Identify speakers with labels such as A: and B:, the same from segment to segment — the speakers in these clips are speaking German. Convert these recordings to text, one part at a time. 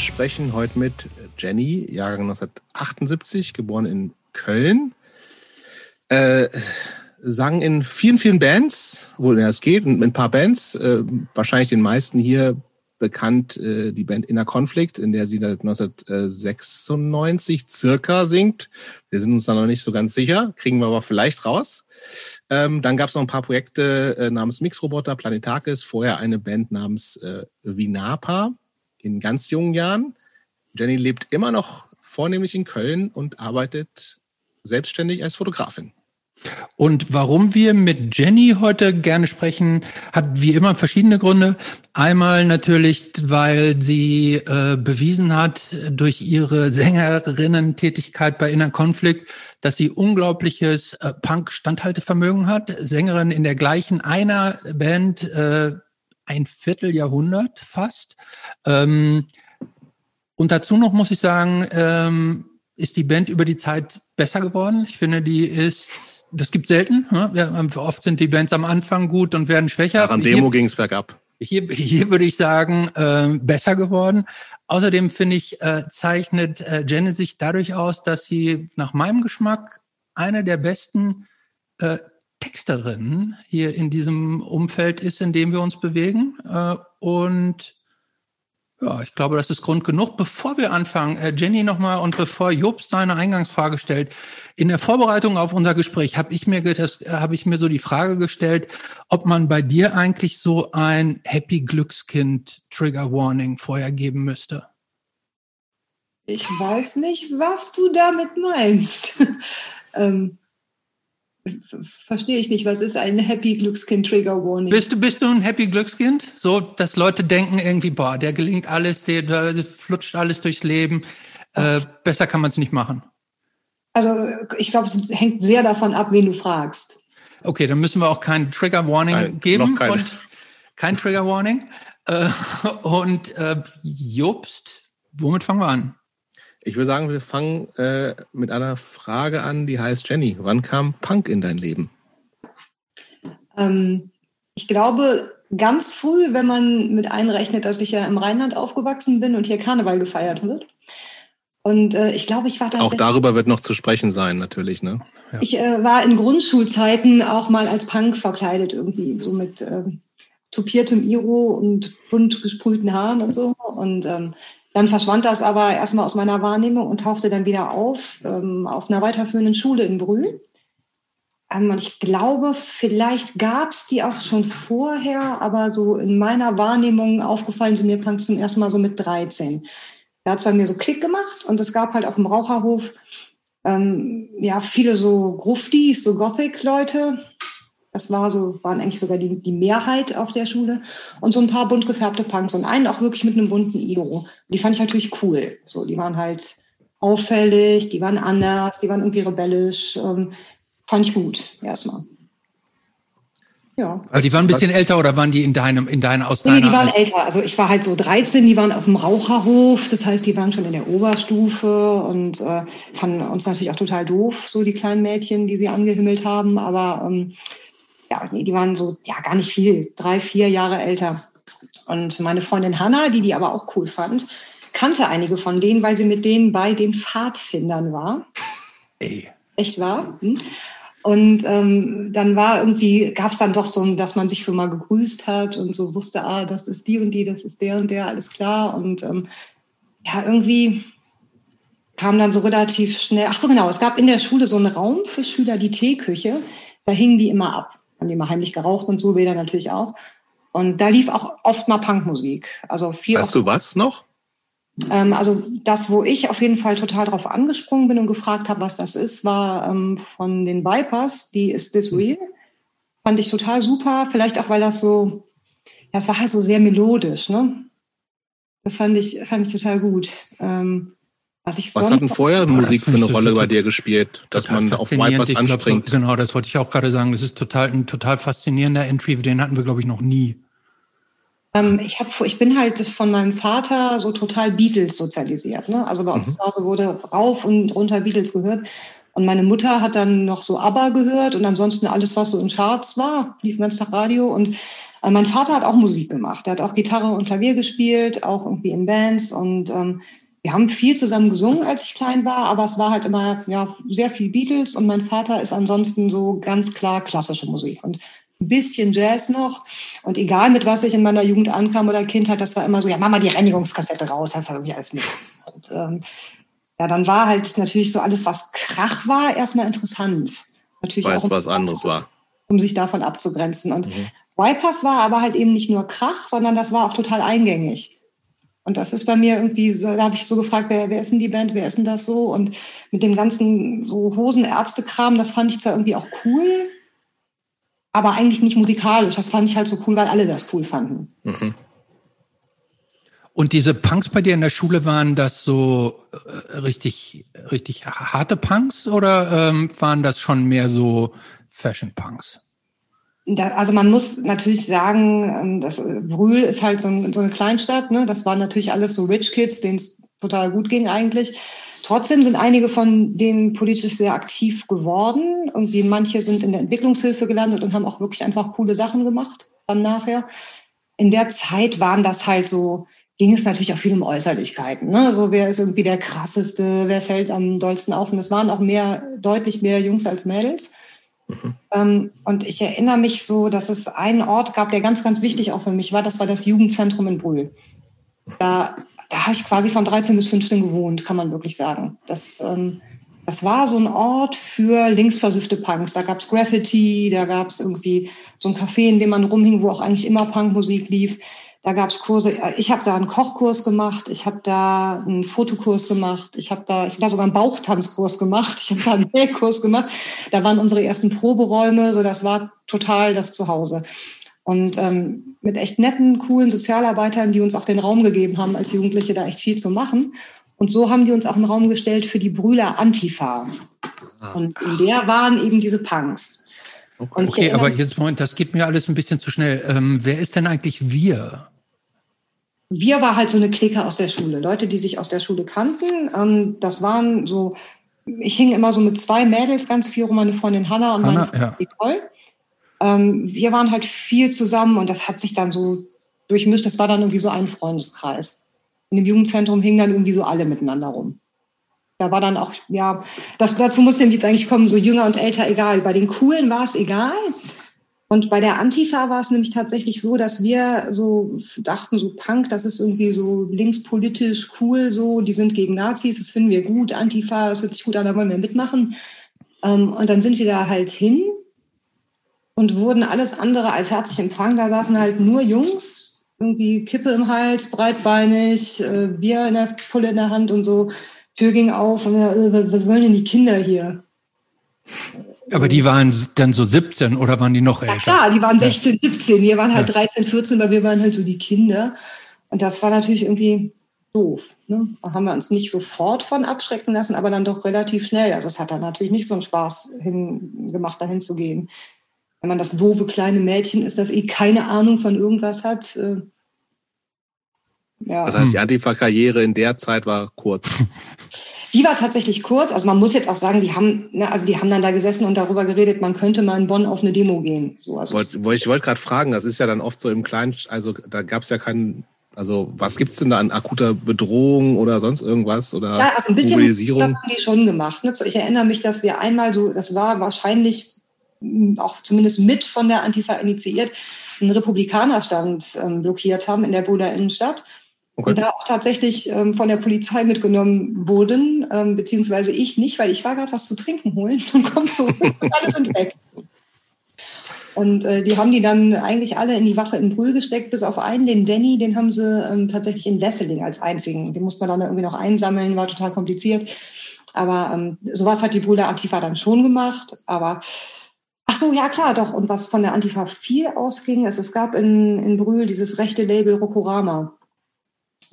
A: Sprechen heute mit Jenny, Jahrgang 1978, geboren in Köln. Äh, sang in vielen, vielen Bands, wo es geht, mit ein paar Bands, äh, wahrscheinlich den meisten hier bekannt, äh, die Band Inner Conflict, in der sie 1996 circa singt. Wir sind uns da noch nicht so ganz sicher, kriegen wir aber vielleicht raus. Ähm, dann gab es noch ein paar Projekte äh, namens Mixroboter, Planetakis, vorher eine Band namens äh, Vinapa in ganz jungen Jahren. Jenny lebt immer noch vornehmlich in Köln und arbeitet selbstständig als Fotografin.
B: Und warum wir mit Jenny heute gerne sprechen, hat wie immer verschiedene Gründe. Einmal natürlich, weil sie äh, bewiesen hat durch ihre Sängerinnen-Tätigkeit bei Inner Conflict, dass sie unglaubliches äh, Punk-Standhaltevermögen hat. Sängerin in der gleichen einer Band äh, ein Vierteljahrhundert fast. Ähm, und dazu noch muss ich sagen, ähm, ist die Band über die Zeit besser geworden. Ich finde, die ist, das gibt selten. Ne? Ja, oft sind die Bands am Anfang gut und werden schwächer.
A: An Demo ging es bergab.
B: Hier, hier würde ich sagen, äh, besser geworden. Außerdem finde ich, äh, zeichnet äh, Jenny sich dadurch aus, dass sie nach meinem Geschmack eine der besten äh, Texterinnen hier in diesem Umfeld ist, in dem wir uns bewegen. Äh, und ja, ich glaube, das ist Grund genug. Bevor wir anfangen, äh, Jenny nochmal und bevor Jobst seine Eingangsfrage stellt, in der Vorbereitung auf unser Gespräch habe ich mir äh, habe ich mir so die Frage gestellt, ob man bei dir eigentlich so ein Happy Glückskind Trigger Warning vorher geben müsste.
C: Ich weiß nicht, was du damit meinst. ähm, verstehe ich nicht, was ist ein Happy Glückskind Trigger Warning?
B: Bist du, bist du ein Happy Glückskind? So, dass Leute denken irgendwie, boah, der gelingt alles, der, der flutscht alles durchs Leben. Äh, besser kann man es nicht machen.
C: Also ich glaube, es hängt sehr davon ab, wen du fragst.
B: Okay, dann müssen wir auch kein Trigger Warning Nein, geben. Und kein Trigger Warning. Äh, und äh, Jobst, womit fangen wir an?
A: Ich würde sagen, wir fangen äh, mit einer Frage an, die heißt Jenny, wann kam Punk in dein Leben?
C: Ähm, ich glaube, ganz früh, wenn man mit einrechnet, dass ich ja im Rheinland aufgewachsen bin und hier Karneval gefeiert wird. Und äh, ich glaube, ich war
A: da. Auch darüber wird noch zu sprechen sein, natürlich, ne?
C: Ja. Ich äh, war in Grundschulzeiten auch mal als Punk verkleidet, irgendwie, so mit äh, tupiertem Iro und bunt gesprühten Haaren und so. Und ähm, dann verschwand das aber erstmal aus meiner Wahrnehmung und tauchte dann wieder auf ähm, auf einer weiterführenden Schule in Brühl. Ähm, und ich glaube, vielleicht gab es die auch schon vorher, aber so in meiner Wahrnehmung aufgefallen sind mir Punks zum ersten Mal so mit 13. Da hat es bei mir so Klick gemacht und es gab halt auf dem Raucherhof ähm, ja viele so Gruftis, so Gothic-Leute, das war so, waren eigentlich sogar die, die Mehrheit auf der Schule. Und so ein paar bunt gefärbte Punks und einen auch wirklich mit einem bunten Iro. Die fand ich natürlich cool. So, die waren halt auffällig, die waren anders, die waren irgendwie rebellisch. Ähm, fand ich gut, erstmal.
B: Ja. Also die waren ein bisschen was? älter oder waren die in deinem, in deiner aus
C: Nee, die waren älter. Also ich war halt so 13, die waren auf dem Raucherhof, das heißt, die waren schon in der Oberstufe und äh, fanden uns natürlich auch total doof, so die kleinen Mädchen, die sie angehimmelt haben. Aber ähm, ja, die waren so, ja, gar nicht viel, drei, vier Jahre älter. Und meine Freundin Hanna, die die aber auch cool fand, kannte einige von denen, weil sie mit denen bei den Pfadfindern war. Ey. Echt wahr? Hm? Und ähm, dann war irgendwie, gab es dann doch so, dass man sich schon mal gegrüßt hat und so wusste, ah, das ist die und die, das ist der und der, alles klar. Und ähm, ja, irgendwie kam dann so relativ schnell, ach so genau, es gab in der Schule so einen Raum für Schüler, die Teeküche, da hingen die immer ab haben die mal heimlich geraucht und so, Bäder natürlich auch. Und da lief auch oft mal Punkmusik. Also viel.
A: Weißt du was noch?
C: Ähm, also das, wo ich auf jeden Fall total drauf angesprungen bin und gefragt habe, was das ist, war ähm, von den Vipers, die Is This Real? Fand ich total super. Vielleicht auch, weil das so, ja, es war halt so sehr melodisch, ne? Das fand ich, fand ich total gut. Ähm,
A: was, ich Was hat denn vorher Musik für eine Rolle bei dir gespielt, dass man auf Vipers anspringt?
B: Glaub, genau, das wollte ich auch gerade sagen. Das ist total ein total faszinierender Entry, den hatten wir, glaube ich, noch nie.
C: Ähm, ich, hab, ich bin halt von meinem Vater so total Beatles sozialisiert. Ne? Also bei uns mhm. zu Hause wurde rauf und runter Beatles gehört. Und meine Mutter hat dann noch so ABBA gehört und ansonsten alles, was so in Charts war, lief ganz nach Radio. Und Äh, mein Vater hat auch Musik gemacht. Er hat auch Gitarre und Klavier gespielt, auch irgendwie in Bands. Und ähm, wir haben viel zusammen gesungen, als ich klein war, aber es war halt immer ja, sehr viel Beatles und mein Vater ist ansonsten so ganz klar klassische Musik. Und ein bisschen Jazz noch. Und egal mit was ich in meiner Jugend ankam oder Kindheit, das war immer so, ja, mach mal die Reinigungskassette raus, das hat irgendwie alles mit. Und ähm, ja, dann war halt natürlich so alles, was Krach war, erstmal interessant. Natürlich
A: Weiß, auch, was anderes war.
C: Um sich davon abzugrenzen. Und mhm. Bypass war aber halt eben nicht nur Krach, sondern das war auch total eingängig. Und das ist bei mir irgendwie so, da habe ich so gefragt, wer, wer ist denn die Band, wer ist denn das so? Und mit dem ganzen so Hosenärztekram, das fand ich zwar irgendwie auch cool, aber eigentlich nicht musikalisch. Das fand ich halt so cool, weil alle das cool fanden. Mhm.
B: Und diese Punks bei dir in der Schule waren das so äh, richtig, richtig harte Punks oder ähm, waren das schon mehr so Fashion Punks?
C: Also man muss natürlich sagen, ähm, das äh, Brühl ist halt so, ein, so eine Kleinstadt. Ne? Das waren natürlich alles so Rich Kids, denen es total gut ging eigentlich. Trotzdem sind einige von denen politisch sehr aktiv geworden. Irgendwie manche sind in der Entwicklungshilfe gelandet und haben auch wirklich einfach coole Sachen gemacht dann nachher. In der Zeit waren das halt so, ging es natürlich auch viel um Äußerlichkeiten. Ne? So wer ist irgendwie der krasseste, wer fällt am dollsten auf. Und es waren auch mehr, deutlich mehr Jungs als Mädels. Mhm. Ähm, und ich erinnere mich so, dass es einen Ort gab, der ganz, ganz wichtig auch für mich war. Das war das Jugendzentrum in Brühl. Da da habe ich quasi von 13 bis 15 gewohnt, kann man wirklich sagen. Das, ähm, das war so ein Ort für linksversiffte Punks. Da gab es Graffiti, da gab es irgendwie so ein Café, in dem man rumhing, wo auch eigentlich immer Punkmusik lief. Da gab es Kurse. Ich habe da einen Kochkurs gemacht, ich habe da einen Fotokurs gemacht, ich habe da, ich hab da sogar einen Bauchtanzkurs gemacht, ich habe da einen Nähkurs gemacht. Da waren unsere ersten Proberäume, so das war total das Zuhause. Und ähm, mit echt netten, coolen Sozialarbeitern, die uns auch den Raum gegeben haben, als Jugendliche da echt viel zu machen. Und so haben die uns auch einen Raum gestellt für die Brüder Antifa. Ah. Und in der waren eben diese Punks.
B: Okay, okay aber jetzt Moment, das geht mir alles ein bisschen zu schnell. Ähm, wer ist denn eigentlich wir?
C: Wir war halt so eine Clique aus der Schule, Leute, die sich aus der Schule kannten. Ähm, das waren so, ich hing immer so mit zwei Mädels ganz viel rum, meine Freundin Hanna und Hanna, meine Freundin ja. Nicole ähm, wir waren halt viel zusammen und das hat sich dann so durchmischt. Das war dann irgendwie so ein Freundeskreis. In dem Jugendzentrum hingen dann irgendwie so alle miteinander rum. Da war dann auch, ja, das, dazu muss nämlich jetzt eigentlich kommen, so jünger und älter, egal. Bei den Coolen war es egal. Und bei der Antifa war es nämlich tatsächlich so, dass wir so dachten, so Punk, das ist irgendwie so linkspolitisch cool, so, die sind gegen Nazis, das finden wir gut, Antifa, das hört sich gut an, da wollen wir mitmachen. Ähm, und dann sind wir da halt hin und wurden alles andere als herzlich empfangen. Da saßen halt nur Jungs, irgendwie Kippe im Hals, breitbeinig, äh, Bier in der Pulle in der Hand und so. Tür ging auf und äh, was wollen denn die Kinder hier?
B: Aber die waren dann so 17 oder waren die noch älter? Ja
C: klar, die waren 16, ja. 17. Wir waren halt ja. 13, 14, weil wir waren halt so die Kinder. Und das war natürlich irgendwie doof. Ne? Da haben wir uns nicht sofort von abschrecken lassen, aber dann doch relativ schnell. Also es hat dann natürlich nicht so einen Spaß hin, gemacht, dahin zu gehen wenn man das doofe kleine Mädchen ist, das eh keine Ahnung von irgendwas hat. Äh,
A: ja. Das heißt, die Antifa-Karriere in der Zeit war kurz.
C: Die war tatsächlich kurz. Also man muss jetzt auch sagen, die haben, ne, also die haben dann da gesessen und darüber geredet, man könnte mal in Bonn auf eine Demo gehen. So,
A: also. Wollt, ich wollte gerade fragen, das ist ja dann oft so im Kleinen, also da gab es ja keinen, also was gibt es denn da an akuter Bedrohung oder sonst irgendwas oder
C: ja, also ein bisschen Mobilisierung? Das haben die schon gemacht. Ne? Ich erinnere mich, dass wir einmal so, das war wahrscheinlich auch zumindest mit von der Antifa initiiert, einen Republikanerstand ähm, blockiert haben in der Buder Innenstadt. Okay. Und da auch tatsächlich ähm, von der Polizei mitgenommen wurden, ähm, beziehungsweise ich nicht, weil ich war gerade was zu trinken holen und komme zurück und alle sind weg. Und äh, die haben die dann eigentlich alle in die Wache in Brühl gesteckt, bis auf einen, den Danny, den haben sie ähm, tatsächlich in Wesseling als einzigen. Den musste man dann irgendwie noch einsammeln, war total kompliziert. Aber ähm, sowas hat die Brüder Antifa dann schon gemacht. Aber Ach so, ja klar, doch. Und was von der Antifa viel ausging, ist, es gab in, in Brühl dieses rechte Label Rokorama.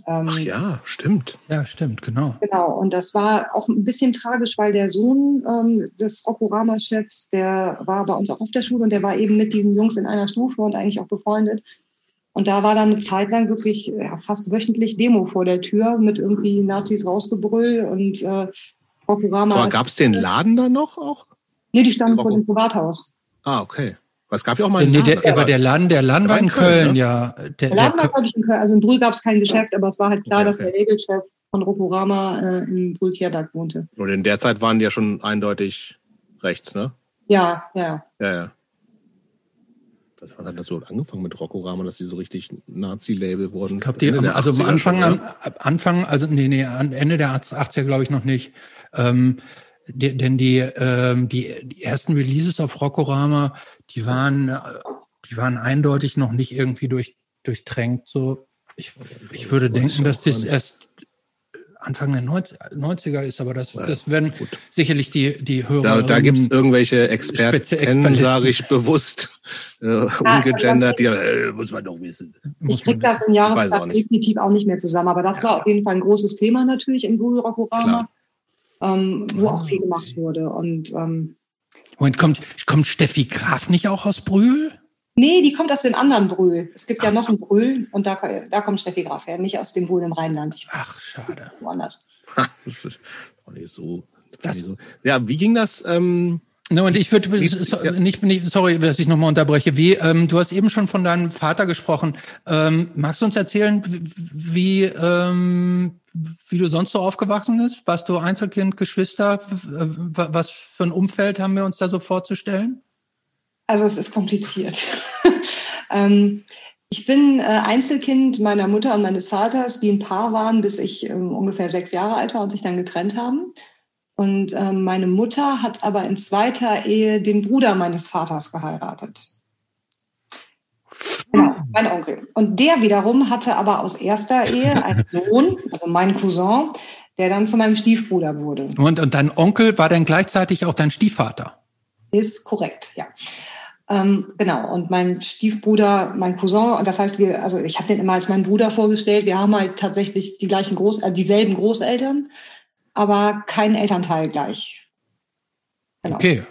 A: Ähm, Ach ja, stimmt.
B: Ja, stimmt, genau.
C: Genau, und das war auch ein bisschen tragisch, weil der Sohn ähm, des Rokorama-Chefs, der war bei uns auch auf der Schule und der war eben mit diesen Jungs in einer Stufe und eigentlich auch befreundet. Und da war dann eine Zeit lang wirklich ja, fast wöchentlich Demo vor der Tür mit irgendwie Nazis rausgebrüll und äh,
A: Rokorama. Aber gab es den Laden da noch auch?
C: Nee, die stammen von dem Privathaus.
A: Ah, okay. Es gab ja auch mal
B: einen nee, der, aber der Laden, der Laden war in Köln, Köln ja.
C: Der, der Laden war, glaube ich, in Köln. Also in Brühl gab es kein Geschäft, aber es war halt klar, okay, dass der Regelchef von Rokorama äh, in Brühl-Kerberg wohnte.
A: Und in der Zeit waren die ja schon eindeutig rechts, ne?
C: Ja, ja.
A: Ja, ja. Das hat das so angefangen mit Rockorama, dass die so richtig Nazi-Label wurden.
B: Ich glaube, die, also am Anfang, schon, Anfang, also nee, nee, Ende der 80er glaube ich noch nicht. Ähm, die, denn die, ähm, die, die ersten Releases auf Rockorama, die waren, äh, die waren eindeutig noch nicht irgendwie durch, durchtränkt. So, ich, ich würde denken, dass das erst Anfang der 90er ist, aber das, das werden gut. sicherlich die, die Hörer.
A: Da, da gibt es irgendwelche Experten, sage ich bewusst, äh, ungegendert, die äh, muss man doch wissen.
C: Ich kriege das in Jahreszeit definitiv auch nicht mehr zusammen, aber das ja. war auf jeden Fall ein großes Thema natürlich im Google Rockorama, ähm, wo auch viel gemacht wurde. Und ähm,
B: Moment, kommt, kommt Steffi Graf nicht auch aus Brühl?
C: Nee, die kommt aus dem anderen Brühl. Es gibt ja noch ein Brühl und da, da kommt Steffi Graf her, nicht aus dem Brühl im Rheinland. Ich
B: Ach, schade.
C: Woanders.
A: das ist auch nicht so. Das, so. Ja, wie ging das? Ähm,
B: No, und ich würde ja. nicht, nicht, sorry, dass ich nochmal unterbreche. Wie, ähm, du hast eben schon von deinem Vater gesprochen. Ähm, magst du uns erzählen, wie, ähm, wie du sonst so aufgewachsen bist? Warst du Einzelkind, Geschwister? Was für ein Umfeld haben wir uns da so vorzustellen?
C: Also es ist kompliziert. ähm, ich bin äh, Einzelkind meiner Mutter und meines Vaters, die ein Paar waren, bis ich ähm, ungefähr sechs Jahre alt war und sich dann getrennt haben. Und ähm, meine Mutter hat aber in zweiter Ehe den Bruder meines Vaters geheiratet. Genau, mein Onkel. Und der wiederum hatte aber aus erster Ehe einen Sohn, also mein Cousin, der dann zu meinem Stiefbruder wurde.
B: Und, und dein Onkel war dann gleichzeitig auch dein Stiefvater?
C: Ist korrekt, ja. Ähm, genau, und mein Stiefbruder, mein Cousin, und das heißt, wir, also ich habe den immer als meinen Bruder vorgestellt. Wir haben halt tatsächlich die gleichen Groß, äh, dieselben Großeltern, aber keinen Elternteil gleich.
B: Genau. Okay.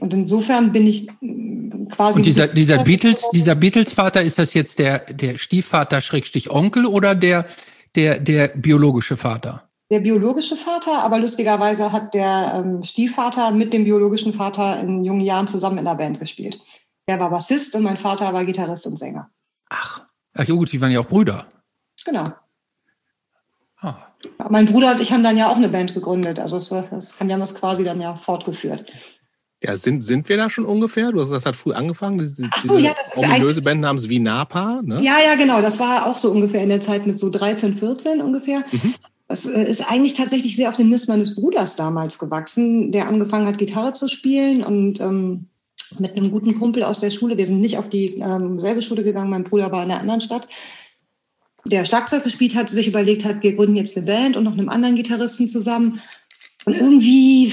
C: Und insofern bin ich mm, quasi.
B: Und dieser, dieser Beatles, dieser Beatles-Vater, ist das jetzt der, der Stiefvater Schrägstich Onkel oder der, der, der biologische Vater?
C: der biologische Vater, aber lustigerweise hat der ähm, Stiefvater mit dem biologischen Vater in jungen Jahren zusammen in der Band gespielt. Der war Bassist und mein Vater war Gitarrist und Sänger.
B: Ach, ach ja gut, die waren ja auch Brüder.
C: Genau. Ah. Mein Bruder und ich haben dann ja auch eine Band gegründet. Also es, das haben wir das quasi dann ja fortgeführt.
A: Ja, sind, sind wir da schon ungefähr? Du hast das hat früh angefangen. Diese, Ach so, diese ja, das ist ominöse Band namens Vinapa, ne?
C: Ja, ja, genau. Das war auch so ungefähr in der Zeit mit so 13, 14 ungefähr. Mhm. Das äh, ist eigentlich tatsächlich sehr auf den Mist meines Bruders damals gewachsen, der angefangen hat, Gitarre zu spielen und ähm, mit einem guten Kumpel aus der Schule. Wir sind nicht auf die ähm, selbe Schule gegangen, mein Bruder war in einer anderen Stadt. Der Schlagzeug gespielt hat, sich überlegt hat, wir gründen jetzt eine Band und noch einem anderen Gitarristen zusammen. Und irgendwie,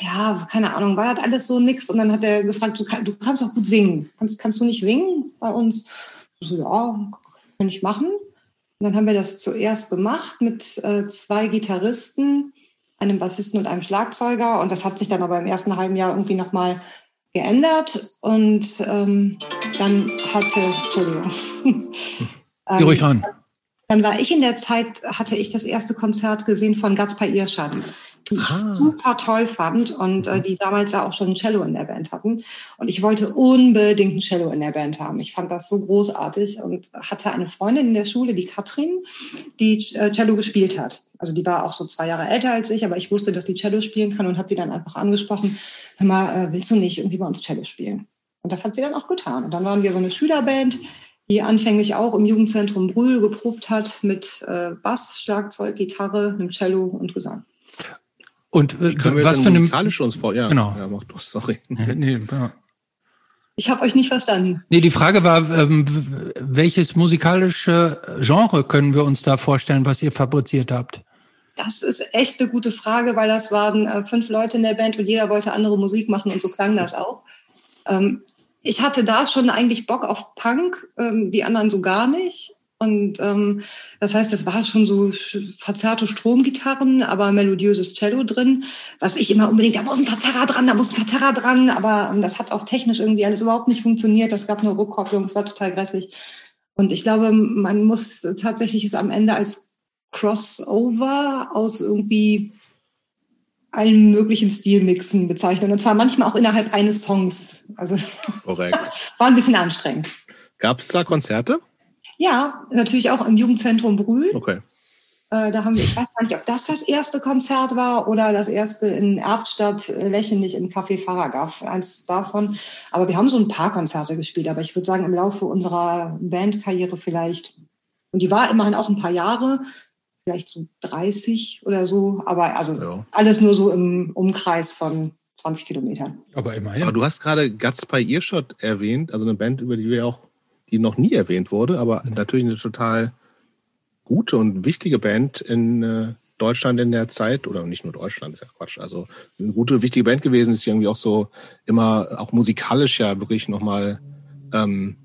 C: ja, keine Ahnung, war das alles so nix. Und dann hat er gefragt, du, kann, du kannst doch gut singen. Kannst, kannst du nicht singen bei uns? So, ja, kann ich machen. Und dann haben wir das zuerst gemacht mit äh, zwei Gitarristen, einem Bassisten und einem Schlagzeuger. Und das hat sich dann aber im ersten halben Jahr irgendwie nochmal geändert. Und ähm, dann hatte, Entschuldigung.
B: Geh ruhig ran.
C: Dann war ich in der Zeit, hatte ich das erste Konzert gesehen von Gaspar Irschad die ich ah. super toll fand und äh, die damals ja auch schon ein Cello in der Band hatten. Und ich wollte unbedingt ein Cello in der Band haben. Ich fand das so großartig und hatte eine Freundin in der Schule, die Katrin, die äh, Cello gespielt hat. Also die war auch so zwei Jahre älter als ich, aber ich wusste, dass die Cello spielen kann und habe die dann einfach angesprochen, hör mal, äh, willst du nicht irgendwie bei uns Cello spielen? Und das hat sie dann auch getan. Und dann waren wir so eine Schülerband, die anfänglich auch im Jugendzentrum Brühl geprobt hat mit äh, Bass, Schlagzeug, Gitarre, einem Cello und Gesang.
B: Und äh, was für eine musikalisch
A: uns vor? Ja,
B: genau.
A: Ja, mach doch, sorry.
C: Nee, ja. Ich habe euch nicht verstanden.
B: Nee, die Frage war, ähm, welches musikalische Genre können wir uns da vorstellen, was ihr fabriziert habt?
C: Das ist echt eine gute Frage, weil das waren äh, fünf Leute in der Band und jeder wollte andere Musik machen und so klang das auch. Ähm, ich hatte da schon eigentlich Bock auf Punk, ähm, die anderen so gar nicht. Und ähm, das heißt, es war schon so verzerrte Stromgitarren, aber melodiöses Cello drin, was ich immer unbedingt, da muss ein Verzerrer dran, da muss ein Verzerrer dran, aber ähm, das hat auch technisch irgendwie alles überhaupt nicht funktioniert. Das gab eine Rückkopplung, es war total grässlich. Und ich glaube, man muss tatsächlich es am Ende als Crossover aus irgendwie allen möglichen Stilmixen bezeichnen. Und zwar manchmal auch innerhalb eines Songs. Also
A: Korrekt.
C: war ein bisschen anstrengend.
A: Gab es da Konzerte?
C: Ja, natürlich auch im Jugendzentrum Brühl.
A: Okay.
C: Äh, da haben wir, ich weiß gar nicht, ob das das erste Konzert war oder das erste in Erftstadt, äh, lächerlich im Café Faragaf, eins davon. Aber wir haben so ein paar Konzerte gespielt, aber ich würde sagen, im Laufe unserer Bandkarriere vielleicht. Und die war immerhin auch ein paar Jahre, vielleicht so 30 oder so, aber also
A: Ja.
C: alles nur so im Umkreis von 20 Kilometern.
B: Aber immerhin.
A: Aber du hast gerade Guts by Earshot erwähnt, also eine Band, über die wir auch, die noch nie erwähnt wurde, aber natürlich eine total gute und wichtige Band in äh, Deutschland in der Zeit, oder nicht nur Deutschland, ist ja Quatsch, also eine gute, wichtige Band gewesen, ist irgendwie auch so immer, auch musikalisch ja wirklich nochmal ähm,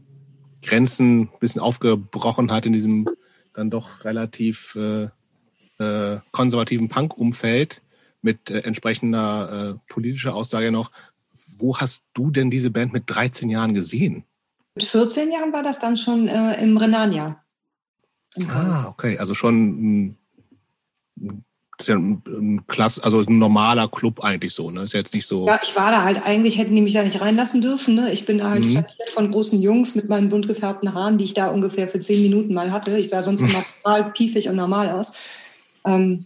A: Grenzen ein bisschen aufgebrochen hat in diesem dann doch relativ äh, äh, konservativen Punk-Umfeld mit äh, entsprechender äh, politischer Aussage noch. Wo hast du denn diese Band mit 13 Jahren gesehen?
C: Mit 14 Jahren war das dann schon äh, im Renania.
A: Ah, okay, also schon ein, ein, ein Klasse, also ein normaler Club eigentlich so, ne? Ist jetzt nicht so.
C: Ja, ich war da halt, eigentlich hätten die mich da nicht reinlassen dürfen. Ne? Ich bin da halt
A: Mhm.
C: flankiert von großen Jungs mit meinen bunt gefärbten Haaren, die ich da ungefähr für zehn Minuten mal hatte. Ich sah sonst immer total piefig und normal aus. Ähm,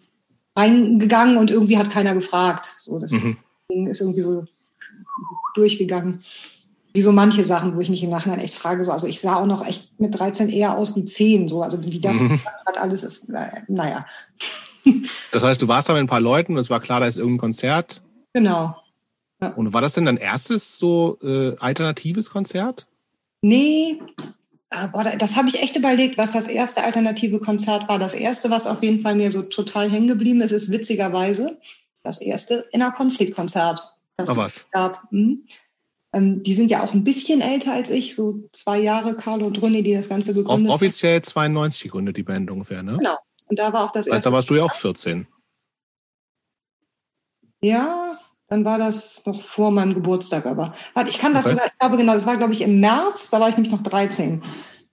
C: reingegangen und irgendwie hat keiner gefragt. So, das
A: Mhm.
C: Ding ist irgendwie so durchgegangen. Wie so manche Sachen, wo ich mich im Nachhinein echt frage, so, also ich sah auch noch echt mit 13 eher aus wie 10, so, also wie das
A: Mhm.
C: hat alles ist, äh, naja,
A: Das heißt, du warst da mit ein paar Leuten und es war klar, da ist irgendein Konzert.
C: genau.
A: Und war das denn dein erstes so äh, alternatives Konzert?
C: Nee, äh, boah, da- das habe ich echt überlegt, was das erste alternative Konzert war. Das erste, was auf jeden Fall mir so total hängen geblieben ist, ist witzigerweise das erste Innerkonfliktkonzert. Das
A: Ach was.
C: es gab. Hm. Ähm, die sind ja auch ein bisschen älter als ich, so zwei Jahre, Carlo und René, die das Ganze gegründet haben.
A: offiziell 92 gegründet, die Band ungefähr, ne?
C: Genau. Und da war auch das
A: Das heißt, da
C: erste.
A: warst du ja auch 14.
C: Ja, dann war das noch vor meinem Geburtstag, aber warte, ich kann das
A: Okay.
C: sogar, ich glaube genau, das war glaube ich im März, da war ich nämlich noch 13.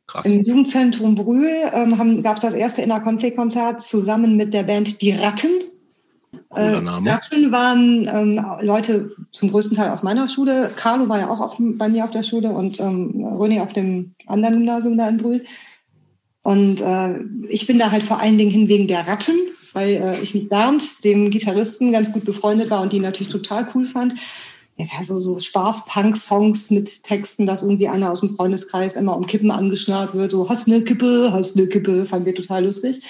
A: Krass.
C: Im Jugendzentrum Brühl ähm, gab es das erste Innerkonfliktkonzert zusammen mit der Band Die Ratten.
A: Cooler
C: Äh,
A: Name.
C: Ratten waren ähm, Leute zum größten Teil aus meiner Schule. Carlo war ja auch auf, bei mir auf der Schule und ähm, René auf dem anderen Gymnasium da in Brühl. Und äh, ich bin da halt vor allen Dingen hin wegen der Ratten, weil äh, ich mit Bernd, dem Gitarristen, ganz gut befreundet war und die natürlich total cool fand. Ja, so, so Spaß-Punk-Songs mit Texten, dass irgendwie einer aus dem Freundeskreis immer um Kippen angeschnarrt wird, so hast ne Kippe, hast ne Kippe, fanden wir total lustig.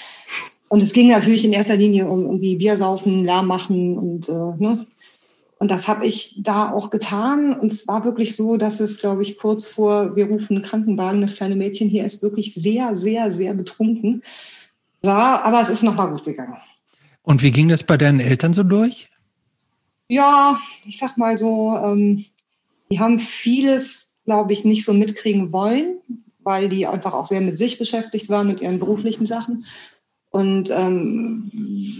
C: Und es ging natürlich in erster Linie um irgendwie Biersaufen, Lärm machen und äh, ne. Und das habe ich da auch getan. Und es war wirklich so, dass es, glaube ich, kurz vor, wir rufen Krankenwagen, das kleine Mädchen hier ist wirklich sehr, sehr, sehr betrunken war. Aber es ist nochmal gut gegangen.
B: Und wie ging das bei deinen Eltern so durch?
C: Ja, ich sag mal so, ähm, die haben vieles, glaube ich, nicht so mitkriegen wollen, weil die einfach auch sehr mit sich beschäftigt waren, mit ihren beruflichen Sachen. Und ähm,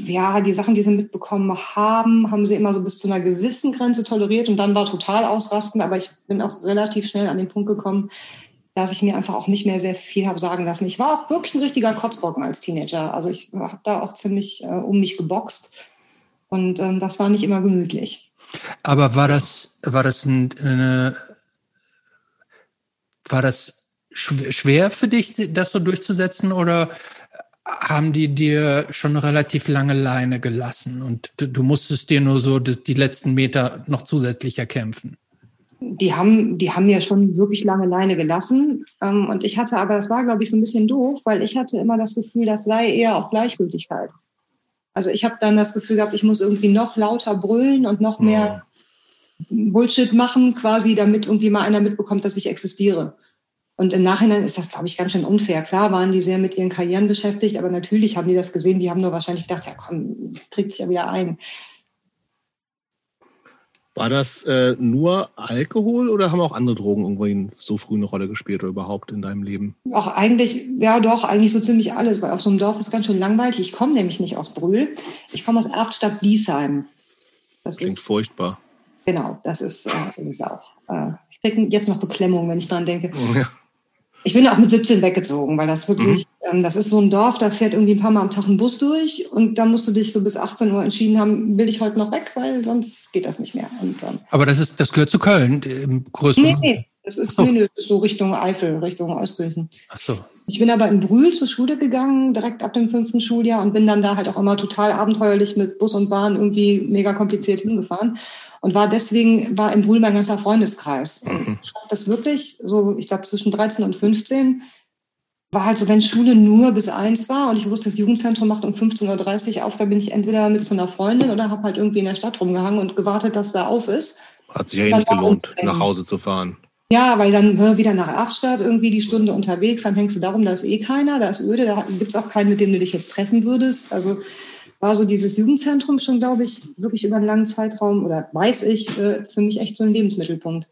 C: ja, die Sachen, die sie mitbekommen haben, haben sie immer so bis zu einer gewissen Grenze toleriert und dann war total ausrasten. Aber ich bin auch relativ schnell an den Punkt gekommen, dass ich mir einfach auch nicht mehr sehr viel habe sagen lassen. Ich war auch wirklich ein richtiger Kotzbrocken als Teenager. Also ich habe da auch ziemlich äh, um mich geboxt. Und ähm, das war nicht immer gemütlich.
B: Aber war das, war das ein, eine, war das schw- schwer für dich, das so durchzusetzen oder haben die dir schon eine relativ lange Leine gelassen und du, du musstest dir nur so die, die letzten Meter noch zusätzlich erkämpfen?
C: Die haben, die haben mir schon wirklich lange Leine gelassen. Ähm, und ich hatte aber, das war, glaube ich, so ein bisschen doof, weil ich hatte immer das Gefühl, das sei eher auch Gleichgültigkeit. Also ich habe dann das Gefühl gehabt, ich muss irgendwie noch lauter brüllen und noch mehr Bullshit machen, quasi, damit irgendwie mal einer mitbekommt, dass ich existiere. Und im Nachhinein ist das, glaube ich, ganz schön unfair. Klar waren die sehr mit ihren Karrieren beschäftigt, aber natürlich haben die das gesehen. Die haben nur wahrscheinlich gedacht, ja komm, trägt sich ja wieder ein.
A: War das äh, nur Alkohol oder haben auch andere Drogen irgendwie so früh eine Rolle gespielt oder überhaupt in deinem Leben?
C: Auch eigentlich, ja doch, eigentlich so ziemlich alles, weil auf so einem Dorf ist ganz schön langweilig. Ich komme nämlich nicht aus Brühl. Ich komme aus Erftstadt-Diesheim. Das
A: Klingt
C: ist,
A: furchtbar.
C: genau, das ist, äh, das ist auch. Äh, ich kriege jetzt noch Beklemmung, wenn ich dran denke.
A: Ja.
C: Ich bin auch mit 17 weggezogen, weil das wirklich, mhm. ähm, das ist so ein Dorf, da fährt irgendwie ein paar Mal am Tag ein Bus durch und da musst du dich so bis 18 Uhr entschieden haben, will ich heute noch weg, weil sonst geht das nicht mehr. Und,
B: ähm, Aber das ist, das gehört zu Köln, im größten. Nee,
C: nee, das ist, so. nee, nee, so Richtung Eifel, Richtung Euskirchen. Ach so. Ich bin aber in Brühl zur Schule gegangen, direkt ab dem fünften Schuljahr und bin dann da halt auch immer total abenteuerlich mit Bus und Bahn irgendwie mega kompliziert hingefahren und war deswegen, war in Brühl mein ganzer Freundeskreis. Mhm. Ich habe das wirklich so, ich glaube zwischen 13 und 15 war halt so, wenn Schule nur bis eins war und ich wusste, das Jugendzentrum macht um 15.30 Uhr auf, da bin ich entweder mit so einer Freundin oder habe halt irgendwie in der Stadt rumgehangen und gewartet, dass da auf ist.
A: Hat sich ja eh nicht gelohnt, nach Hause zu fahren.
C: Ja, weil dann äh, wieder nach Erfstadt irgendwie die Stunde unterwegs, dann hängst du darum, da ist eh keiner, da ist öde, da gibt's auch keinen, mit dem du dich jetzt treffen würdest. Also war so dieses Jugendzentrum schon, glaube ich, wirklich über einen langen Zeitraum oder weiß ich, äh, für mich echt so ein Lebensmittelpunkt.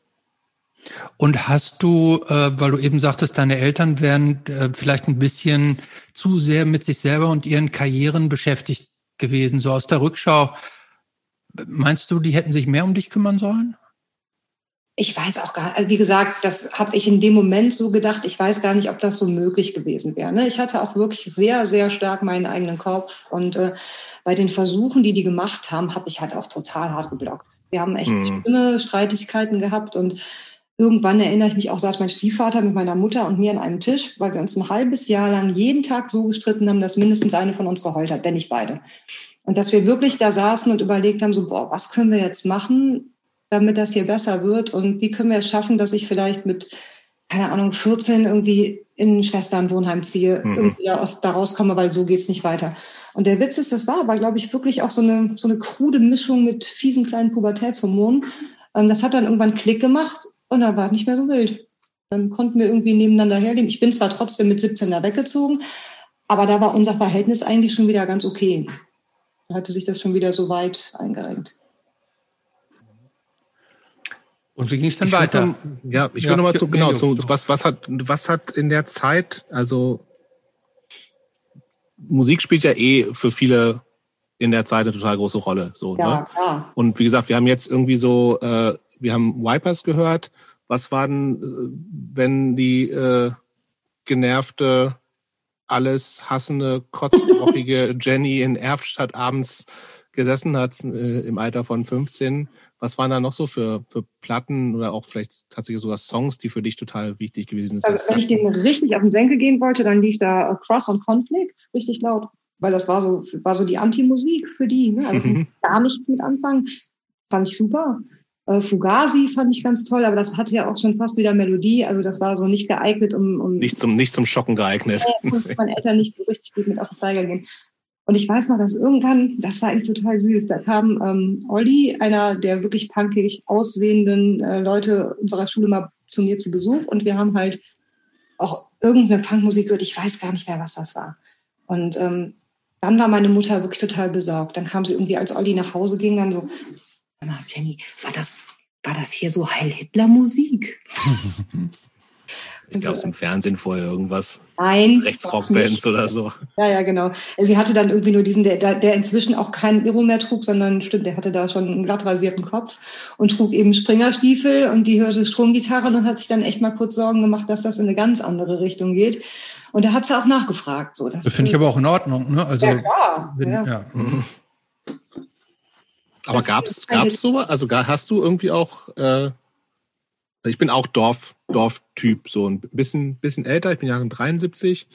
B: Und hast du, äh, weil du eben sagtest, deine Eltern wären äh, vielleicht ein bisschen zu sehr mit sich selber und ihren Karrieren beschäftigt gewesen, so aus der Rückschau, meinst du, die hätten sich mehr um dich kümmern sollen?
C: Ich weiß auch gar, also wie gesagt, das habe ich in dem Moment so gedacht. Ich weiß gar nicht, ob das so möglich gewesen wäre. Ne? Ich hatte auch wirklich sehr, sehr stark meinen eigenen Kopf und äh, bei den Versuchen, die die gemacht haben, habe ich halt auch total hart geblockt. Wir haben echt mhm. schlimme Streitigkeiten gehabt und irgendwann erinnere ich mich auch, saß mein Stiefvater mit meiner Mutter und mir an einem Tisch, weil wir uns ein halbes Jahr lang jeden Tag so gestritten haben, dass mindestens eine von uns geheult hat, wenn nicht beide. Und dass wir wirklich da saßen und überlegt haben, so, boah, was können wir jetzt machen? Damit das hier besser wird? Und wie können wir es schaffen, dass ich vielleicht mit, keine Ahnung, 14 irgendwie in ein Schwesternwohnheim ziehe, mhm. irgendwie aus, da rauskomme, weil so geht's nicht weiter. Und der Witz ist, das war aber, glaube ich, wirklich auch so eine, so eine krude Mischung mit fiesen kleinen Pubertätshormonen. Ähm, das hat dann irgendwann Klick gemacht und da war nicht mehr so wild. Dann konnten wir irgendwie nebeneinander herleben. Ich bin zwar trotzdem mit 17 da weggezogen, aber da war unser Verhältnis eigentlich schon wieder ganz okay. Da hatte sich das schon wieder so weit eingerenkt.
B: Und wie ging es dann ich weiter?
A: Noch, ja, ich ja, will nochmal zu, genau, zu, was, was hat, was hat in der Zeit, also Musik spielt ja eh für viele in der Zeit eine total große Rolle. So, ja, ne? ja. Und wie gesagt, wir haben jetzt irgendwie so, äh, wir haben Wipers gehört. Was war denn, äh, wenn die äh, genervte, alles hassende, kotzbrochige Jenny in Erfstadt abends gesessen hat äh, im Alter von 15? Was waren da noch so für, für Platten oder auch vielleicht tatsächlich sogar Songs, die für dich total wichtig gewesen sind?
C: Also wenn ich dem richtig auf den Senkel gehen wollte, dann lief da Cross on Conflict richtig laut, weil das war so, war so die Anti-Musik für die. Ne? Also mhm. gar nichts mit anfangen. Fand ich super. Äh, Fugazi fand ich ganz toll, aber das hatte ja auch schon fast wieder Melodie. Also das war so nicht geeignet, um. um
A: nicht, zum, nicht zum Schocken geeignet.
C: Ja, meine Eltern nicht so richtig gut mit auf den Zeiger gehen. Und ich weiß noch, dass irgendwann, das war eigentlich total süß, da kam ähm, Olli, einer der wirklich punkig aussehenden äh, Leute unserer Schule, mal zu mir zu Besuch und wir haben halt auch irgendeine Punkmusik gehört. Ich weiß gar nicht mehr, was das war. Und ähm, dann war meine Mutter wirklich total besorgt. Dann kam sie irgendwie, als Olli nach Hause ging, dann so, Jenny, war das, war das hier so Heil-Hitler-Musik?
A: Ich glaube, im Fernsehen vorher irgendwas.
C: Nein.
A: Rechtsrockbands oder so.
C: Ja, ja, genau. Sie hatte dann irgendwie nur diesen, der, der inzwischen auch keinen Iro mehr trug, sondern stimmt, der hatte da schon einen glatt rasierten Kopf und trug eben Springerstiefel und die hörte Stromgitarre und hat sich dann echt mal kurz Sorgen gemacht, dass das in eine ganz andere Richtung geht. Und da hat sie auch nachgefragt. So,
B: das finde ich aber auch in Ordnung. Ne? Also, ja, klar. Wenn, ja. ja. Mhm.
A: Aber gab es so, also hast du irgendwie auch äh, also ich bin auch Dorf, Dorftyp, so ein bisschen, bisschen älter, ich bin Jahre 73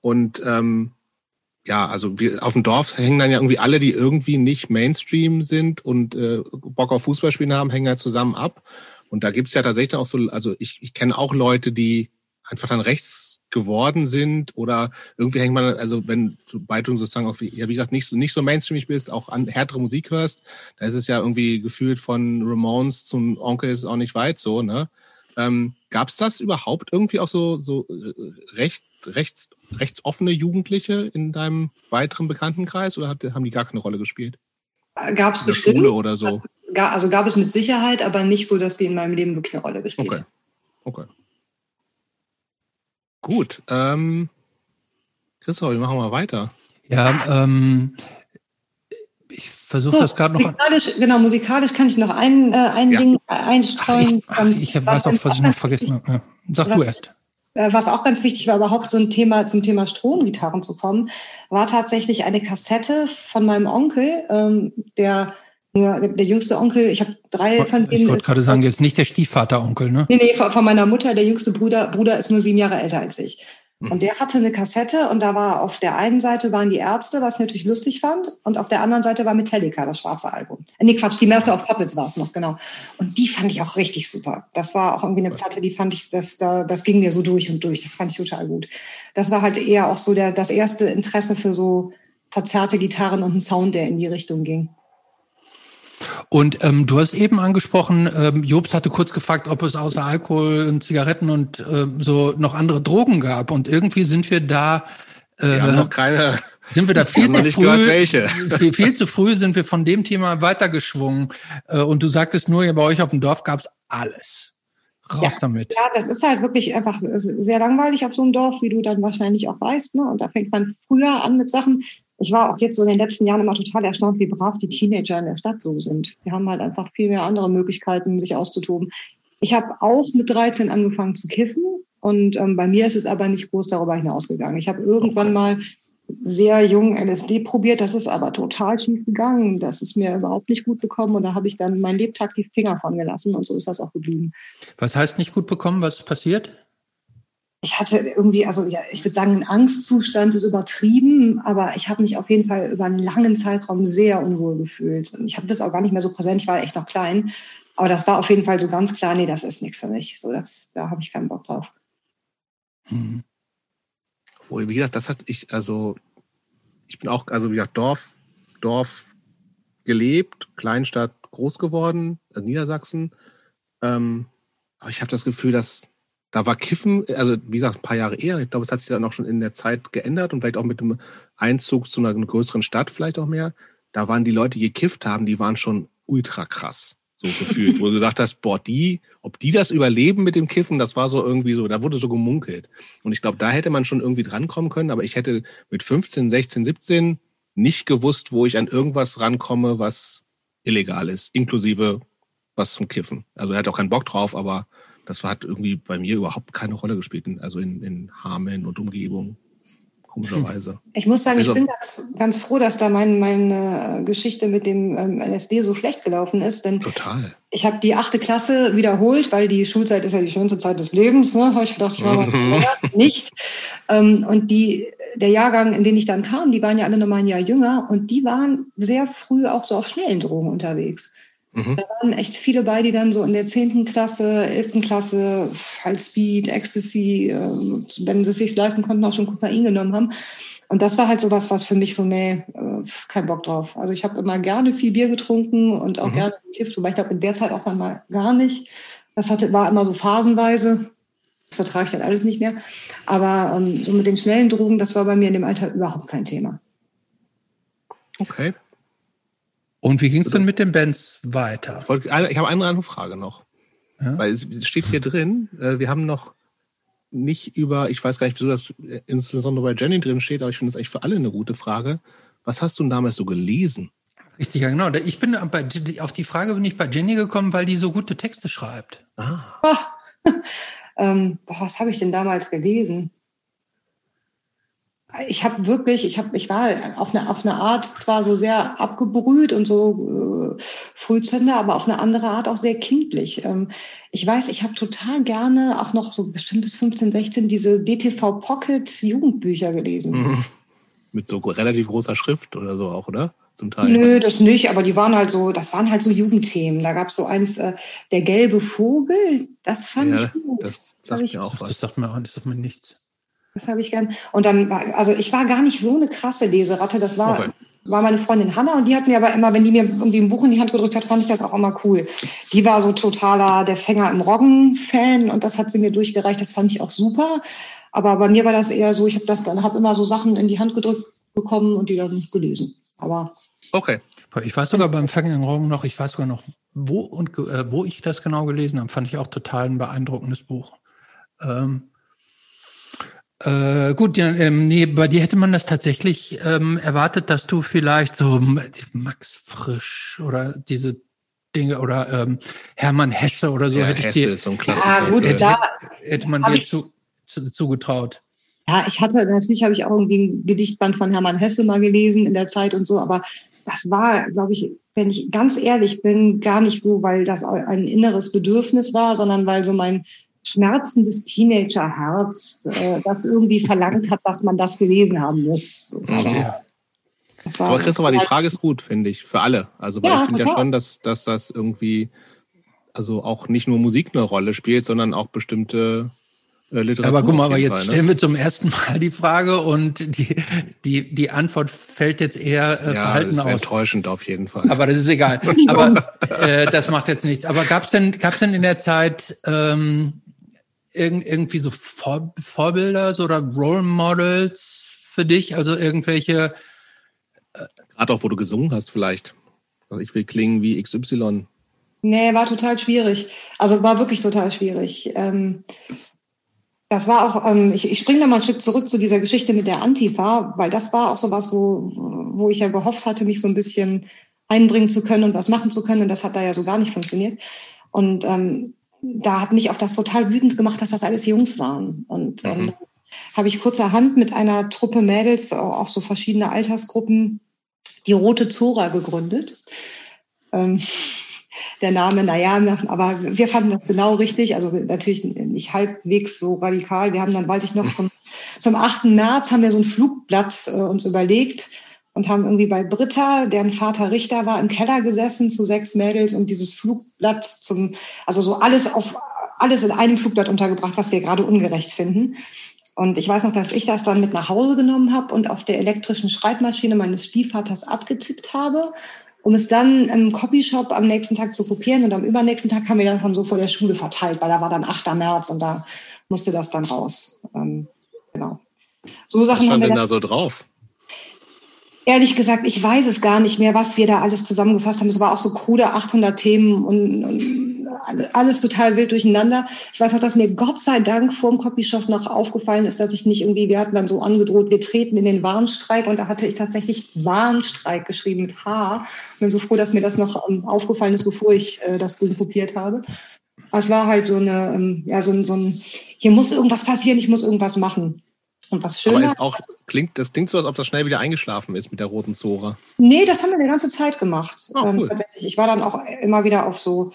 A: und ähm, ja, also wir, auf dem Dorf hängen dann ja irgendwie alle, die irgendwie nicht Mainstream sind und äh, Bock auf Fußballspielen haben, hängen ja zusammen ab. Und da gibt's ja tatsächlich auch so, also ich, ich kenne auch Leute, die einfach dann rechts geworden sind oder irgendwie hängt man, also wenn sobald du sozusagen auch, ja, wie gesagt, nicht so, nicht so mainstreamig bist, auch an härtere Musik hörst, da ist es ja irgendwie gefühlt von Ramones zum Onkel ist auch nicht weit so, ne? Ähm, Gab es das überhaupt irgendwie auch so, so äh, recht, rechts, rechtsoffene Jugendliche in deinem weiteren Bekanntenkreis oder hat, haben die gar keine Rolle gespielt?
C: Gab es bestimmt.
A: Schule oder so?
C: Also gab es mit Sicherheit, aber nicht so, dass die in meinem Leben wirklich eine Rolle gespielt
A: haben. Okay. Okay. Gut. Ähm, Christoph, wir machen mal weiter.
B: Ja, ähm, ich versuche so, das gerade noch.
C: Musikalisch, genau, musikalisch kann ich noch ein, äh, ein ja. Ding einstreuen.
B: Ach, ich, ach, ich weiß auch, was ich noch vergessen habe. Ja. Sag du erst.
C: äh, was auch ganz wichtig war, überhaupt so ein Thema zum Thema Stromgitarren zu kommen, war tatsächlich eine Kassette von meinem Onkel, ähm, der der, der jüngste Onkel, ich habe drei von
B: denen. Ich wollte gerade sagen, jetzt nicht der Stiefvateronkel, ne?
C: Nee, nee, von meiner Mutter, der jüngste Bruder, Bruder ist nur sieben Jahre älter als ich. Mhm. Und der hatte eine Kassette und da war auf der einen Seite waren die Ärzte, was ich natürlich lustig fand, und auf der anderen Seite war Metallica, das schwarze Album. Äh, nee, Quatsch, die Master of Puppets war es noch, genau. Und die fand ich auch richtig super. Das war auch irgendwie eine Platte, die fand ich, das, da, das ging mir so durch und durch. Das fand ich total gut. Das war halt eher auch so der, das erste Interesse für so verzerrte Gitarren und einen Sound, der in die Richtung ging.
B: Und ähm, du hast eben angesprochen, ähm, Jobst hatte kurz gefragt, ob es außer Alkohol und Zigaretten und äh, so noch andere Drogen gab. Und irgendwie sind wir da.
A: Äh, wir haben noch keine.
B: Sind wir da viel zu früh? Viel, viel, zu früh sind wir von dem Thema weitergeschwungen. Äh, und du sagtest nur, ja, bei euch auf dem Dorf gab's alles. Raus
C: ja,
B: damit.
C: Ja, das ist halt wirklich einfach sehr langweilig auf so einem Dorf, wie du dann wahrscheinlich auch weißt. Ne? Und da fängt man früher an mit Sachen, ich war auch jetzt so in den letzten Jahren immer total erstaunt, wie brav die Teenager in der Stadt so sind. Die haben halt einfach viel mehr andere Möglichkeiten, sich auszutoben. Ich habe auch mit 13 angefangen zu kiffen und ähm, bei mir ist es aber nicht groß darüber hinausgegangen. Ich habe irgendwann mal sehr jung LSD probiert, das ist aber total schief gegangen. Das ist mir überhaupt nicht gut bekommen und da habe ich dann mein Lebtag die Finger von gelassen und so ist das auch geblieben.
B: Was heißt nicht gut bekommen? Was ist passiert?
C: Ich hatte irgendwie, also ja, ich würde sagen, ein Angstzustand ist übertrieben, aber ich habe mich auf jeden Fall über einen langen Zeitraum sehr unwohl gefühlt. Und ich habe das auch gar nicht mehr so präsent, ich war echt noch klein. Aber das war auf jeden Fall so ganz klar, nee, das ist nichts für mich. So, das, da habe ich keinen Bock drauf.
A: Hm. Obwohl, wie gesagt, das hat ich, also ich bin auch, also wie gesagt, Dorf, Dorf gelebt, Kleinstadt groß geworden, also Niedersachsen. Ähm, aber ich habe das Gefühl, dass da war Kiffen, also wie gesagt, ein paar Jahre eher. Ich glaube, es hat sich dann auch schon in der Zeit geändert und vielleicht auch mit dem Einzug zu einer größeren Stadt vielleicht auch mehr. Da waren die Leute, die gekifft haben, die waren schon ultra krass, so gefühlt. wo du gesagt hast, boah, die, ob die das überleben mit dem Kiffen, das war so irgendwie so, da wurde so gemunkelt. Und ich glaube, da hätte man schon irgendwie drankommen können, aber ich hätte mit 15, 16, 17 nicht gewusst, wo ich an irgendwas rankomme, was illegal ist, inklusive was zum Kiffen. Also er hat auch keinen Bock drauf, aber das hat irgendwie bei mir überhaupt keine Rolle gespielt, also in, in Hameln und Umgebung. Komischerweise.
C: Ich muss sagen, also, ich bin ganz, ganz froh, dass da mein, meine Geschichte mit dem ähm, LSD so schlecht gelaufen ist. Denn
A: total.
C: Ich habe die achte Klasse wiederholt, weil die Schulzeit ist ja die schönste Zeit des Lebens. Ne? Habe ich gedacht, ich war mal nicht. Ähm, und die, der Jahrgang, in den ich dann kam, die waren ja alle nochmal ein Jahr jünger und die waren sehr früh auch so auf schnellen Drogen unterwegs. Mhm. Da waren echt viele bei, die dann so in der 10. Klasse, 11. Klasse halt Speed, Ecstasy, äh, wenn sie es sich leisten konnten, auch schon Kokain genommen haben. Und das war halt so was, was für mich so, nee, äh, kein Bock drauf. Also ich habe immer gerne viel Bier getrunken und auch mhm. gerne gekifft, wobei ich glaube in der Zeit auch dann mal gar nicht. Das hatte, war immer so phasenweise. Das vertrage ich dann alles nicht mehr. Aber ähm, so mit den schnellen Drogen, das war bei mir in dem Alter überhaupt kein Thema.
A: Okay.
B: Und wie ging es denn mit den Bands weiter?
A: Ich, habe eine andere Frage noch. Ja? Weil es steht hier drin, äh, wir haben noch nicht über, ich weiß gar nicht, wieso das insbesondere bei Jenny drin steht, aber ich finde das eigentlich für alle eine gute Frage. Was hast du denn damals so gelesen?
B: Richtig, ja, genau. Ich bin bei, auf die Frage bin ich bei Jenny gekommen, weil die so gute Texte schreibt.
C: Ah. ähm, boah, was habe ich denn damals gelesen? Ich habe wirklich, ich habe, ich war auf eine, auf eine Art zwar so sehr abgebrüht und so äh, Frühzünder, aber auf eine andere Art auch sehr kindlich. Ähm, ich weiß, ich habe total gerne auch noch so bestimmt bis 15, 16 diese DTV Pocket Jugendbücher gelesen. Mhm.
A: Mit so relativ großer Schrift oder so auch, oder?
C: Zum Teil. Nö, das nicht, aber die waren halt so, das waren halt so Jugendthemen. Da gab es so eins, äh, der gelbe Vogel, das fand ja, ich gut.
A: Das sagt das mir auch was.
B: Das sagt mir, das sagt mir nichts.
C: Das habe ich gern. Und dann war, also ich war gar nicht so eine krasse Leseratte. Das war, okay. war meine Freundin Hanna und die hat mir aber immer, wenn die mir irgendwie ein Buch in die Hand gedrückt hat, fand ich das auch immer cool. Die war so totaler der Fänger im Roggen-Fan und das hat sie mir durchgereicht. Das fand ich auch super. Aber bei mir war das eher so, ich habe das dann habe immer so Sachen in die Hand gedrückt bekommen und die dann gelesen. Aber
A: okay.
B: Ich weiß sogar beim Fänger im Roggen noch, ich weiß sogar noch, wo und äh, wo ich das genau gelesen habe, fand ich auch total ein beeindruckendes Buch. Ähm, äh, gut, ja, ähm, nee, bei dir hätte man das tatsächlich ähm, erwartet, dass du vielleicht so Max Frisch oder diese Dinge oder ähm, Hermann Hesse oder so
A: ja,
B: hätte
A: Hesse
B: ich dir.
A: ist so ein Klassiker. Ja,
B: gut, hätte, da hätte man dir zu zu, zugetraut.
C: Ja, ich hatte, natürlich habe ich auch irgendwie ein Gedichtband von Hermann Hesse mal gelesen in der Zeit und so, aber das war, glaube ich, wenn ich ganz ehrlich bin, gar nicht so, weil das ein inneres Bedürfnis war, sondern weil so mein schmerzendes Teenagerherz äh, das irgendwie verlangt hat, dass man das gelesen haben muss.
A: Aber, aber Christopher, die Frage ist gut, finde ich, für alle. Also weil ja, ich finde ja schon, dass, dass das irgendwie also auch nicht nur Musik eine Rolle spielt, sondern auch bestimmte
B: äh, Literatur. Aber guck mal, aber jetzt Fall, ne? stellen wir zum ersten Mal die Frage und die, die, die Antwort fällt jetzt eher äh, ja, verhalten
A: das
B: ist aus.
A: enttäuschend auf jeden Fall.
B: Aber das ist egal. Aber äh, das macht jetzt nichts. Aber gab es denn, gab's denn in der Zeit ähm, irg irgendwie so Vor Vorbilder so, oder Role Models für dich? Also irgendwelche
A: äh, Gerade auch, wo du gesungen hast vielleicht. Also ich will klingen wie XY.
C: Nee, war total schwierig. Also war wirklich total schwierig. Ähm, das war auch, ähm, ich, ich springe da mal ein Stück zurück zu dieser Geschichte mit der Antifa, weil das war auch so was, wo, wo ich ja gehofft hatte, mich so ein bisschen einbringen zu können und was machen zu können. Und das hat da ja so gar nicht funktioniert. Und ähm, da hat mich auch das total wütend gemacht, dass das alles Jungs waren. Und ähm, mhm. habe ich kurzerhand mit einer Truppe Mädels, auch so verschiedene Altersgruppen, die Rote Zora gegründet. Ähm, der Name, naja, aber wir fanden das genau richtig. Also natürlich nicht halbwegs so radikal. Wir haben dann, weiß ich noch, zum, zum 8. März haben wir so ein Flugblatt äh, uns überlegt und haben irgendwie bei Britta, deren Vater Richter war, im Keller gesessen zu sechs Mädels und dieses Flugblatt zum, also so alles auf, alles in einem Flugblatt untergebracht, was wir gerade ungerecht finden. Und ich weiß noch, dass ich das dann mit nach Hause genommen habe und auf der elektrischen Schreibmaschine meines Stiefvaters abgetippt habe um es dann im Copyshop am nächsten Tag zu kopieren. Und am übernächsten Tag haben wir das dann so vor der Schule verteilt, weil da war dann 8. März und da musste das dann raus. Ähm, genau.
A: So Sachen Was stand denn da so drauf?
C: Ehrlich gesagt, ich weiß es gar nicht mehr, was wir da alles zusammengefasst haben. Es war auch so krude 800 Themen und, und alles total wild durcheinander. Ich weiß auch, dass mir Gott sei Dank vor dem Copyshop noch aufgefallen ist, dass ich nicht irgendwie, wir hatten dann so angedroht, wir treten in den Warnstreik und da hatte ich tatsächlich Warnstreik geschrieben mit H. Und bin so froh, dass mir das noch ähm, aufgefallen ist, bevor ich äh, das Ding kopiert habe. Aber es war halt so eine, ähm, ja, so ein, so ein, hier muss irgendwas passieren, ich muss irgendwas machen. Und was schön
A: Aber ist auch, klingt, das klingt so, als ob das schnell wieder eingeschlafen ist mit der roten Zora.
C: Nee, das haben wir die ganze Zeit gemacht. Oh, cool. ähm, tatsächlich. Ich war dann auch immer wieder auf so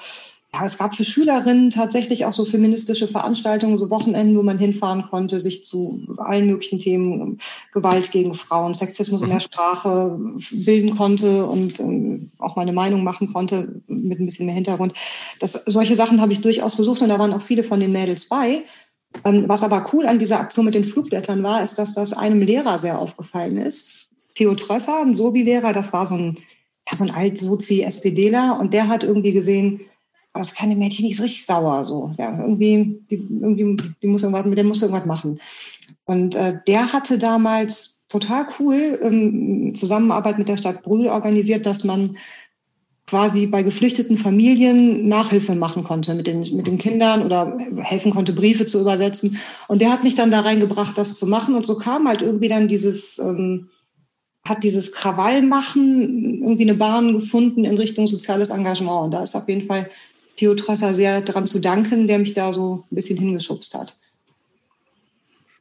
C: ja, es gab für Schülerinnen tatsächlich auch so feministische Veranstaltungen, so Wochenenden, wo man hinfahren konnte, sich zu allen möglichen Themen, Gewalt gegen Frauen, Sexismus in der mhm. Sprache bilden konnte und ähm, auch meine Meinung machen konnte mit ein bisschen mehr Hintergrund. Das, solche Sachen habe ich durchaus besucht und da waren auch viele von den Mädels bei. Ähm, was aber cool an dieser Aktion mit den Flugblättern war, ist, dass das einem Lehrer sehr aufgefallen ist. Theo Trösser, ein Sobi-Lehrer, das war so ein, ja, so ein Alt-Sozi-SPDler und der hat irgendwie gesehen, aber das kleine Mädchen ist richtig sauer. So. Ja, irgendwie, die, irgendwie, die muss irgendwas, der muss irgendwas machen. Und äh, der hatte damals total cool ähm, Zusammenarbeit mit der Stadt Brühl organisiert, dass man quasi bei geflüchteten Familien Nachhilfe machen konnte mit den, mit den Kindern oder helfen konnte, Briefe zu übersetzen. Und der hat mich dann da reingebracht, das zu machen. Und so kam halt irgendwie dann dieses, ähm, hat dieses Krawallmachen irgendwie eine Bahn gefunden in Richtung soziales Engagement. Und da ist auf jeden Fall Theo Trosser sehr daran zu danken, der mich da so ein bisschen hingeschubst hat.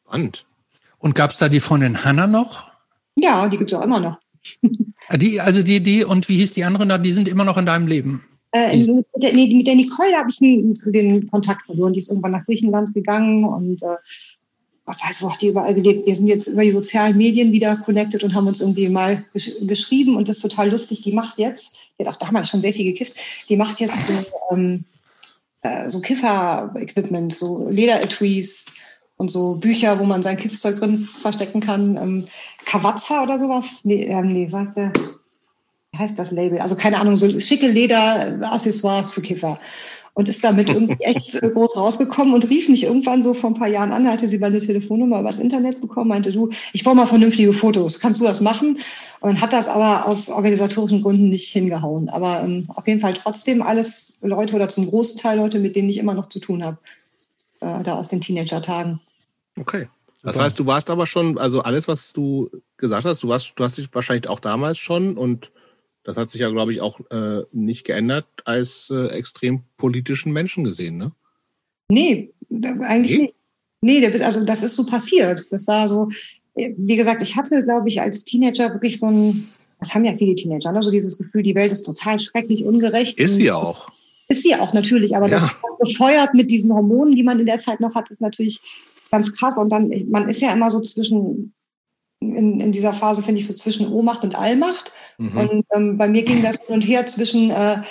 A: Spannend.
B: Und gab es da die Freundin Hanna noch?
C: Ja, die gibt es auch immer noch.
B: Ah, die, also die, die und wie hieß die andere da? Die sind immer noch in deinem Leben.
C: Äh, mit, der, nee, mit der Nicole habe ich nie den Kontakt verloren. Die ist irgendwann nach Griechenland gegangen und äh, ich weiß, wo hat die überall gelebt. Wir sind jetzt über die sozialen Medien wieder connected und haben uns irgendwie mal gesch geschrieben und das ist total lustig. Die macht jetzt die hat auch damals schon sehr viel gekifft, die macht jetzt so, ähm, äh, so Kiffer-Equipment, so Lederetuis und so Bücher, wo man sein Kiffzeug drin verstecken kann. Ähm, Kawatza oder sowas? Nee, ähm, nee, was? Wie heißt das Label? Also keine Ahnung, so schicke Leder-Accessoires für Kiffer und ist damit irgendwie echt groß rausgekommen und rief mich irgendwann so vor ein paar Jahren an, hatte sie meine Telefonnummer übers Internet bekommen, meinte du, ich brauche mal vernünftige Fotos, kannst du das machen? Und hat das aber aus organisatorischen Gründen nicht hingehauen. Aber ähm, auf jeden Fall trotzdem alles Leute oder zum großen Teil Leute, mit denen ich immer noch zu tun habe, äh, da aus den Teenager-Tagen.
A: Okay. Das heißt, du warst aber schon, also alles, was du gesagt hast, du warst, du hast dich wahrscheinlich auch damals schon und das hat sich ja, glaube ich, auch äh, nicht geändert als äh, extrem politischen Menschen gesehen, ne?
C: Nee, eigentlich nee? nicht. Nee, also das ist so passiert. Das war so, wie gesagt, ich hatte, glaube ich, als Teenager wirklich so ein, das haben ja viele Teenager, ne? so dieses Gefühl, die Welt ist total schrecklich, ungerecht.
A: Ist sie auch.
C: Ist sie auch natürlich, aber ja. das befeuert mit diesen Hormonen, die man in der Zeit noch hat, ist natürlich ganz krass. Und dann, man ist ja immer so zwischen, in, in dieser Phase finde ich so zwischen Ohnmacht und Allmacht. Mhm. Und ähm, bei mir ging das hin und her zwischen äh,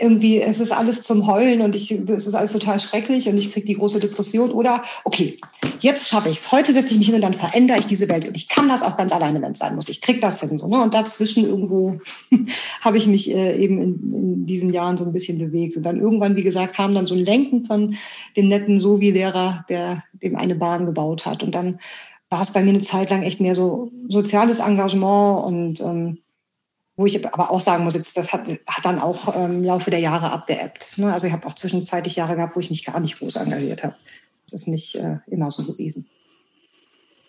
C: irgendwie, es ist alles zum Heulen und ich, es ist alles total schrecklich und ich kriege die große Depression. Oder, okay, jetzt schaffe ich es. Heute setze ich mich hin und dann verändere ich diese Welt. Und ich kann das auch ganz alleine, wenn es sein muss. Ich kriege das hin. So, ne? Und dazwischen irgendwo habe ich mich äh, eben in, in diesen Jahren so ein bisschen bewegt. Und dann irgendwann, wie gesagt, kam dann so ein Lenken von dem netten Sovi-Lehrer, der dem eine Bahn gebaut hat. Und dann war es bei mir eine Zeit lang echt mehr so soziales Engagement und ähm, wo ich aber auch sagen muss, jetzt, das hat, hat dann auch ähm, im Laufe der Jahre abgeebbt. Ne? Also ich habe auch zwischenzeitlich Jahre gehabt, wo ich mich gar nicht groß engagiert habe. Das ist nicht äh, immer so gewesen.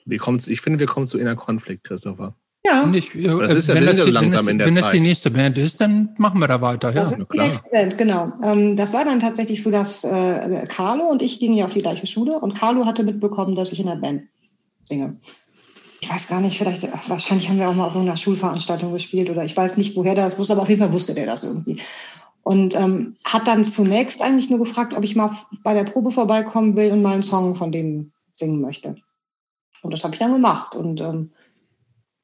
A: Wie kommt's, ich finde, wir kommen zu inner Konflikt, Christopher.
C: Ja.
B: Ich, äh, das ist ja, wenn das, ja langsam wenn in der wenn Zeit. das die nächste Band ist, dann machen wir da weiter.
C: Das ja, ist die nächste Band, genau. Ähm, das war dann tatsächlich so, dass äh, Carlo und ich gingen ja auf die gleiche Schule und Carlo hatte mitbekommen, dass ich in der Band singe ich weiß gar nicht, vielleicht, wahrscheinlich haben wir auch mal auf irgendeiner Schulveranstaltung gespielt oder ich weiß nicht, woher das wusste, aber auf jeden Fall wusste der das irgendwie. Und ähm, hat dann zunächst eigentlich nur gefragt, ob ich mal bei der Probe vorbeikommen will und mal einen Song von denen singen möchte. Und das habe ich dann gemacht und ähm,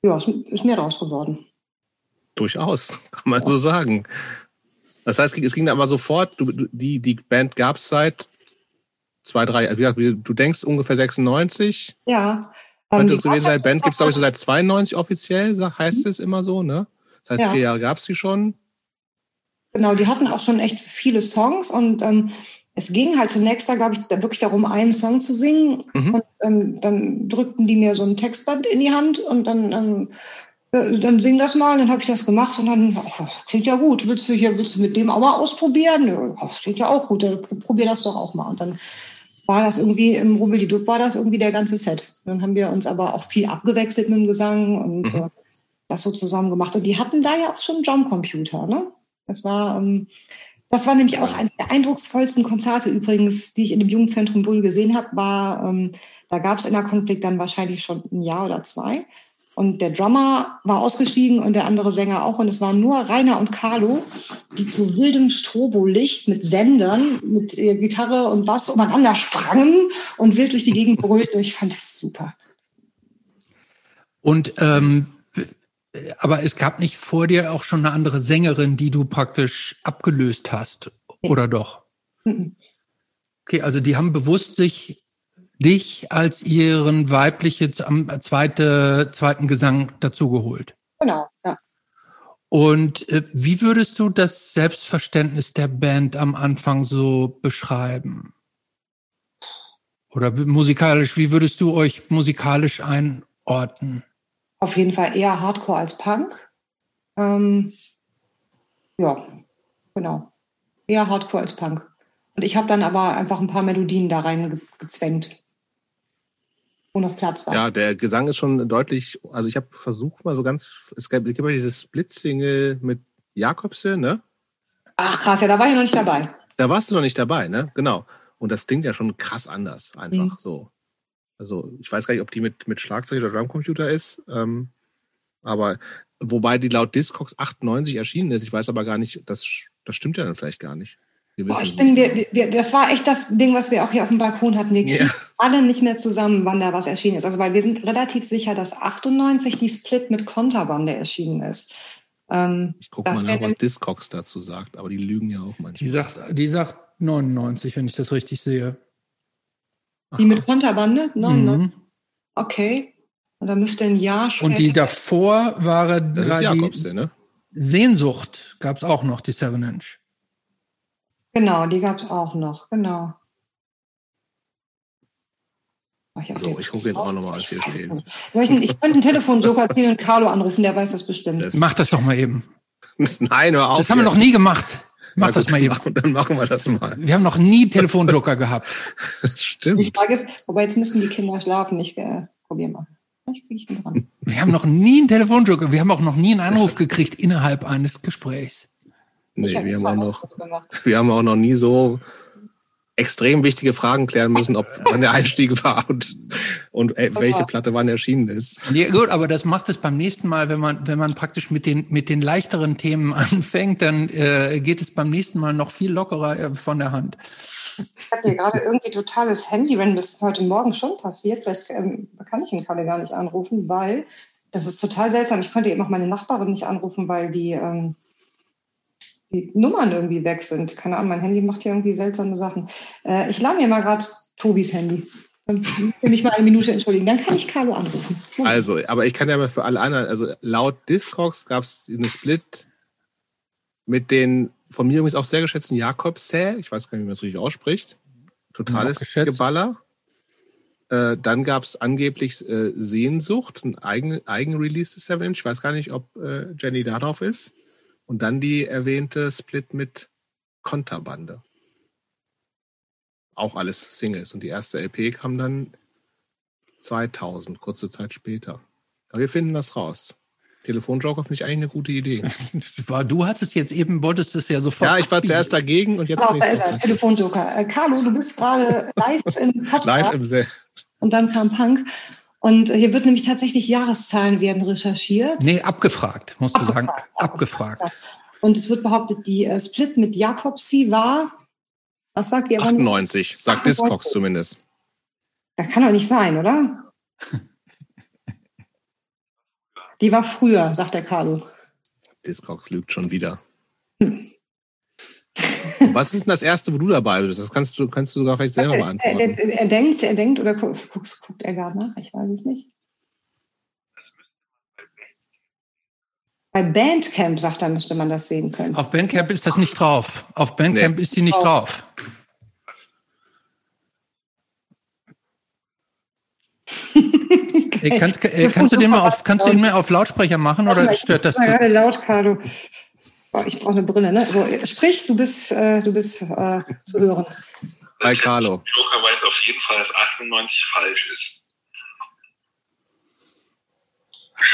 C: ja, ist mir raus geworden.
A: Durchaus, kann man ja. so sagen. Das heißt, es ging aber sofort, du, die, die Band gab es seit zwei, drei, du denkst ungefähr 96?
C: Ja,
A: könnte es gewesen sein. Band gibt es, glaube ich, so seit 92 offiziell, heißt mhm. es immer so, ne? Das heißt, ja. vier Jahre gab es sie schon.
C: Genau, die hatten auch schon echt viele Songs und ähm, es ging halt zunächst da, glaube ich, da wirklich darum, einen Song zu singen. Mhm. Und ähm, dann drückten die mir so ein Textband in die Hand und dann, ähm, äh, dann sing das mal. Und dann habe ich das gemacht und dann, oh, klingt ja gut. Willst du hier, willst du mit dem auch mal ausprobieren? Ja, klingt ja auch gut. Dann probier das doch auch mal. Und dann war das irgendwie im Rubbel-die-Dub war das irgendwie der ganze Set. Dann haben wir uns aber auch viel abgewechselt mit dem Gesang und mhm. äh, das so zusammen gemacht. Und die hatten da ja auch schon einen Drumcomputer, ne? Das war, ähm, das war nämlich auch eines der eindrucksvollsten Konzerte übrigens, die ich in dem Jugendzentrum Bull gesehen habe, war, ähm, da gab es in der Konflikt dann wahrscheinlich schon ein Jahr oder zwei. Und der Drummer war ausgestiegen und der andere Sänger auch. Und es waren nur Rainer und Carlo, die zu wildem Strobolicht mit Sendern, mit Gitarre und Bass umeinander sprangen und wild durch die Gegend brüllten. Ich fand das super.
B: Und ähm, aber es gab nicht vor dir auch schon eine andere Sängerin, die du praktisch abgelöst hast, oder doch? Okay, also die haben bewusst sich dich als ihren weibliche zweite, zweiten Gesang dazugeholt.
C: Genau, ja.
B: Und äh, wie würdest du das Selbstverständnis der Band am Anfang so beschreiben? Oder musikalisch, wie würdest du euch musikalisch einordnen?
C: Auf jeden Fall eher Hardcore als Punk. Ähm, ja, genau. Eher Hardcore als Punk. Und ich habe dann aber einfach ein paar Melodien da rein gezwängt wo noch Platz war.
A: Ja, der Gesang ist schon deutlich, also ich habe versucht mal so ganz, es gibt, es gibt ja dieses Split-Single mit Jakobse, ne?
C: Ach krass, ja, da war ich noch nicht dabei.
A: Da warst du noch nicht dabei, ne? Genau. Und das klingt ja schon krass anders, einfach mhm. so. Also ich weiß gar nicht, ob die mit, mit Schlagzeug oder Drumcomputer ist, ähm, aber wobei die laut Discogs 98 erschienen ist. Ich weiß aber gar nicht, das, das stimmt ja dann vielleicht gar nicht.
C: Boah, ich bin, wir, wir, das war echt das Ding, was wir auch hier auf dem Balkon hatten. Wir kriegen yeah. alle nicht mehr zusammen, wann da was erschienen ist. Also, weil wir sind relativ sicher, dass 98 die Split mit Konterbande erschienen ist.
A: Ähm, ich gucke mal nach, was Discogs dazu sagt, aber die lügen ja auch manchmal.
B: Die sagt, die sagt 99, wenn ich das richtig sehe.
C: Die mit Konterbande? 99. Mhm. Okay. Und da müsste ein Jahr
B: später. Und die davor war,
A: das war ist Jakobse, ne?
B: Sehnsucht gab es auch noch, die Seven Inch.
C: Genau, die gab es auch noch, genau.
A: Ich so, ich gucke jetzt auch nochmal, als hier steht.
C: Soll ich, ich könnte einen Telefonjoker ziehen und Carlo anrufen, der weiß das bestimmt. Das
B: Mach das doch mal eben.
A: Nein, hör auf.
B: Das haben wir noch nie gemacht. Mach das mal eben.
A: Dann machen wir das mal.
B: Wir haben noch nie Telefonjoker gehabt.
A: Das stimmt. Die
C: Frage ist, wobei jetzt müssen die Kinder schlafen. Ich äh, probiere mal.
B: Wir haben noch nie einen Telefonjoker. Wir haben auch noch nie einen Anruf gekriegt innerhalb eines Gesprächs.
A: Nee, wir haben, auch noch, wir haben auch noch nie so extrem wichtige Fragen klären müssen, ob wann der Einstieg war und, und äh, welche Platte wann erschienen ist.
B: Ja, gut, aber das macht es beim nächsten Mal, wenn man, wenn man praktisch mit den, mit den leichteren Themen anfängt, dann äh, geht es beim nächsten Mal noch viel lockerer äh, von der Hand.
C: Ich habe hier gerade irgendwie totales Handy, wenn das heute Morgen schon passiert. Vielleicht ähm, kann ich ihn gerade gar nicht anrufen, weil das ist total seltsam. Ich konnte eben auch meine Nachbarin nicht anrufen, weil die, ähm, die Nummern irgendwie weg sind. Keine Ahnung, mein Handy macht hier irgendwie seltsame Sachen. Äh, ich lade mir mal gerade Tobis Handy. Will mich mal eine Minute entschuldigen. Dann kann ich Carlo anrufen.
A: Also, aber ich kann ja mal für alle anderen, also laut Discogs gab es eine Split mit den von mir übrigens auch sehr geschätzten Jakobsä. Ich weiß gar nicht, wie man das richtig ausspricht. Totales Geballer. Äh, dann gab es angeblich äh, Sehnsucht, ein eigen, Eigenrelease des Seven Ich weiß gar nicht, ob äh, Jenny da drauf ist. Und dann die erwähnte Split mit Konterbande. Auch alles Singles. Und die erste LP kam dann 2000, kurze Zeit später. Aber wir finden das raus. Telefonjoker finde ich eigentlich eine gute Idee.
B: du hattest jetzt eben, wolltest es ja sofort.
A: Ja, ich war zuerst dagegen und jetzt. Oh,
C: da ist er, Telefonjoker. Äh, Carlo, du bist gerade live im Podcast.
A: Live im Se
C: Und dann kam Punk. Und hier wird nämlich tatsächlich Jahreszahlen werden recherchiert.
B: Nee, abgefragt, musst du abgefragt, sagen. Abgefragt. abgefragt.
C: Und es wird behauptet, die äh, Split mit Jakobsi war, was sagt ihr?
A: 98, sagt Discogs zumindest.
C: Das kann doch nicht sein, oder? Die war früher, sagt der Carlo.
A: Discogs lügt schon wieder. Hm. Was ist denn das erste, wo du dabei bist? Das kannst du, kannst du sogar vielleicht selber beantworten.
C: Er, er, er denkt, er denkt, oder guckt, guckt er gerade nach? Ich weiß es nicht. Bei Bandcamp, sagt er, müsste man das sehen können.
B: Auf Bandcamp ist das nicht drauf. Auf Bandcamp nee. ist sie nicht drauf. okay. kannst, äh, kannst, du den mal auf, kannst du den mal auf Lautsprecher machen oder stört das?
C: Gerade laut, Carlo. Oh, ich brauche eine Brille, ne? So, sprich, du bist, äh, du bist äh, zu hören.
A: Hi, Carlo.
D: Joker weiß auf jeden Fall, dass 98 falsch ist.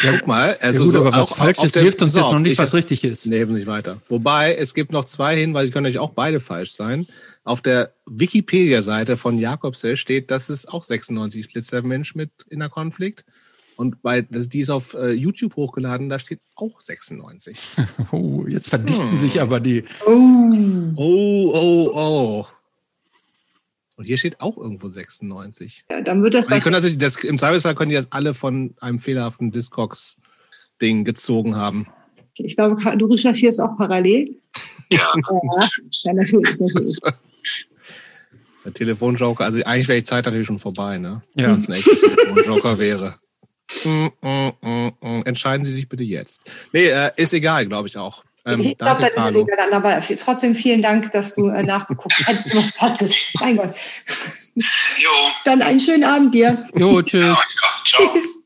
A: Ja, guck mal, also
B: ja gut, so aber was falsch ist, hilft uns jetzt noch nicht, was richtig ist.
A: Nee, nicht weiter. Wobei, es gibt noch zwei Hinweise, können euch auch beide falsch sein. Auf der Wikipedia-Seite von Jakobsel steht, dass es auch 96 Splitzer-Mensch mit Innerkonflikt. Und bei, das, die ist auf äh, YouTube hochgeladen, da steht auch 96.
B: Oh, jetzt verdichten hm. sich aber die.
A: Oh. Oh, oh, oh. Und hier steht auch irgendwo 96.
C: Ja, dann wird das.
A: Die können das, das, Im Zweifelsfall können die das alle von einem fehlerhaften Discogs-Ding gezogen haben.
C: Ich glaube, du recherchierst auch parallel.
D: Ja.
C: ja, natürlich, natürlich.
A: Der Telefonjoker, also eigentlich wäre die Zeit natürlich schon vorbei, ne?
B: Ja.
A: Wenn es ein echter Telefonjoker wäre. Mm, mm, mm, Entscheiden Sie sich bitte jetzt. Nee, äh, ist egal, glaube ich auch.
C: Ähm, ich glaube, das ist es egal, aber trotzdem vielen Dank, dass du äh, nachgeguckt hattest. mein Gott. Jo. Dann einen schönen Abend dir.
B: Jo, tschüss. Ja, ciao.
A: Tschüss.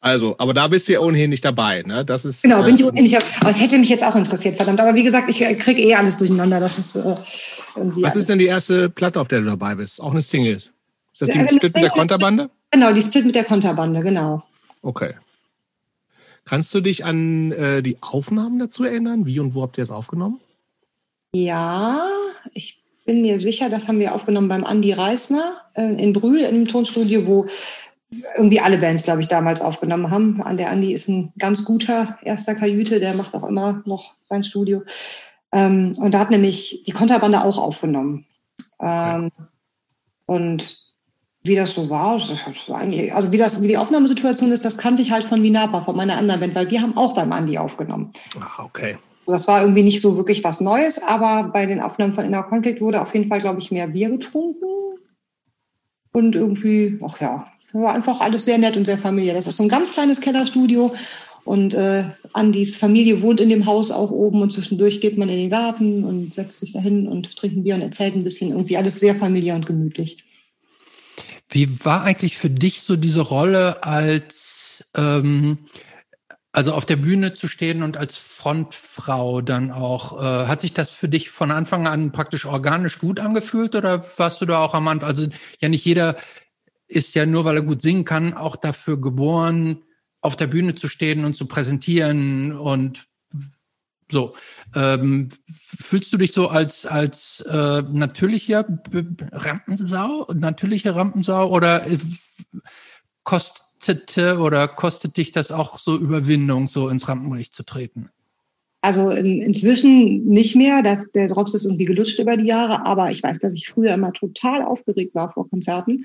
A: Also, aber da bist du ja ohnehin nicht dabei, ne? Das ist.
C: Genau, bin ich äh, ohnehin nicht. Aber es hätte mich jetzt auch interessiert, verdammt. Aber wie gesagt, ich äh, kriege eh alles durcheinander. Das ist äh,
A: irgendwie. Was ist denn die erste Platte, auf der du dabei bist? Auch eine Single? Ist das die ja, Split mit der Konterbande?
C: Genau, die Split mit der Konterbande, genau.
A: Okay. Kannst du dich an äh, die Aufnahmen dazu erinnern? Wie und wo habt ihr das aufgenommen?
C: Ja, ich bin mir sicher, das haben wir aufgenommen beim Andi Reisner äh, in Brühl im Tonstudio, wo irgendwie alle Bands, glaube ich, damals aufgenommen haben. An der Andi ist ein ganz guter erster Kajüte, der macht auch immer noch sein Studio. Ähm, und da hat nämlich die Konterbande auch aufgenommen. Ähm, okay. Und wie das so war, das war also wie das, wie die Aufnahmesituation ist, das kannte ich halt von Vinapa, von meiner anderen Band, weil wir haben auch beim Andi aufgenommen.
A: Ah, okay.
C: Das war irgendwie nicht so wirklich was Neues, aber bei den Aufnahmen von Inner Conflict wurde auf jeden Fall, glaube ich, mehr Bier getrunken. Und irgendwie, ach ja, war einfach alles sehr nett und sehr familiär. Das ist so ein ganz kleines Kellerstudio und äh, Andis Familie wohnt in dem Haus auch oben und zwischendurch geht man in den Garten und setzt sich dahin und trinkt ein Bier und erzählt ein bisschen. Irgendwie alles sehr familiär und gemütlich.
B: Wie war eigentlich für dich so diese Rolle als, ähm, also auf der Bühne zu stehen und als Frontfrau dann auch? Äh, hat sich das für dich von Anfang an praktisch organisch gut angefühlt oder warst du da auch am Anfang? Also ja, nicht jeder ist ja nur, weil er gut singen kann, auch dafür geboren, auf der Bühne zu stehen und zu präsentieren und So, ähm, fühlst du dich so als als äh, natürlicher Rampensau, natürliche Rampensau oder äh, kostete oder kostet dich das auch so Überwindung, so ins Rampenlicht zu treten?
C: Also in, inzwischen nicht mehr. Das, der Drops ist irgendwie gelutscht über die Jahre, aber ich weiß, dass ich früher immer total aufgeregt war vor Konzerten.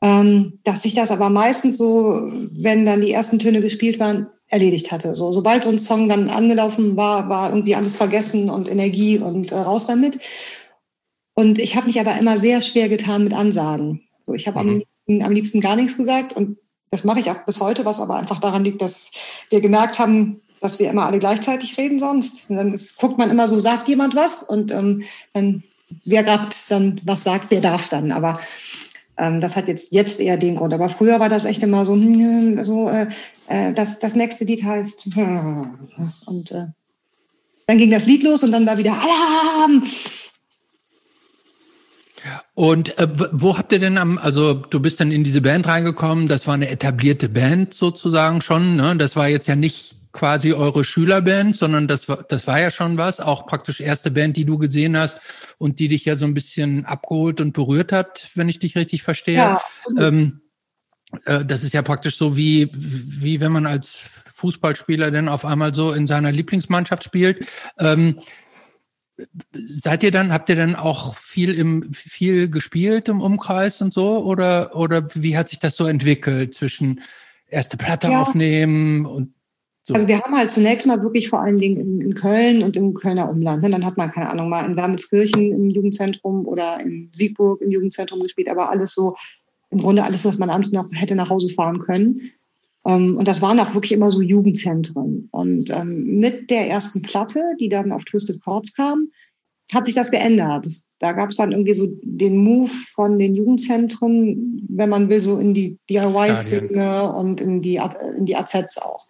C: Ähm, dass sich das aber meistens so, wenn dann die ersten Töne gespielt waren, erledigt hatte. So, sobald so ein Song dann angelaufen war, war irgendwie alles vergessen und Energie und äh, raus damit. Und ich habe mich aber immer sehr schwer getan mit Ansagen. So, ich habe mhm. am, am liebsten gar nichts gesagt und das mache ich auch bis heute, was aber einfach daran liegt, dass wir gemerkt haben, dass wir immer alle gleichzeitig reden sonst. Und dann ist, guckt man immer so, sagt jemand was und ähm, dann wer gerade dann was sagt, der darf dann. Aber das hat jetzt jetzt eher den Grund. Aber früher war das echt immer so, hm, so äh, äh, das, das nächste Lied heißt und äh, dann ging das Lied los und dann war wieder Alarm.
B: Und äh, wo habt ihr denn am, also du bist dann in diese Band reingekommen, das war eine etablierte Band sozusagen schon, ne? Das war jetzt ja nicht quasi eure Schülerband, sondern das war, das war ja schon was, auch praktisch erste Band, die du gesehen hast und die dich ja so ein bisschen abgeholt und berührt hat, wenn ich dich richtig verstehe. Ja, ähm, äh, das ist ja praktisch so wie, wie wenn man als Fußballspieler dann auf einmal so in seiner Lieblingsmannschaft spielt. Ähm, seid ihr dann, habt ihr dann auch viel im, viel gespielt im Umkreis und so? Oder, oder wie hat sich das so entwickelt zwischen erste Platte ja. aufnehmen und
C: so. Also wir haben halt zunächst mal wirklich vor allen Dingen in, in Köln und im Kölner Umland. Ne? Dann hat man, keine Ahnung, mal in Wermelskirchen im Jugendzentrum oder in Siegburg im Jugendzentrum gespielt, aber alles so, im Grunde alles, was man abends noch hätte nach Hause fahren können. Um, und das waren auch wirklich immer so Jugendzentren. Und ähm, mit der ersten Platte, die dann auf Twisted Chords kam, hat sich das geändert. Das, da gab es dann irgendwie so den Move von den Jugendzentren, wenn man will, so in die DIY-Szene und in die, in die AZs auch.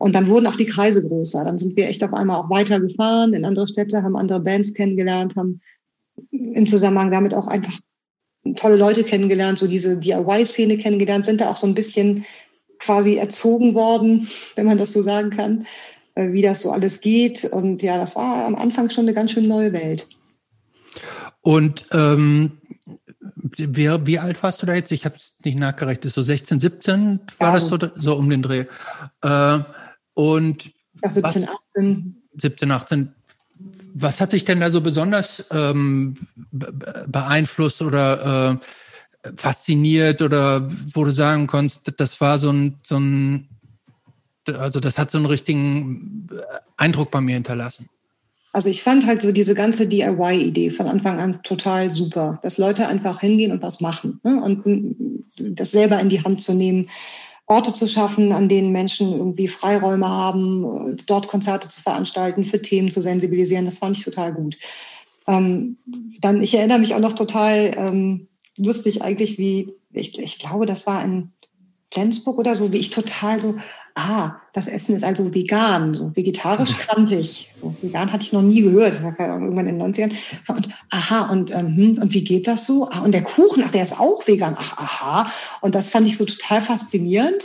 C: Und dann wurden auch die Kreise größer. Dann sind wir echt auf einmal auch weitergefahren in andere Städte, haben andere Bands kennengelernt, haben im Zusammenhang damit auch einfach tolle Leute kennengelernt, so diese DIY-Szene kennengelernt, sind da auch so ein bisschen quasi erzogen worden, wenn man das so sagen kann, äh, wie das so alles geht. Und ja, das war am Anfang schon eine ganz schön neue Welt.
B: Und ähm, wie, wie alt warst du da jetzt? Ich habe es nicht nachgerechnet. So 16, 17 war ja, das so, so um den Dreh. Äh, und
C: Ach, 17, was, 18.
B: 17, 18. Was hat sich denn da so besonders ähm, beeinflusst oder äh, fasziniert oder wo du sagen konntest, das war so ein, so ein, also das hat so einen richtigen Eindruck bei mir hinterlassen?
C: Also ich fand halt so diese ganze DIY-Idee von Anfang an total super, dass Leute einfach hingehen und was machen ne? und das selber in die Hand zu nehmen, Orte zu schaffen, an denen Menschen irgendwie Freiräume haben, dort Konzerte zu veranstalten, für Themen zu sensibilisieren. Das fand ich total gut. Ähm, dann, ich erinnere mich auch noch total ähm, lustig eigentlich, wie, ich, ich glaube, das war in Flensburg oder so, wie ich total so ah, das Essen ist also vegan, so vegetarisch krantig. So vegan hatte ich noch nie gehört, das war irgendwann in den 90ern. Und aha, und, ähm, hm, und wie geht das so? Ah, und der Kuchen, ach, der ist auch vegan. Ach, aha. Und das fand ich so total faszinierend,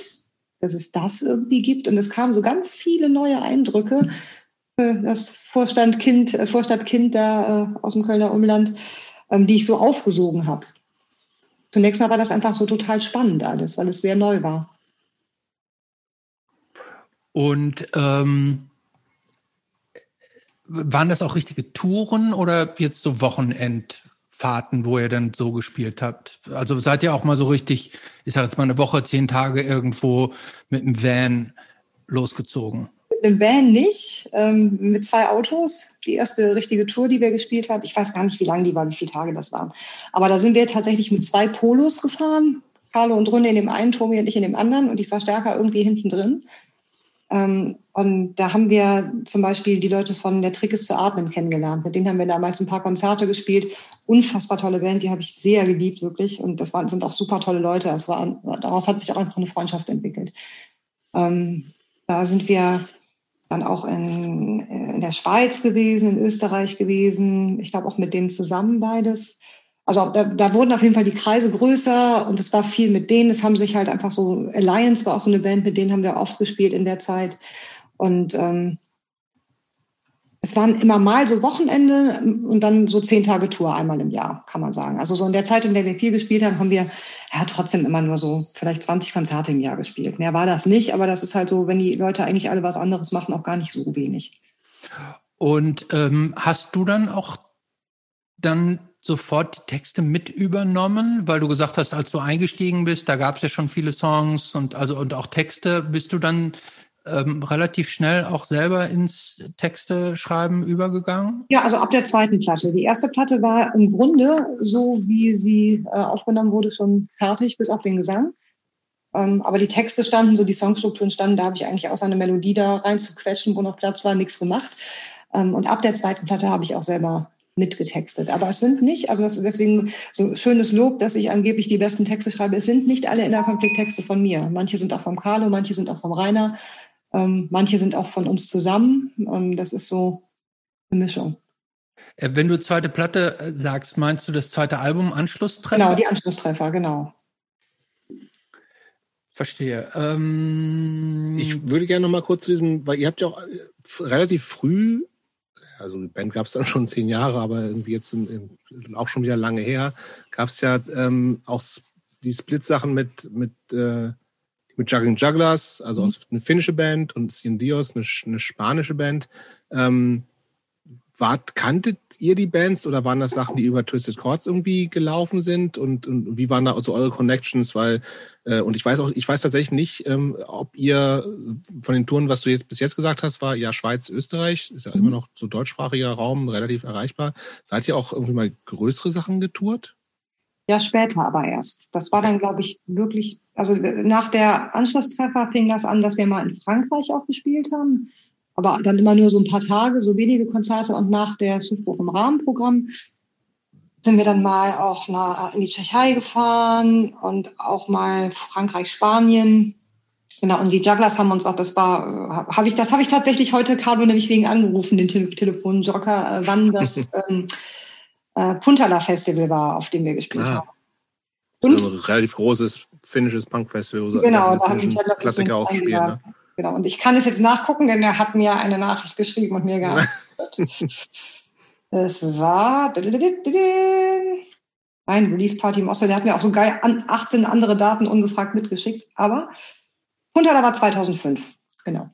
C: dass es das irgendwie gibt. Und es kamen so ganz viele neue Eindrücke. Das Vorstandkind, äh, Vorstadtkind da äh, aus dem Kölner Umland, ähm, die ich so aufgesogen habe. Zunächst mal war das einfach so total spannend alles, weil es sehr neu war.
B: Und ähm, waren das auch richtige Touren oder jetzt so Wochenendfahrten, wo ihr dann so gespielt habt? Also seid ihr auch mal so richtig, ich sage jetzt mal eine Woche, zehn Tage irgendwo mit einem Van losgezogen?
C: Mit einem Van nicht, ähm, mit zwei Autos. Die erste richtige Tour, die wir gespielt haben. Ich weiß gar nicht, wie lang die war, wie viele Tage das waren. Aber da sind wir tatsächlich mit zwei Polos gefahren. Carlo und Runde in dem einen, Tobi und ich in dem anderen und die Verstärker irgendwie hinten drin. Ähm, und da haben wir zum Beispiel die Leute von Der Trick ist zu atmen kennengelernt. Mit denen haben wir damals ein paar Konzerte gespielt. Unfassbar tolle Band, die habe ich sehr geliebt, wirklich. Und das waren, sind auch super tolle Leute. Es war, daraus hat sich auch einfach eine Freundschaft entwickelt. Ähm, da sind wir dann auch in, in der Schweiz gewesen, in Österreich gewesen. Ich glaube auch mit denen zusammen beides also da, da wurden auf jeden Fall die Kreise größer und es war viel mit denen. Es haben sich halt einfach so, Alliance war auch so eine Band, mit denen haben wir oft gespielt in der Zeit. Und ähm, es waren immer mal so Wochenende und dann so zehn Tage Tour einmal im Jahr, kann man sagen. Also so in der Zeit, in der wir viel gespielt haben, haben wir ja trotzdem immer nur so vielleicht 20 Konzerte im Jahr gespielt. Mehr war das nicht, aber das ist halt so, wenn die Leute eigentlich alle was anderes machen, auch gar nicht so wenig.
B: Und ähm, hast du dann auch dann sofort die Texte mit übernommen, weil du gesagt hast, als du eingestiegen bist, da gab es ja schon viele Songs und also und auch Texte, bist du dann ähm, relativ schnell auch selber ins Texte schreiben übergegangen?
C: Ja, also ab der zweiten Platte. Die erste Platte war im Grunde so, wie sie äh, aufgenommen wurde, schon fertig, bis auf den Gesang. Ähm, aber die Texte standen, so die Songstrukturen standen, da habe ich eigentlich außer eine Melodie da reinzuquetschen, wo noch Platz war, nichts gemacht. Ähm, und ab der zweiten Platte habe ich auch selber mitgetextet. Aber es sind nicht, also das ist deswegen so schönes Lob, dass ich angeblich die besten Texte schreibe. Es sind nicht alle Innerkonflikt-Texte von mir. Manche sind auch vom Carlo, manche sind auch vom Rainer. Ähm, manche sind auch von uns zusammen. Ähm, das ist so eine Mischung.
B: Äh, wenn du zweite Platte äh, sagst, meinst du das zweite Album Anschlusstreffer?
C: Genau, die Anschlusstreffer, genau.
B: Verstehe. Ähm,
A: ich würde gerne noch mal kurz zu diesem, weil ihr habt ja auch äh, relativ früh, also die Band gab es dann schon zehn Jahre, aber irgendwie jetzt in, in, auch schon wieder lange her, gab es ja ähm, auch die Split-Sachen mit, mit äh, mit Juggling Jugglers, also mhm. aus, eine finnische Band und Cien Dios, eine, eine spanische Band. Ähm, wart, kanntet ihr die Bands oder waren das Sachen, die über Twisted Chords irgendwie gelaufen sind? Und, und wie waren da also eure Connections? Weil, äh, und ich weiß auch, ich weiß tatsächlich nicht, ähm, ob ihr von den Touren, was du jetzt bis jetzt gesagt hast, war ja Schweiz, Österreich, ist ja mhm. immer noch so deutschsprachiger Raum, relativ erreichbar. Seid ihr auch irgendwie mal größere Sachen getourt?
C: Ja, später aber erst. Das war dann, glaube ich, wirklich, also nach der Anschlusstreffer fing das an, dass wir mal in Frankreich auch gespielt haben. Aber dann immer nur so ein paar Tage, so wenige Konzerte. Und nach der Schiffbruch im Rahmenprogramm sind wir dann mal auch nach, in die Tschechei gefahren und auch mal Frankreich, Spanien. Genau, und die Jugglers haben uns auch, das war, habe ich, das habe ich tatsächlich heute Carlo nämlich wegen angerufen, den Te Telefonjoker, äh, wann das ähm, äh, Puntala Festival war, auf dem wir gespielt ah. haben.
A: Und, also ein relativ großes finnisches Punkfestival.
C: Genau, da haben wir Klassiker auch spielen. Ne? Genau, und ich kann es jetzt nachgucken, denn er hat mir eine Nachricht geschrieben und mir geantwortet. es war ein Release Party im Osten. Der hat mir auch so geil 18 andere Daten ungefragt mitgeschickt. Aber Puntala war 2005, genau.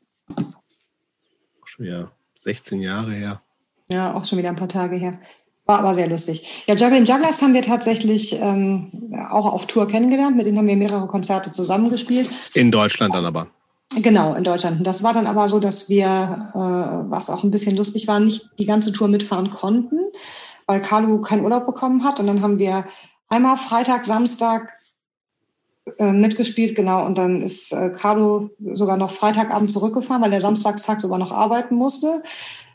A: Schon wieder 16 Jahre her.
C: Ja, auch schon wieder ein paar Tage her. War aber sehr lustig. Ja, Juggling Jugglers haben wir tatsächlich ähm, auch auf Tour kennengelernt. Mit denen haben wir mehrere Konzerte zusammengespielt.
A: In Deutschland dann aber.
C: Genau, in Deutschland. Das war dann aber so, dass wir, äh, was auch ein bisschen lustig war, nicht die ganze Tour mitfahren konnten, weil Carlo keinen Urlaub bekommen hat. Und dann haben wir einmal Freitag, Samstag äh, mitgespielt, genau. Und dann ist äh, Carlo sogar noch Freitagabend zurückgefahren, weil er samstagstag sogar noch arbeiten musste.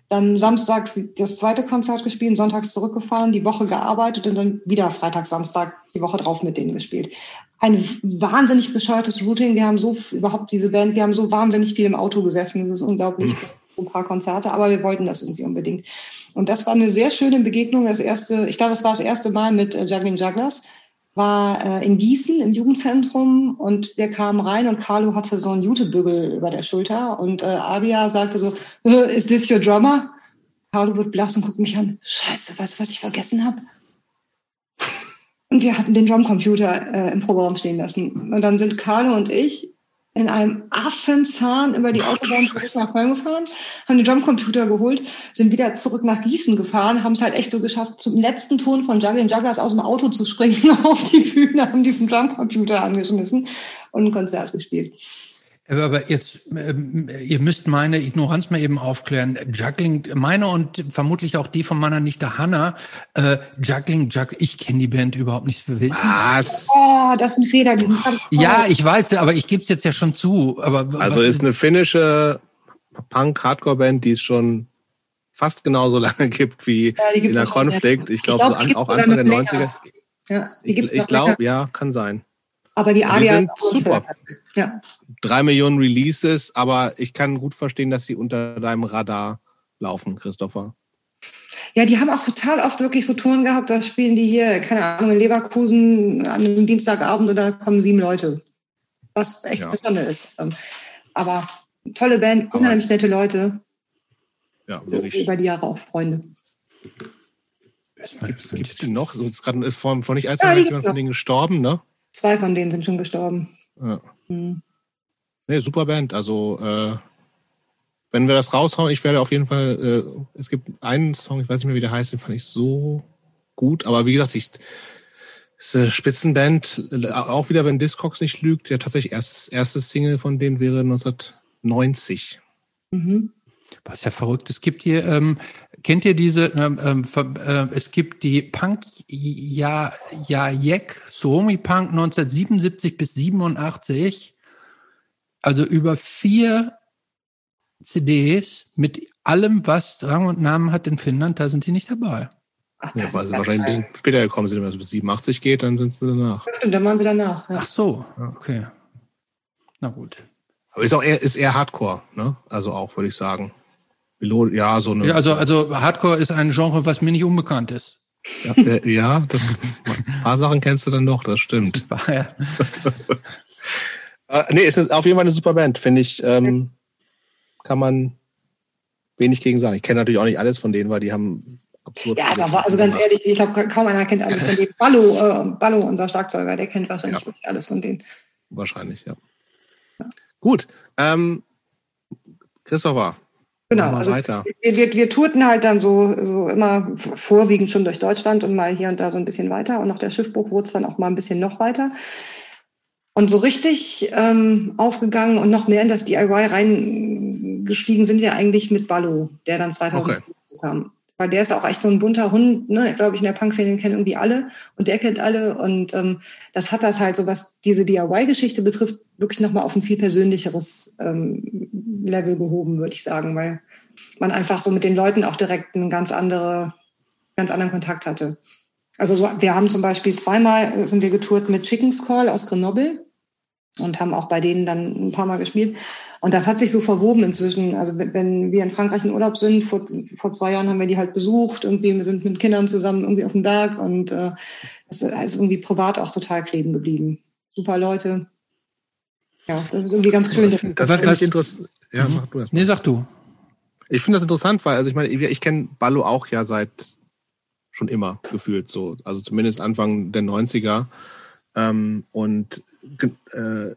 C: Dann samstags das zweite Konzert gespielt, sonntags zurückgefahren, die Woche gearbeitet und dann wieder Freitag, Samstag die Woche drauf mit denen gespielt. Ein wahnsinnig bescheuertes Routing. Wir haben so überhaupt diese Band, wir haben so wahnsinnig viel im Auto gesessen. Das ist unglaublich. Mhm. Ein paar Konzerte, aber wir wollten das irgendwie unbedingt. Und das war eine sehr schöne Begegnung. Das erste, ich glaube, es war das erste Mal mit äh, Juggling Jugglers war äh, in Gießen im Jugendzentrum und wir kamen rein und Carlo hatte so einen Jutebügel über der Schulter und äh, Abia sagte so, äh, is this your drummer? Carlo wird blass und guckt mich an, scheiße, weißt du, was ich vergessen habe? Und wir hatten den Drumcomputer äh, im Proberaum stehen lassen. Und dann sind Carlo und ich in einem Affenzahn über die Autobahn zurück nach Köln gefahren, haben den Drumcomputer geholt, sind wieder zurück nach Gießen gefahren, haben es halt echt so geschafft, zum letzten Ton von Juggling Jugglers aus dem Auto zu springen auf die Bühne, haben diesen Drumcomputer angeschmissen und ein Konzert gespielt.
B: Aber jetzt, ähm, ihr müsst meine Ignoranz mal eben aufklären. Juggling, meine und vermutlich auch die von meiner Nichte Hanna, äh, Juggling, Juggling, ich kenne die Band überhaupt nicht.
A: Was?
C: Oh, das ist ein Fehler. Die sind
B: ja, ich weiß, aber ich gebe es jetzt ja schon zu. Aber
A: also ist eine finnische Punk-Hardcore-Band, die es schon fast genauso lange gibt wie ja, in der Konflikt. Ich glaube, glaub, so auch Anfang der 90er. Ja, die gibt's ich, ich glaube, ja, kann sein.
C: Aber die Aria
A: sind super. Ja. Drei Millionen Releases, aber ich kann gut verstehen, dass sie unter deinem Radar laufen, Christopher.
C: Ja, die haben auch total oft wirklich so Touren gehabt, da spielen die hier, keine Ahnung, in Leverkusen an einem Dienstagabend und da kommen sieben Leute. Was echt ja. Stunde ist. Aber tolle Band, unheimlich nette Leute.
A: Ja,
C: so
A: wirklich.
C: über die Jahre auch Freunde.
A: Gibt's, gibt's die noch? So, jetzt gerade ist vor, vor nicht allzu
C: Ja,
A: lange
C: die
A: jemand
C: gibt's
A: von denen gestorben, ne?
C: Zwei von denen sind schon gestorben.
A: Ja.
C: Hm.
A: Nee, super Band. Also, äh, wenn wir das raushauen, ich werde auf jeden Fall, äh, es gibt einen Song, ich weiß nicht mehr, wie der heißt, den fand ich so gut. Aber wie gesagt, ich, ist eine Spitzenband, äh, auch wieder, wenn Discogs nicht lügt, ja tatsächlich erstes, erstes Single von denen wäre 1990.
C: Mhm.
B: Was ja verrückt. Es gibt hier, ähm, kennt ihr diese, ähm, ähm, äh, es gibt die Punk ja ja Jack Suomi Punk 1977 bis 87. Also über vier CDs mit allem, was Rang und Namen hat in Finnland, da sind die nicht dabei.
C: Ach,
A: Ja,
C: das
A: weil
C: ist
A: sie wahrscheinlich ein bisschen später gekommen sind, wenn es bis 87 geht, dann sind sie danach.
C: Stimmt, dann waren sie danach. Ja.
B: Ach so,
A: Ja.
B: okay. Na gut.
A: Aber ist auch eher, ist eher Hardcore, ne? Also auch, würde ich sagen. Ja, so eine.
B: Ja, also, also Hardcore ist ein Genre, was mir nicht unbekannt ist.
A: ja, äh, ja, das, ein paar Sachen kennst du dann doch, das stimmt.
B: Ja-
A: Äh, nee, es ist auf jeden Fall eine super Band, finde ich. Ähm, kann man wenig gegen sagen. Ich kenne natürlich auch nicht alles von denen, weil die haben absurd.
C: Ja, also, also ganz ehrlich, ich glaube, kaum einer kennt alles von denen. Ballo, äh, Ballo, unser Schlagzeuger, der kennt wahrscheinlich
A: Ja.
C: wirklich alles von denen.
A: Wahrscheinlich, ja. Gut. Ähm, Christopher,
C: Genau. Also
A: weiter.
C: wir, wir, wir tourten halt dann so, so immer vorwiegend schon durch Deutschland und mal hier und da so ein bisschen weiter. Und nach der Schiffbruch wurde es dann auch mal ein bisschen noch weiter. Und so richtig ähm, aufgegangen und noch mehr in das DIY reingestiegen sind wir eigentlich mit Ballo, der dann 2000 kam. Weil der ist auch echt so ein bunter Hund, ne? Ich glaube, ich in der Punk-Szene kennen irgendwie alle und der kennt alle. Und ähm, das hat das halt so, was diese DIY-Geschichte betrifft, wirklich nochmal auf ein viel persönlicheres ähm, Level gehoben, würde ich sagen, weil man einfach so mit den Leuten auch direkt einen ganz, andere, ganz anderen Kontakt hatte. Also so, wir haben zum Beispiel zweimal sind wir getourt mit Chicken's Call aus Grenoble und haben auch bei denen dann ein paar Mal gespielt. Und das hat sich so verwoben inzwischen. Also wenn- wir in Frankreich in Urlaub sind, vor, vor zwei Jahren haben wir die halt besucht, irgendwie wir sind mit Kindern zusammen irgendwie auf dem Berg und äh, das ist irgendwie privat auch total kleben geblieben. Super Leute. Ja, das ist irgendwie ganz schön.
A: Das, das finde ich
B: was-
A: interessant. Ja,
B: Mhm.
A: mach du mal.
B: Nee, sag du.
A: Ich finde das interessant, weil, also ich meine, ich, ich kenne Ballo auch ja seit schon immer gefühlt so. Also zumindest Anfang der 90er. Ähm, und äh,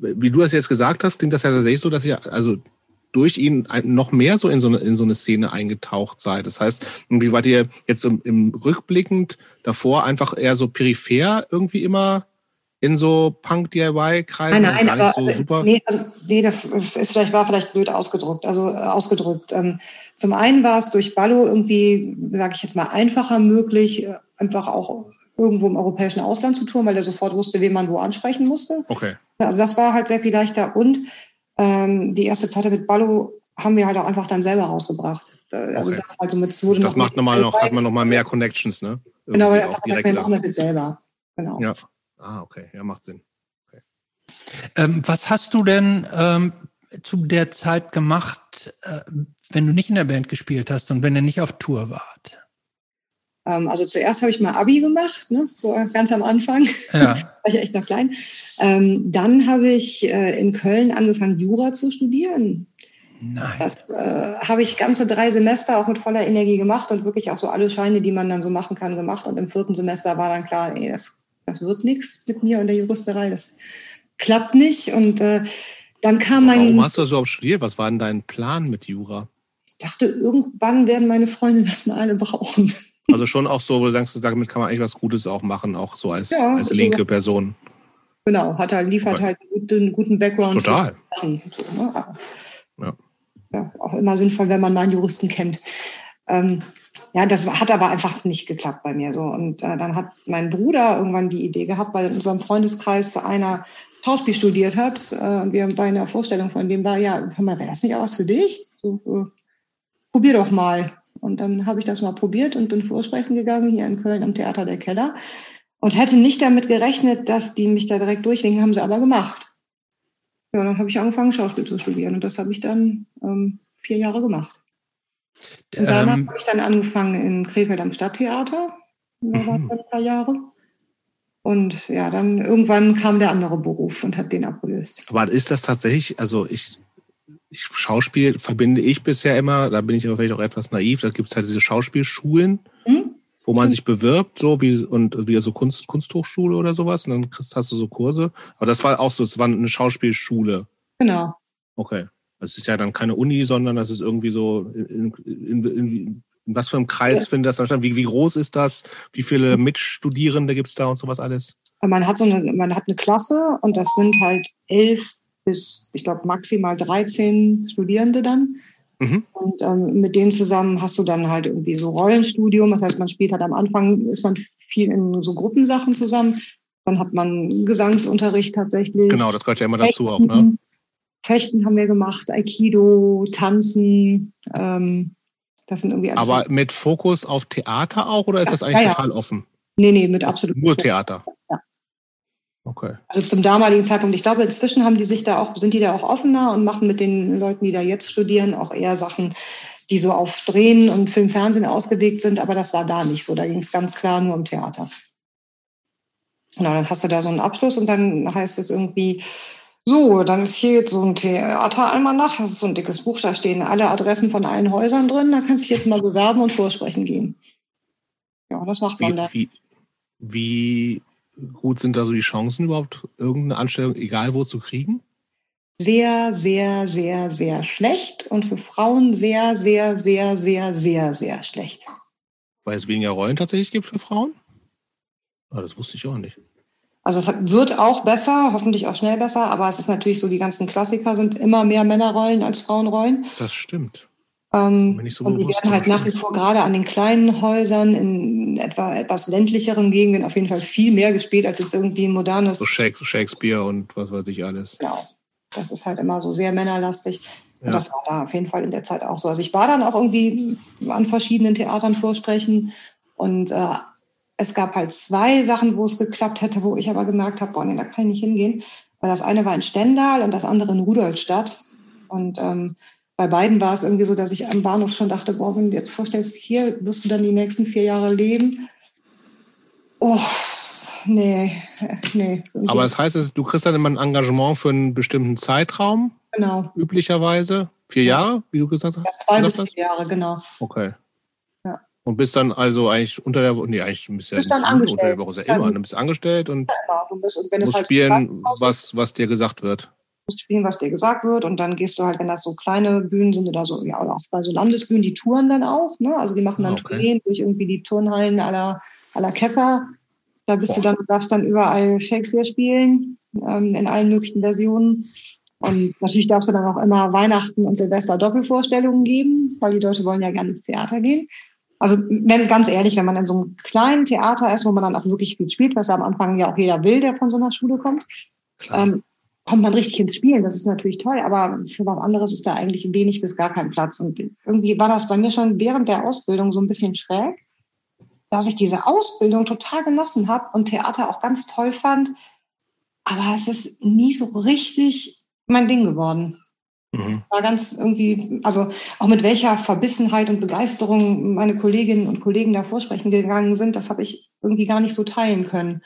A: wie du das jetzt gesagt hast, klingt das ja tatsächlich so, dass ihr also durch ihn noch mehr so in so eine, in so eine Szene eingetaucht seid. Das heißt, irgendwie wart ihr jetzt im, im Rückblickend davor einfach eher so peripher irgendwie immer in so Punk-DIY-Kreisen?
C: Nein, nein, aber
A: so
C: also,
A: super.
C: nee, also nee, das ist vielleicht war vielleicht blöd ausgedrückt. Also äh, ausgedrückt. Ähm, zum einen war es durch Ballo irgendwie, sage ich jetzt mal, einfacher möglich, äh, einfach auch irgendwo im europäischen Ausland zu touren, weil er sofort wusste, wen man wo ansprechen musste.
A: Okay.
C: Also das war halt sehr viel leichter. Und ähm, die erste Platte mit Ballo haben wir halt auch einfach dann selber rausgebracht. Also
A: Okay.
C: das halt so mit, es wurde
A: Das
C: noch
A: macht nochmal noch, hat man nochmal mehr Connections, ne?
C: Genau, weil
A: Irgendwie
C: einfach gesagt, wir machen das jetzt selber. Genau.
A: Ja. Ah, okay. Ja, macht Sinn.
B: Ähm, was hast du denn ähm, zu der Zeit gemacht, äh, wenn du nicht in der Band gespielt hast und wenn ihr nicht auf Tour wart?
C: Ähm, also zuerst habe ich mal Abi gemacht, ne? so ganz am Anfang.
B: Ja.
C: war ich echt noch klein. Ähm, dann habe ich äh, in Köln angefangen, Jura zu studieren.
B: Nein.
C: Das äh, habe ich ganze drei Semester auch mit voller Energie gemacht und wirklich auch so alle Scheine, die man dann so machen kann, gemacht. Und im vierten Semester war dann klar, ey, das, das wird nichts mit mir und der Juristerei, das klappt nicht. Und äh, dann kam mein,
A: Warum hast du das überhaupt studiert? Was war denn dein Plan mit Jura?
C: ich dachte, irgendwann werden meine Freunde das mal alle brauchen.
A: Also schon auch so, wo du sagst, damit kann man eigentlich was Gutes auch machen, auch so als,
C: Ja,
A: als
C: ist
A: linke
C: so.
A: Person.
C: Genau, hat halt, liefert halt einen guten, guten Background.
A: Total.
C: Sachen. So, ne?
A: Ja.
C: ja, auch immer sinnvoll, wenn man mal einen Juristen kennt. Ähm, ja, das hat aber einfach nicht geklappt bei mir so. Und äh, dann hat mein Bruder irgendwann die Idee gehabt, weil in unserem Freundeskreis einer Schauspiel studiert hat äh, und wir bei einer Vorstellung von dem war, ja, hör mal, wäre das nicht auch was für dich? So, äh, probier doch mal. Und dann habe ich das mal probiert und bin vorsprechen gegangen hier in Köln am Theater der Keller und hätte nicht damit gerechnet, dass die mich da direkt durchwinken, haben sie aber gemacht. Ja, dann habe ich angefangen, Schauspiel zu studieren und das habe ich dann ähm, vier Jahre gemacht. Und danach
B: Ähm,
C: habe ich dann angefangen in Krefeld am Stadttheater. Da war ich dann ein paar Jahre. Und ja, dann irgendwann kam der andere Beruf und hat den abgelöst.
A: Aber ist das tatsächlich, also ich ich, Schauspiel verbinde ich bisher immer, da bin ich aber vielleicht auch etwas naiv, da gibt es halt diese Schauspielschulen,
C: Hm?
A: wo man sich bewirbt, so wie und wie so Kunst, Kunsthochschule oder sowas, und dann kriegst, hast du so Kurse. Aber das war auch so, es war eine Schauspielschule.
C: Genau.
A: Okay. Das ist ja dann keine Uni, sondern das ist irgendwie so, in, in, in, in was für einem Kreis
C: Ja.
A: findet das dann statt? Wie, wie groß ist das? Wie viele Mitstudierende gibt's da und sowas alles?
C: Man hat so eine, man hat eine Klasse und das sind halt elf bis, ich glaube, maximal 13 Studierende dann.
A: Mhm.
C: Und ähm, mit denen zusammen hast du dann halt irgendwie so Rollenstudium. Das heißt, man spielt halt am Anfang, ist man viel in so Gruppensachen zusammen. Dann hat man Gesangsunterricht tatsächlich.
A: Genau, das gehört ja immer dazu auch, ne?
C: Fechten. Fechten haben wir gemacht, Aikido, Tanzen. Ähm, das sind irgendwie.
A: Aber mit Fokus auf Theater auch oder ist
C: Ja,
A: das eigentlich
C: ja, ja.
A: total offen?
C: nee, nee, mit absolut.
A: Nur Theater. Okay.
C: Also zum damaligen Zeitpunkt. Ich glaube, inzwischen haben die sich da auch, sind die da auch offener und machen mit den Leuten, die da jetzt studieren, auch eher Sachen, die so auf Drehen und Film, Fernsehen ausgelegt sind. Aber das war da nicht so. Da ging es ganz klar nur um Theater. Genau, dann hast du da so einen Abschluss und dann heißt es irgendwie, so, dann ist hier jetzt so ein Theateralmanach, das ist so ein dickes Buch, da stehen alle Adressen von allen Häusern drin, da kannst du dich jetzt mal bewerben und vorsprechen gehen. Ja, das macht man
A: Wie,
C: da.
A: wie, wie gut sind da so die Chancen überhaupt, irgendeine Anstellung, egal wo, zu kriegen?
C: sehr, sehr, sehr, sehr schlecht und für Frauen sehr, sehr, sehr, sehr, sehr, sehr schlecht.
A: Weil es weniger Rollen tatsächlich gibt für Frauen? Ah, das wusste ich auch nicht.
C: Also es wird auch besser, hoffentlich auch schnell besser, aber es ist natürlich so, die ganzen Klassiker sind immer mehr Männerrollen als Frauenrollen.
A: Das stimmt.
C: Ähm,
A: so
C: und die werden halt nach wie vor gerade an den kleinen Häusern in etwa etwas ländlicheren Gegenden auf jeden Fall viel mehr gespielt als jetzt irgendwie ein modernes.
A: So Shakes- Shakespeare und was weiß ich alles.
C: Genau. Das ist halt immer so sehr männerlastig. Und
A: Ja.
C: das war da auf jeden Fall in der Zeit auch so. Also ich war dann auch irgendwie an verschiedenen Theatern vorsprechen und äh, es gab halt zwei Sachen, wo es geklappt hätte, wo ich aber gemerkt habe, boah, nee, da kann ich nicht hingehen. Weil das eine war in Stendal und das andere in Rudolstadt. Und ähm, bei beiden war es irgendwie so, dass ich am Bahnhof schon dachte, boah, wenn du dir jetzt vorstellst, hier wirst du dann die nächsten vier Jahre leben. Oh, nee, nee.
A: Aber das heißt, du kriegst dann immer ein Engagement für einen bestimmten Zeitraum,
C: genau.
A: üblicherweise. Vier
C: Ja.
A: Jahre, wie du gesagt hast?
C: Ja, zwei bis vier Jahre, genau.
A: Okay.
C: Ja.
A: Und bist dann also eigentlich unter der Woche, nee, eigentlich bist du ja
C: Bist dann angestellt.
A: unter der Woche, ist ja immer.
C: dann-
A: Dann bist du angestellt und
C: Genau, du bist, und wenn
A: musst
C: halt
A: spielen, was, was dir gesagt wird.
C: Musst spielen, was dir gesagt wird. Und dann gehst du halt, wenn das so kleine Bühnen sind oder so, ja, oder auch bei so Landesbühnen, die touren dann auch. Ne? Also die machen dann
A: Ah, okay.
C: Tourneen durch irgendwie die Turnhallen aller aller Keffer. Da bist du
A: Boah.
C: dann, darfst dann überall Shakespeare spielen, ähm, in allen möglichen Versionen. Und natürlich darfst du dann auch immer Weihnachten und Silvester Doppelvorstellungen geben, weil die Leute wollen ja gerne ins Theater gehen. Also wenn, ganz ehrlich, wenn man in so einem kleinen Theater ist, wo man dann auch wirklich viel spielt, was ja am Anfang ja auch jeder will, der von so einer Schule kommt, ähm, kommt man richtig ins Spielen. Das ist natürlich toll, aber für was anderes ist da eigentlich wenig bis gar kein Platz. Und irgendwie war das bei mir schon während der Ausbildung so ein bisschen schräg, dass ich diese Ausbildung total genossen habe und Theater auch ganz toll fand. Aber es ist nie so richtig mein Ding geworden.
A: Mhm.
C: War ganz irgendwie, also auch mit welcher Verbissenheit und Begeisterung meine Kolleginnen und Kollegen da vorsprechen gegangen sind, das habe ich irgendwie gar nicht so teilen können.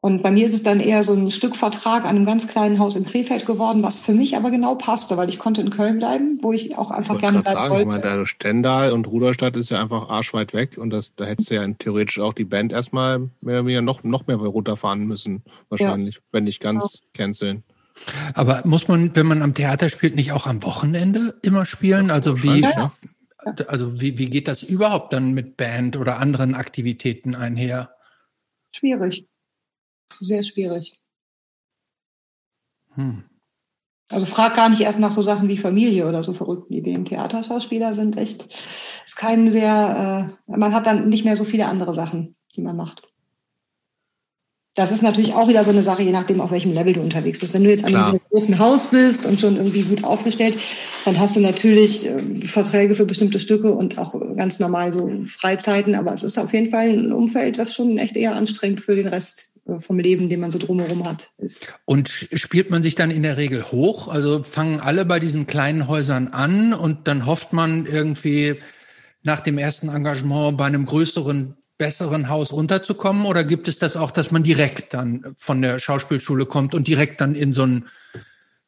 C: Und bei mir ist es dann eher so ein Stückvertrag an einem ganz kleinen Haus in Krefeld geworden, was für mich aber genau passte, weil ich konnte in Köln bleiben, wo ich auch
A: Ich
C: einfach
A: wollte
C: gerne bleiben
A: sagen, ich
C: wollte.
A: meine, der Stendal und Rudolstadt ist ja einfach arschweit weg und das, da hättest du ja theoretisch auch die Band erstmal mehr oder weniger noch, noch mehr runterfahren müssen, wahrscheinlich, wenn nicht ganz canceln.
B: Aber muss man, wenn man am Theater spielt, nicht auch am Wochenende immer spielen? Also wie,
A: ja.
B: also wie, wie geht das überhaupt dann mit Band oder anderen Aktivitäten einher?
C: Schwierig. Sehr schwierig.
B: Hm.
C: Also frag gar nicht erst nach so Sachen wie Familie oder so verrückten Ideen. Theaterschauspieler sind echt, ist kein sehr, äh, man hat dann nicht mehr so viele andere Sachen, die man macht. Das ist natürlich auch wieder so eine Sache, je nachdem, auf welchem Level du unterwegs bist. Wenn du jetzt an diesem großen Haus bist und schon irgendwie gut aufgestellt, dann hast du natürlich äh, Verträge für bestimmte Stücke und auch ganz normal so Freizeiten. Aber es ist auf jeden Fall ein Umfeld, das schon echt eher anstrengend für den Rest vom Leben, den man so drumherum hat, ist.
B: Und spielt man sich dann in der Regel hoch? Also fangen alle bei diesen kleinen Häusern an und dann hofft man irgendwie nach dem ersten Engagement bei einem größeren, besseren Haus unterzukommen? Oder gibt es das auch, dass man direkt dann von der Schauspielschule kommt und direkt dann in so ein,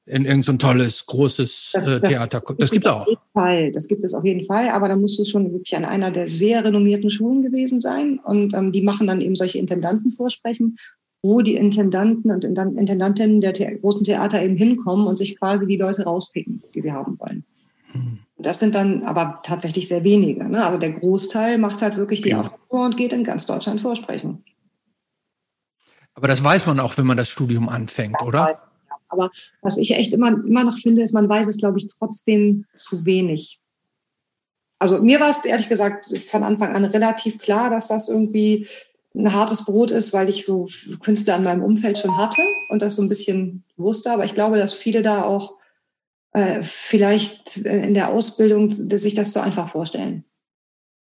B: in irgendein so tolles, großes das, äh, Theater. Das, das gibt es auch.
C: Fall. Das gibt es auf jeden Fall, aber da musst du schon wirklich an einer der sehr renommierten Schulen gewesen sein. Und ähm, die machen dann eben solche Intendantenvorsprechen, wo die Intendanten und Intendantinnen der The großen Theater eben hinkommen und sich quasi die Leute rauspicken, die sie haben wollen. Hm. Das sind dann aber tatsächlich sehr wenige. Ne? Also der Großteil macht halt wirklich die ja. Aufgabe und geht in ganz Deutschland vorsprechen.
B: Aber das weiß man auch, wenn man das Studium anfängt, das oder? Weiß
C: aber was ich echt immer, immer noch finde, ist, man weiß es, glaube ich, trotzdem zu wenig. Also mir war es ehrlich gesagt von Anfang an relativ klar, dass das irgendwie ein hartes Brot ist, weil ich so Künstler in meinem Umfeld schon hatte und das so ein bisschen wusste. Aber ich glaube, dass viele da auch äh, vielleicht in der Ausbildung sich das so einfach vorstellen,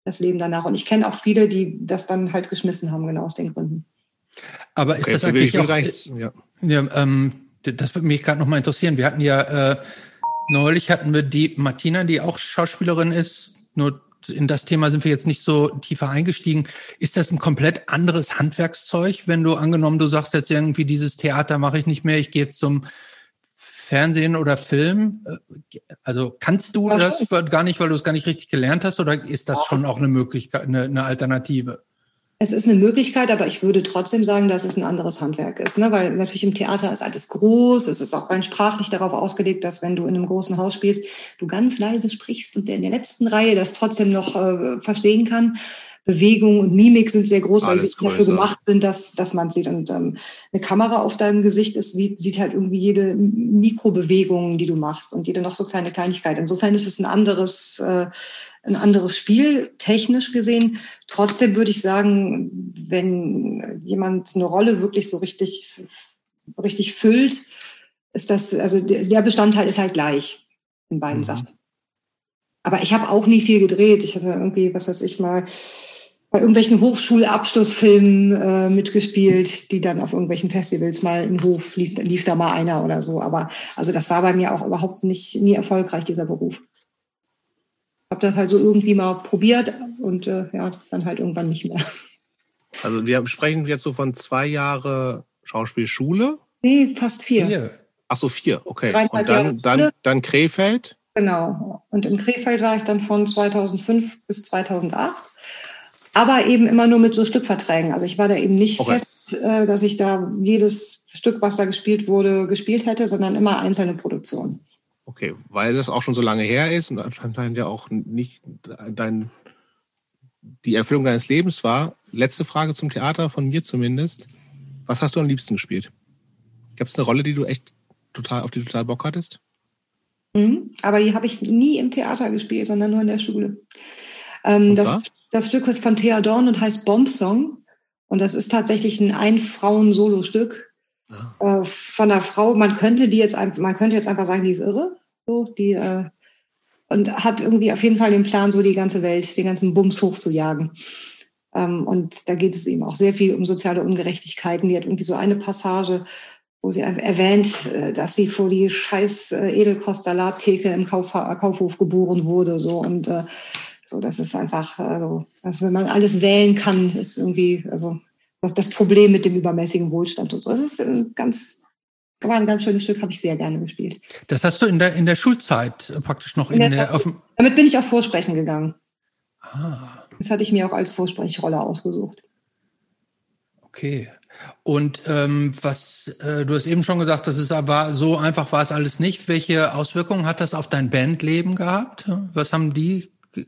C: das Leben danach. Und ich kenne auch viele, die das dann halt geschmissen haben, genau aus den Gründen.
B: Aber ist okay, das eigentlich auch, ja. ja ähm, das würde mich gerade noch mal interessieren. Wir hatten ja äh, neulich hatten wir die Martina, die auch Schauspielerin ist. Nur in das Thema sind wir jetzt nicht so tiefer eingestiegen. Ist das ein komplett anderes Handwerkszeug, wenn du angenommen, du sagst jetzt irgendwie dieses Theater mache ich nicht mehr, ich gehe jetzt zum Fernsehen oder Film? Äh, also kannst du das gar nicht, weil du es gar nicht richtig gelernt hast, oder ist das schon auch eine Möglichkeit, eine, eine Alternative?
C: Es ist eine Möglichkeit, aber ich würde trotzdem sagen, dass es ein anderes Handwerk ist, ne? weil natürlich im Theater ist alles groß, es ist auch rein sprachlich darauf ausgelegt, dass wenn du in einem großen Haus spielst, du ganz leise sprichst und der in der letzten Reihe das trotzdem noch äh, verstehen kann. Bewegung und Mimik sind sehr groß, weil sie dafür gemacht sind, dass, dass man sieht. Und ähm, eine Kamera auf deinem Gesicht ist, sieht, sieht halt irgendwie jede Mikrobewegung, die du machst und jede noch so kleine Kleinigkeit. Insofern ist es ein anderes äh, ein anderes Spiel, technisch gesehen. Trotzdem würde ich sagen, wenn jemand eine Rolle wirklich so richtig, richtig füllt, ist das, also der Bestandteil ist halt gleich in beiden mhm. Sachen. Aber ich habe auch nie viel gedreht. Ich hatte irgendwie, was weiß ich mal, bei irgendwelchen Hochschulabschlussfilmen äh, mitgespielt, die dann auf irgendwelchen Festivals mal in Hof lief, lief da mal einer oder so. Aber also das war bei mir auch überhaupt nicht nie erfolgreich, dieser Beruf habe das halt so irgendwie mal probiert und äh, ja, dann halt irgendwann nicht mehr.
A: Also wir sprechen jetzt so von zwei Jahre Schauspielschule?
C: Nee, fast vier.
A: vier. Ach so, vier, okay. Und dann, dann, dann Krefeld?
C: Genau. Und in Krefeld war ich dann von 2005 bis 2008. Aber eben immer nur mit so Stückverträgen. Also ich war da eben nicht okay. fest, äh, dass ich da jedes Stück, was da gespielt wurde, gespielt hätte, sondern immer einzelne Produktionen.
A: Okay, weil das auch schon so lange her ist und anscheinend ja auch nicht dein, die Erfüllung deines Lebens war. Letzte Frage zum Theater, von mir zumindest. Was hast du am liebsten gespielt? Gab es eine Rolle, die du echt total, auf die du total Bock hattest?
C: Mhm, aber die habe ich nie im Theater gespielt, sondern nur in der Schule. Ähm, das, das Stück ist von Thea Dorn und heißt Bomb Song. Und das ist tatsächlich ein Ein-Frauen-Solo-Stück. Ah. Äh, von einer Frau, man könnte die jetzt einfach, man könnte jetzt einfach sagen, die ist irre, so, die, äh, und hat irgendwie auf jeden Fall den Plan, so die ganze Welt, den ganzen Bums hochzujagen. Ähm, und da geht es eben auch sehr viel um soziale Ungerechtigkeiten. Die hat irgendwie so eine Passage, wo sie erwähnt, äh, dass sie vor die scheiß äh, Edelkostsalattheke im Kauf, Kaufhof geboren wurde, so, und, äh, so, das ist einfach, also, also wenn man alles wählen kann, ist irgendwie, also das, das Problem mit dem übermäßigen Wohlstand und so. Das ist ein ganz, war ein ganz schönes Stück, habe ich sehr gerne gespielt.
B: Das hast du in der, in der Schulzeit praktisch noch in, in der,
C: der Damit bin ich auf Vorsprechen gegangen. Ah. Das hatte ich mir auch als Vorsprechrolle ausgesucht.
B: Okay. Und ähm, was äh, du hast eben schon gesagt, das ist aber so einfach war es alles nicht. Welche Auswirkungen hat das auf dein Bandleben gehabt? Was haben die? Wie,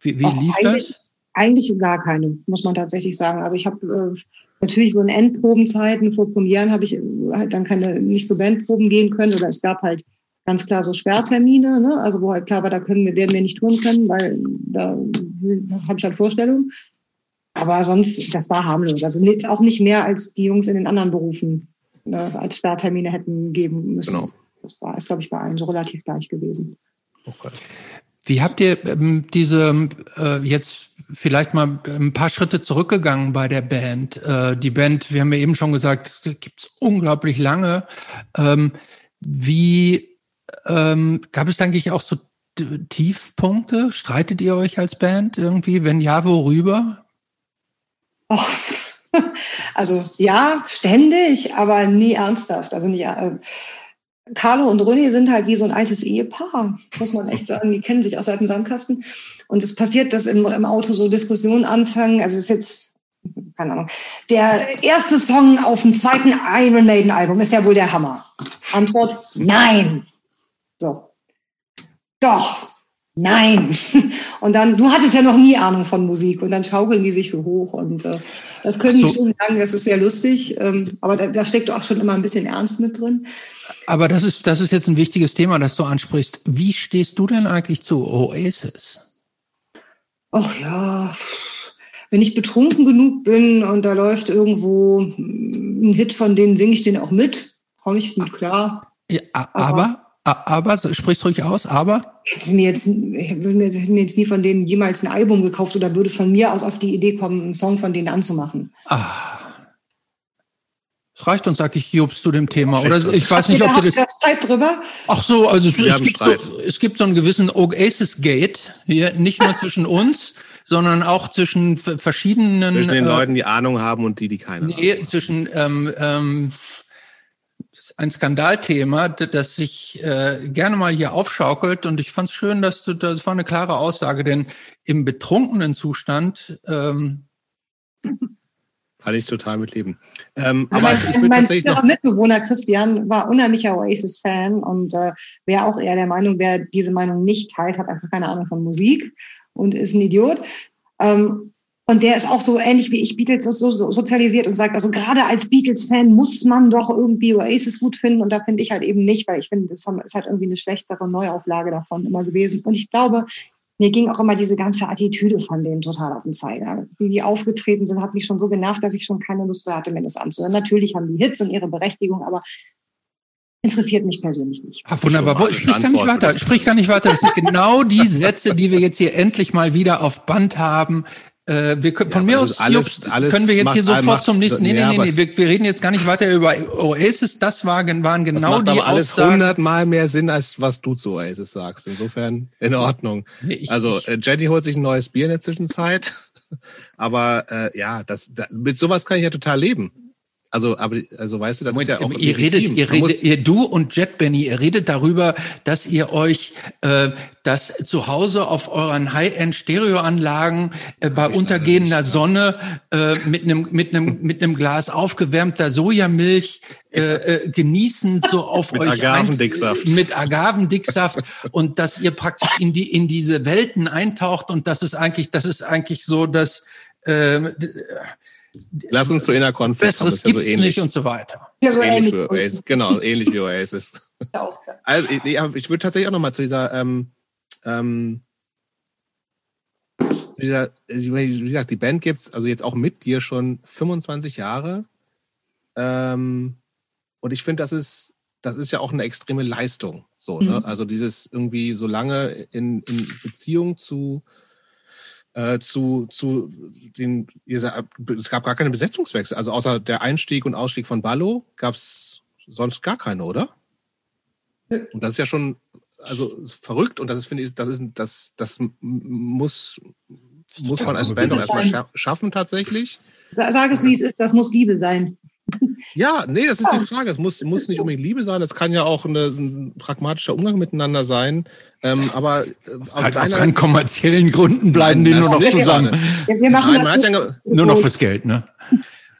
B: wie lief das?
C: Eigentlich gar keine, muss man tatsächlich sagen. Also ich habe äh, natürlich so in Endprobenzeiten vor Premieren habe ich äh, halt dann keine nicht zu Bandproben gehen können oder es gab halt ganz klar so Sperrtermine, ne? also wo halt klar war, da können wir, werden wir nicht tun können, weil da habe ich halt Vorstellungen. Aber sonst, das war harmlos. Also jetzt auch nicht mehr, als die Jungs in den anderen Berufen ne, als Sperrtermine hätten geben müssen. Genau. Das war, ist, glaube ich, bei allen so relativ gleich gewesen.
B: Okay. Wie habt ihr ähm, diese äh, jetzt vielleicht mal ein paar Schritte zurückgegangen bei der Band? Äh, die Band, wir haben ja eben schon gesagt, gibt's unglaublich lange. Ähm, wie ähm, gab es eigentlich auch so Tiefpunkte? Streitet ihr euch als Band irgendwie? Wenn ja, worüber?
C: Oh. Also ja, ständig, aber nie ernsthaft. Also nie, äh, Carlo und René sind halt wie so ein altes Ehepaar, muss man echt sagen. Die kennen sich aus dem Sandkasten. Und es passiert, dass im, im Auto so Diskussionen anfangen. Also es ist jetzt, keine Ahnung, der erste Song auf dem zweiten Iron Maiden Album ist ja wohl der Hammer. Antwort, nein. So. Doch. Nein. Und dann, du hattest ja noch nie Ahnung von Musik und dann schaukeln die sich so hoch und äh, das können so. die schon sagen, das ist sehr lustig, ähm, aber da, da steckt auch schon immer ein bisschen Ernst mit drin.
B: Aber das ist, das ist jetzt ein wichtiges Thema, das du ansprichst. Wie stehst du denn eigentlich zu Oasis?
C: Ach ja, wenn ich betrunken genug bin und da läuft irgendwo ein Hit, von denen singe ich den auch mit, komme ich mit klar.
B: Ja, aber, aber, aber sprichst ruhig aus, aber?
C: Ich hätte mir jetzt, ich würde mir jetzt nie von denen jemals ein Album gekauft oder würde von mir aus auf die Idee kommen, einen Song von denen anzumachen.
B: Ah. Es reicht uns, sag ich, Jobst zu dem Thema. Oder ich weiß nicht, ob du das.
C: Streit drüber?
B: Ach so, also es, es gibt, so, es gibt so einen gewissen Oasis Gate hier, nicht nur zwischen uns, sondern auch zwischen verschiedenen.
A: Zwischen den äh, Leuten, die Ahnung haben und die, die keine
B: nee, haben. zwischen ähm, ähm, ein Skandalthema, das sich äh, gerne mal hier aufschaukelt. Und ich fand es schön, dass du, das war eine klare Aussage, denn im betrunkenen Zustand ähm,
A: kann ich total mitleben. Ähm,
C: aber mein, ich, ich mein tatsächlich Mitbewohner Christian war unheimlicher Oasis-Fan und äh, wäre auch eher der Meinung, wer diese Meinung nicht teilt, hat einfach keine Ahnung von Musik und ist ein Idiot. Ähm, und der ist auch so ähnlich wie ich Beatles so, so, sozialisiert und sagt, also gerade als Beatles-Fan muss man doch irgendwie Oasis gut finden. Und da finde ich halt eben nicht, weil ich finde, das ist halt irgendwie eine schlechtere Neuauflage davon immer gewesen. Und ich glaube, mir ging auch immer diese ganze Attitüde von denen total auf den Zeiger. Wie die aufgetreten sind, hat mich schon so genervt, dass ich schon keine Lust hatte, mir das anzuhören. Natürlich haben die Hits und ihre Berechtigung, aber interessiert mich persönlich nicht.
B: Ach, wunderbar. Sprich gar nicht weiter. Sprich gar nicht weiter. Das sind genau die Sätze, die wir jetzt hier endlich mal wieder auf Band haben. Äh, wir können, von ja, mir aus alles, Jobst, alles können wir jetzt hier sofort macht, zum nächsten. Nee, nee, nee, nee. Wir, wir, reden jetzt gar nicht weiter über Oasis. Das war, waren genau das macht die aber
A: alles hundertmal mehr Sinn, als was du zu Oasis sagst. Insofern in Ordnung. Nee, ich, also äh, Jenny holt sich ein neues Bier in der Zwischenzeit. Aber äh, ja, das, da, mit sowas kann ich ja total leben. Also, aber, also weißt du, das Moment, ist ja auch
B: ihr redet, ihr redet, ihr, du und Jet Benny, ihr redet darüber, dass ihr euch äh, das zu Hause auf euren High-End-Stereoanlagen äh, bei untergehender Sonne äh, mit einem mit einem mit einem Glas aufgewärmter Sojamilch äh, äh, genießen so auf
A: mit
B: euch
A: Agavendicksaft.
B: Ein, mit Agavendicksaft. Und dass ihr praktisch in die in diese Welten eintaucht. Und das ist eigentlich das ist eigentlich so, dass äh,
A: Lass uns zu Inner Conflict
B: kommen. Das ja so ähnlich. nicht und so weiter.
A: Ja, so ähnlich, ähnlich wie Oasis. Genau, ähnlich wie Oasis. also, ich, ich würde tatsächlich auch nochmal zu dieser, ähm, ähm, dieser, wie gesagt, die Band gibt's also jetzt auch mit dir schon 25 Jahre. Ähm, und ich finde, das ist, das ist ja auch eine extreme Leistung. So, ne? mhm. ne? Also dieses irgendwie so lange in, in Beziehung zu äh, zu, zu den, es gab gar keine Besetzungswechsel. Also außer der Einstieg und Ausstieg von Ballo gab es sonst gar keine, oder? Und das ist ja schon, also verrückt und das ist, finde ich, das ist, das, das muss, muss man als Band auch erstmal schaffen tatsächlich.
C: Sag es, wie es ist, das muss Liebe sein.
A: Ja, nee, das ist die Frage. Es muss, muss nicht unbedingt Liebe sein, es kann ja auch eine, ein pragmatischer Umgang miteinander sein. Ähm, aber äh,
B: aus halt aus rein kommerziellen Gründen bleiben die nur noch zusammen.
C: Ja, wir machen Nein, das
B: ja nur noch fürs Geld, ne?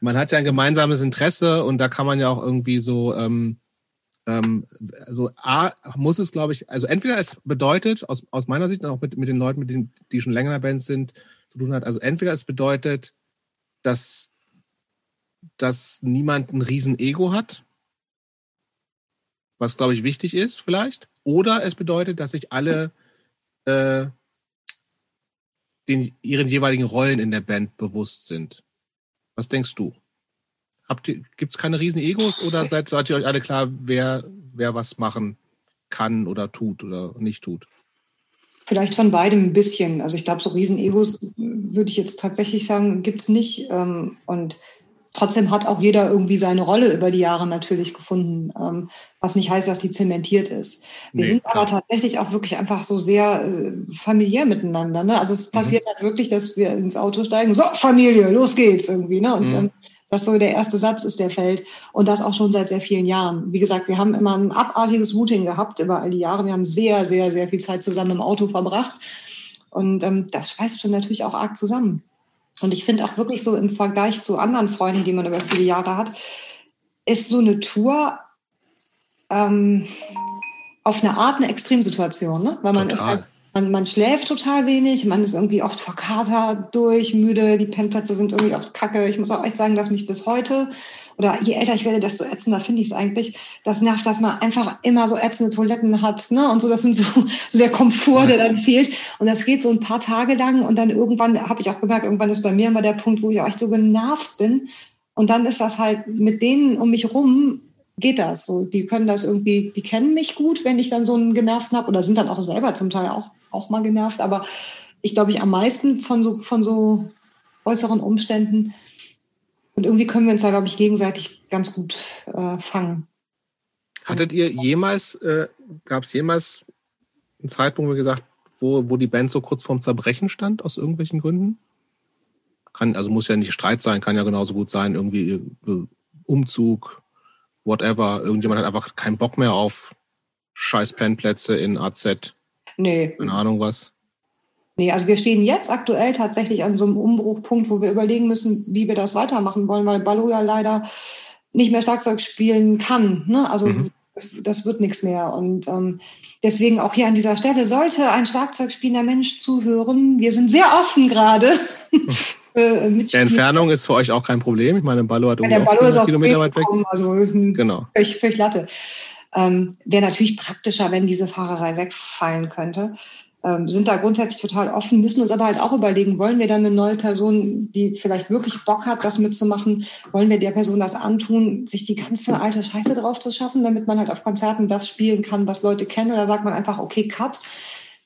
A: Man hat ja ein gemeinsames Interesse und da kann man ja auch irgendwie so, ähm, ähm, also A, muss es, glaube ich, also entweder es bedeutet, aus, aus meiner Sicht und auch mit, mit den Leuten, mit denen, die schon länger in der Band sind, zu tun hat, also entweder es bedeutet, dass dass niemand ein Riesen-Ego hat, was, glaube ich, wichtig ist vielleicht. Oder es bedeutet, dass sich alle äh, den, ihren jeweiligen Rollen in der Band bewusst sind. Was denkst du? Gibt es keine Riesen-Egos oder seid, seid ihr euch alle klar, wer, wer was machen kann oder tut oder nicht tut?
C: Vielleicht von beidem ein bisschen. Also ich glaube, so Riesen-Egos würde ich jetzt tatsächlich sagen, gibt es nicht. Ähm, und Trotzdem hat auch jeder irgendwie seine Rolle über die Jahre natürlich gefunden, ähm, was nicht heißt, dass die zementiert ist. Wir nee, sind klar. aber tatsächlich auch wirklich einfach so sehr äh, familiär miteinander. Ne? Also es mhm. passiert halt wirklich, dass wir ins Auto steigen, so Familie, los geht's irgendwie. Ne? Und mhm. dann dass so der erste Satz ist, der fällt. Und das auch schon seit sehr vielen Jahren. Wie gesagt, wir haben immer ein abartiges Routing gehabt über all die Jahre. Wir haben sehr, sehr, sehr viel Zeit zusammen im Auto verbracht. Und ähm, das schweißt schon natürlich auch arg zusammen. Und ich finde auch wirklich so im Vergleich zu anderen Freunden, die man über viele Jahre hat, ist so eine Tour ähm, auf eine Art eine Extremsituation, ne? Weil man Total. ist halt man, man schläft total wenig, man ist irgendwie oft verkatert, durch, müde, die Pennplätze sind irgendwie oft kacke. Ich muss auch echt sagen, dass mich bis heute, oder je älter ich werde, desto ätzender finde ich es eigentlich, das nervt, dass man einfach immer so ätzende Toiletten hat, ne? Und so, das sind so, so der Komfort, der dann fehlt. Und das geht so ein paar Tage lang und dann irgendwann, habe ich auch gemerkt, irgendwann ist bei mir immer der Punkt, wo ich auch echt so genervt bin. Und dann ist das halt mit denen um mich rum geht das so. Die können das irgendwie, die kennen mich gut, wenn ich dann so einen genervten habe oder sind dann auch selber zum Teil auch auch mal genervt. Aber ich glaube, ich am meisten von so, von so äußeren Umständen. Und irgendwie können wir uns da, glaube ich, gegenseitig ganz gut äh, fangen.
A: Hattet ihr jemals, äh, gab es jemals einen Zeitpunkt, wo gesagt, wo, wo die Band so kurz vorm Zerbrechen stand, aus irgendwelchen Gründen? Kann, also muss ja nicht Streit sein, kann ja genauso gut sein, irgendwie äh, Umzug, whatever. Irgendjemand hat einfach keinen Bock mehr auf scheiß Pennplätze in AZ.
C: Nee.
A: Keine Ahnung was.
C: Nee, also wir stehen jetzt aktuell tatsächlich an so einem Umbruchpunkt, wo wir überlegen müssen, wie wir das weitermachen wollen, weil Ballo ja leider nicht mehr Schlagzeug spielen kann. Ne? Also mhm. das, das, wird nichts mehr. Und ähm, deswegen auch hier an dieser Stelle sollte ein Schlagzeugspielender Mensch zuhören. Wir sind sehr offen gerade.
A: Äh, Die Entfernung ist für euch auch kein Problem. Ich meine, Ballo hat
C: ja, der Ballo ist Kilometer weit weg. Also genau. völlig, völlig Latte. Ähm, Wäre natürlich praktischer, wenn diese Fahrerei wegfallen könnte. Ähm, sind da grundsätzlich total offen, müssen uns aber halt auch überlegen, wollen wir dann eine neue Person, die vielleicht wirklich Bock hat, das mitzumachen, wollen wir der Person das antun, sich die ganze alte Scheiße drauf zu schaffen, damit man halt auf Konzerten das spielen kann, was Leute kennen, oder sagt man einfach, okay, cut,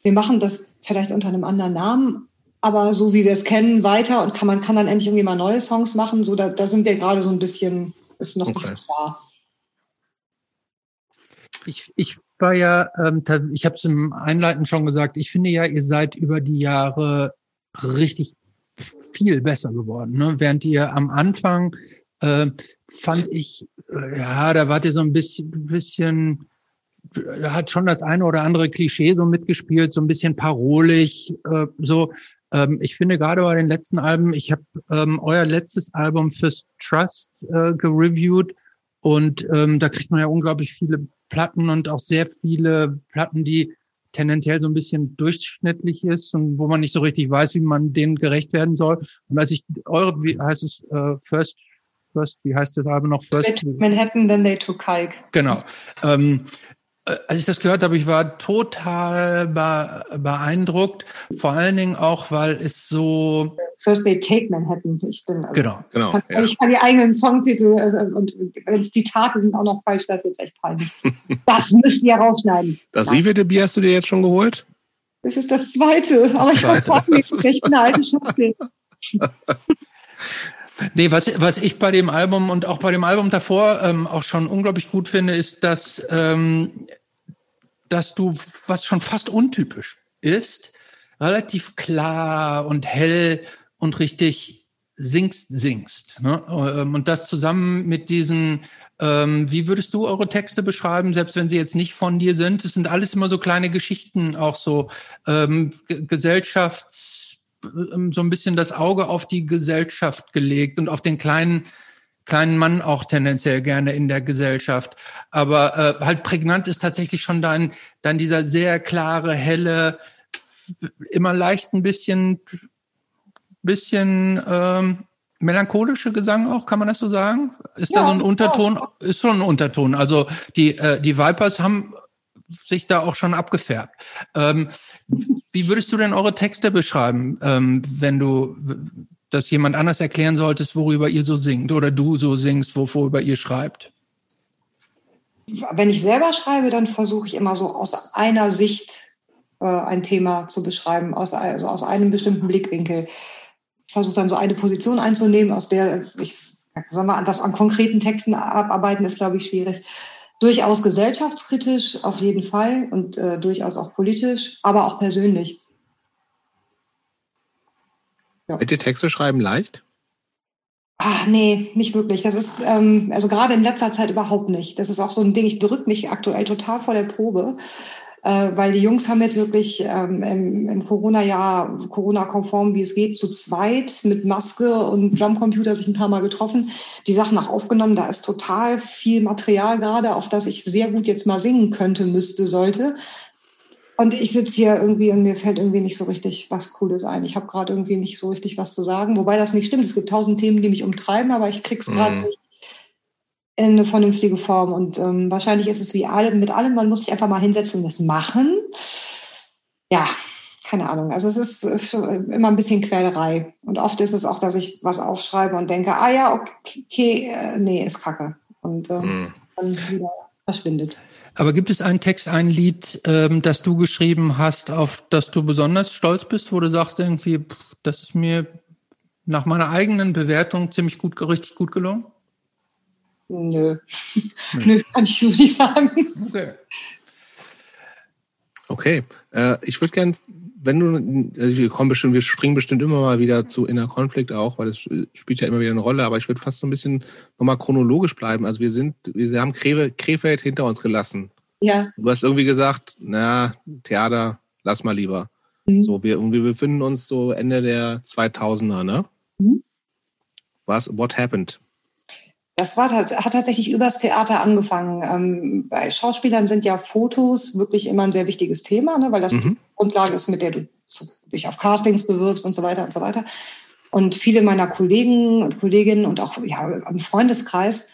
C: wir machen das vielleicht unter einem anderen Namen, aber so wie wir es kennen, weiter und kann, man kann dann endlich irgendwie mal neue Songs machen, so da, da sind wir gerade so ein bisschen, ist noch okay. nicht so klar
B: ich, ich war ja, ähm, ich habe es im Einleiten schon gesagt, ich finde ja, ihr seid über die Jahre richtig viel besser geworden. Ne? Während ihr am Anfang äh, fand ich, äh, ja, da wart ihr so ein bisschen, bisschen, hat schon das eine oder andere Klischee so mitgespielt, so ein bisschen parolig, äh, so. Ähm, ich finde gerade bei den letzten Alben, ich habe ähm, euer letztes Album fürs Trust äh, gereviewt und ähm, da kriegt man ja unglaublich viele Platten und auch sehr viele Platten, die tendenziell so ein bisschen durchschnittlich ist und wo man nicht so richtig weiß, wie man denen gerecht werden soll. Und als ich eure, wie heißt es, uh, First, First, wie heißt das Album noch?
C: First Manhattan, then they took Kalk.
B: Genau. Ähm, äh, als ich das gehört habe, ich war total beeindruckt. Vor allen Dingen auch, weil es so.
C: First They Take Manhattan. Ich bin.
B: Also, genau,
C: genau. Kann, ja. Ich kann die eigenen Songtitel also, und wenn die Tage sind auch noch falsch, das ist jetzt echt peinlich. das müsst ihr rausschneiden.
A: Das wievielte Bier hast du dir jetzt schon geholt?
C: Das ist das zweite, aber ich freue mich, ich bin eine alte Schachtel.
B: Nee, was, was ich bei dem Album und auch bei dem Album davor ähm, auch schon unglaublich gut finde, ist, dass, ähm, dass du, was schon fast untypisch ist, relativ klar und hell und richtig singst, singst. Ne? Ähm, und das zusammen mit diesen, ähm, wie würdest du eure Texte beschreiben, selbst wenn sie jetzt nicht von dir sind? Es sind alles immer so kleine Geschichten, auch so ähm, Gesellschafts- so ein bisschen das Auge auf die Gesellschaft gelegt und auf den kleinen kleinen Mann auch tendenziell gerne in der Gesellschaft. Aber äh, halt prägnant ist tatsächlich schon dann, dann dieser sehr klare, helle, immer leicht ein bisschen, bisschen ähm, melancholische Gesang auch, kann man das so sagen? Ist ja, da so ein Unterton? Ja. Ist schon ein Unterton. Also die, äh, die Vipers haben sich da auch schon abgefärbt. Ähm, wie würdest du denn eure Texte beschreiben, ähm, wenn du das jemand anders erklären solltest, worüber ihr so singt oder du so singst, worüber ihr schreibt?
C: Wenn ich selber schreibe, dann versuche ich immer so aus einer Sicht äh, ein Thema zu beschreiben, aus, also aus einem bestimmten Blickwinkel. Ich versuche dann so eine Position einzunehmen, aus der ich, sagen wir, das an konkreten Texten abarbeiten ist, glaube ich, schwierig durchaus gesellschaftskritisch, auf jeden Fall, und äh, durchaus auch politisch, aber auch persönlich.
A: Ja. Bitte Texte schreiben leicht?
C: Ach nee, nicht wirklich. Das ist ähm, also gerade in letzter Zeit überhaupt nicht. Das ist auch so ein Ding. Ich drücke mich aktuell total vor der Probe, weil die Jungs haben jetzt wirklich ähm, im, im Corona-Jahr Corona-konform, wie es geht, zu zweit mit Maske und Drumcomputer sich ein paar Mal getroffen, die Sachen auch aufgenommen. Da ist total viel Material gerade, auf das ich sehr gut jetzt mal singen könnte, müsste, sollte. Und ich sitze hier irgendwie und mir fällt irgendwie nicht so richtig was Cooles ein. Ich habe gerade irgendwie nicht so richtig was zu sagen, wobei das nicht stimmt. Es gibt tausend Themen, die mich umtreiben, aber ich krieg's gerade mm. nicht in eine vernünftige Form. Und ähm, wahrscheinlich ist es wie alle, mit allem, man muss sich einfach mal hinsetzen und das machen. Ja, keine Ahnung. Also es ist, ist, immer ein bisschen Quälerei. Und oft ist es auch, dass ich was aufschreibe und denke, ah ja, okay, äh, nee, ist kacke. Und ähm, mm. dann wieder verschwindet.
B: Aber gibt es einen Text, ein Lied, ähm, das du geschrieben hast, auf das du besonders stolz bist, wo du sagst irgendwie, pff, das ist mir nach meiner eigenen Bewertung ziemlich gut, richtig gut gelungen?
C: Nö. Nö, kann ich so nicht sagen.
A: Okay. Okay. Äh, ich würde gerne wenn du, also wir kommen bestimmt, wir springen bestimmt immer mal wieder zu Inner Konflikt auch, weil das spielt ja immer wieder eine Rolle, aber ich würde fast so ein bisschen nochmal chronologisch bleiben. Also wir sind, wir haben Krefeld hinter uns gelassen.
C: Ja.
A: Du hast irgendwie gesagt, na, Theater, lass mal lieber. Mhm. So, wir, wir befinden uns so Ende der 2000er, ne? Mhm. Was, what happened?
C: Das war, hat tatsächlich übers Theater angefangen. Ähm, bei Schauspielern sind ja Fotos wirklich immer ein sehr wichtiges Thema, ne, weil das mhm. die Grundlage ist, mit der du dich auf Castings bewirbst und so weiter und so weiter. Und viele meiner Kollegen und Kolleginnen und auch ja, im Freundeskreis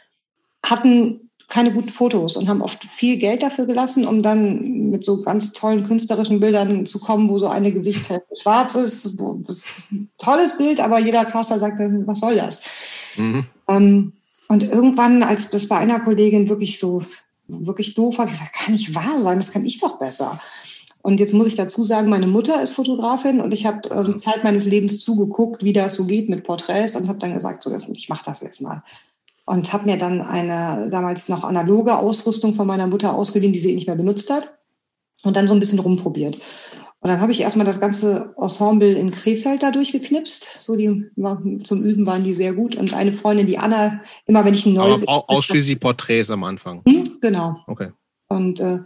C: hatten keine guten Fotos und haben oft viel Geld dafür gelassen, um dann mit so ganz tollen künstlerischen Bildern zu kommen, wo so eine Gesichtshälfte schwarz ist. Wo, das ist ein tolles Bild, aber jeder Caster sagt, was soll das? Mhm. Ähm, und irgendwann, als das bei einer Kollegin wirklich so wirklich doof war, ich gesagt, kann nicht wahr sein, das kann ich doch besser. Und jetzt muss ich dazu sagen, meine Mutter ist Fotografin und ich habe ähm, Zeit meines Lebens zugeguckt, wie das so geht mit Porträts und habe dann gesagt, so, ich mache das jetzt mal. Und habe mir dann eine damals noch analoge Ausrüstung von meiner Mutter ausgeliehen, die sie nicht mehr benutzt hat und dann so ein bisschen rumprobiert. Und dann habe ich erstmal das ganze Ensemble in Krefeld da durchgeknipst. So die zum Üben waren die sehr gut. Und eine Freundin, die Anna, immer wenn ich ein neues.
A: Aber ausschließlich Porträts am Anfang.
C: Hm, genau.
A: Okay.
C: Und äh,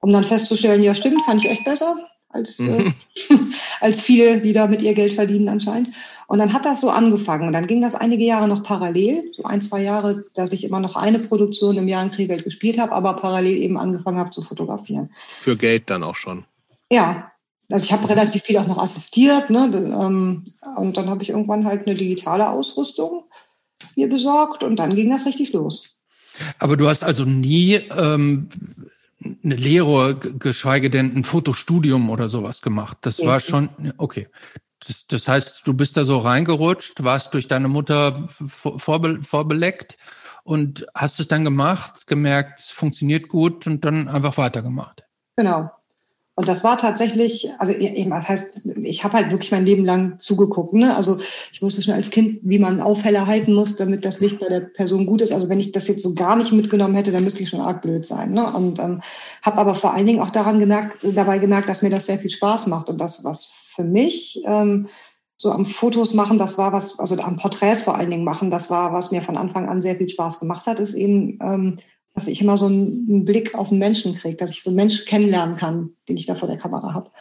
C: um dann festzustellen, ja stimmt, kann ich echt besser als, äh, mhm. äh, als viele, die da mit ihr Geld verdienen anscheinend. Und dann hat das so angefangen. Und dann ging das einige Jahre noch parallel, so ein, zwei Jahre, dass ich immer noch eine Produktion im Jahr in Krefeld gespielt habe, aber parallel eben angefangen habe zu fotografieren.
A: Für Geld dann auch schon.
C: Ja, also ich habe relativ viel auch noch assistiert, ne? Ähm, und dann habe ich irgendwann halt eine digitale Ausrüstung mir besorgt und dann ging das richtig los.
B: Aber du hast also nie ähm, eine Lehre, geschweige denn ein Fotostudium oder sowas gemacht. Das ja. war schon, okay. Das, das, heißt, du bist da so reingerutscht, warst durch deine Mutter vorbe vorbeleckt und hast es dann gemacht, gemerkt, es funktioniert gut und dann einfach weitergemacht.
C: Genau. Und das war tatsächlich, also eben, das heißt, ich habe halt wirklich mein Leben lang zugeguckt. Ne? Also ich wusste schon als Kind, wie man Aufheller halten muss, damit das Licht bei der Person gut ist. Also wenn ich das jetzt so gar nicht mitgenommen hätte, dann müsste ich schon arg blöd sein. Ne? Und ähm, habe aber vor allen Dingen auch daran gemerkt, dabei gemerkt, dass mir das sehr viel Spaß macht. Und das, was für mich ähm, so am Fotos machen, das war was, also am Porträts vor allen Dingen machen, das war, was mir von Anfang an sehr viel Spaß gemacht hat, ist eben ähm, dass ich immer so einen, Blick auf einen Menschen kriege, dass ich so einen Menschen kennenlernen kann, den ich da vor der Kamera habe.